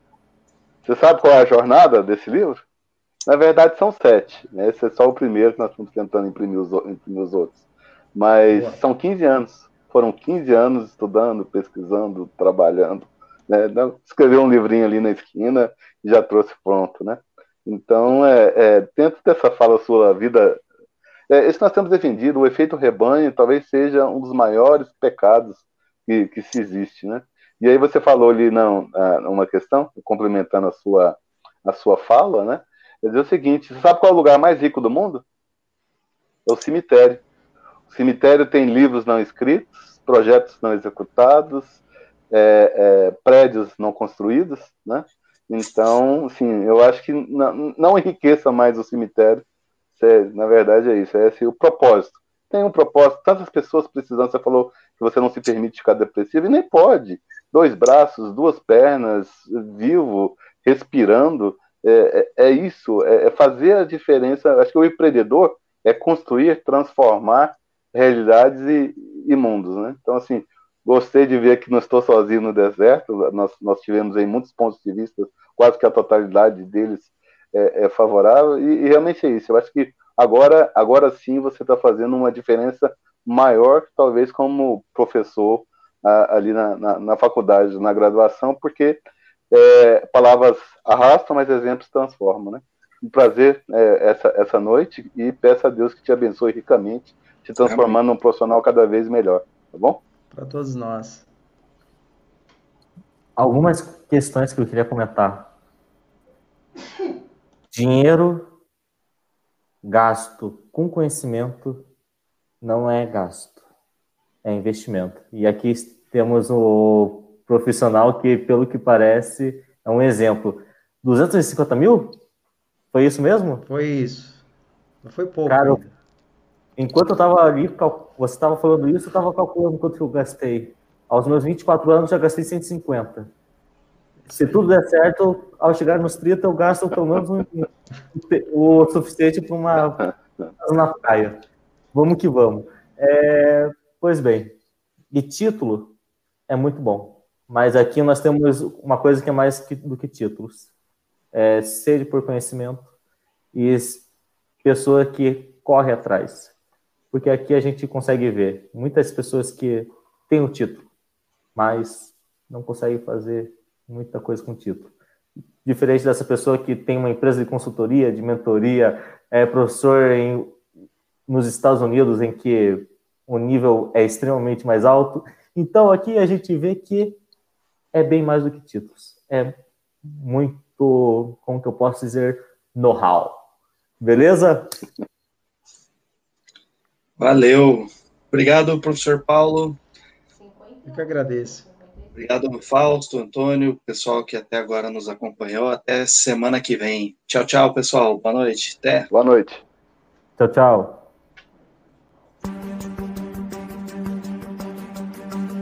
Você sabe qual é a jornada desse livro? Na verdade, são sete. Né? Esse é só o primeiro que nós estamos tentando imprimir os, imprimir os outros. Mas Boa. são 15 anos. Foram 15 anos estudando, pesquisando, trabalhando né? Escreveu um livrinho ali na esquina e já trouxe pronto, né? Então, é, é, dentro dessa fala sua vida, é, esse que nós temos defendido, o efeito rebanho, talvez seja um dos maiores pecados que, que se existe, né? E aí você falou ali, não, uma questão, complementando a sua, a sua fala, né? É dizer o seguinte, você sabe qual é o lugar mais rico do mundo? É o cemitério. O cemitério tem livros não escritos, projetos não executados, é, é, prédios não construídos, né? Então, assim, eu acho que não, não enriqueça mais o cemitério. É, na verdade, é isso. É esse o propósito. Tem um propósito. Tantas pessoas precisando. Você falou que você não se permite ficar depressivo e nem pode. Dois braços, duas pernas, vivo, respirando. É, é, é isso. É, é fazer a diferença. Acho que o empreendedor é construir, transformar realidades e, e mundos, né? Então, assim, Gostei de ver que não estou sozinho no deserto. Nós, nós tivemos em muitos pontos de vista, quase que a totalidade deles é, é favorável. E, e, realmente é isso. Eu acho que agora, agora sim você está fazendo uma diferença maior, talvez como professor a, ali na, na, na, faculdade, na graduação, porque é, palavras arrastam, mas exemplos transformam, né? Um prazer é, essa, essa noite e peço a Deus que te abençoe ricamente, te transformando num profissional cada vez melhor, tá bom? para todos nós. Algumas questões que eu queria comentar. Dinheiro gasto com conhecimento não é gasto, é investimento. E aqui temos o profissional que, pelo que parece, é um exemplo. 250 mil? Foi isso mesmo? Foi isso. Não foi pouco. Cara, ainda. Enquanto eu estava ali, você estava falando isso, eu estava calculando quanto eu gastei. Aos meus 24 anos, já gastei 150. Se tudo der certo, ao chegar nos 30, eu gasto pelo menos um, o suficiente para uma na praia. Vamos que vamos. É, pois bem, e título é muito bom, mas aqui nós temos uma coisa que é mais que, do que títulos: é sede por conhecimento e pessoa que corre atrás. Porque aqui a gente consegue ver muitas pessoas que têm o título, mas não conseguem fazer muita coisa com título. Diferente dessa pessoa que tem uma empresa de consultoria, de mentoria, é professor em, nos Estados Unidos, em que o nível é extremamente mais alto. Então aqui a gente vê que é bem mais do que títulos. É muito, como que eu posso dizer, know-how. Beleza? Valeu. Obrigado, professor Paulo. Eu que agradeço. Obrigado, Fausto, Antônio, pessoal que até agora nos acompanhou. Até semana que vem. Tchau, tchau, pessoal. Boa noite. Até. Boa noite. Tchau, tchau.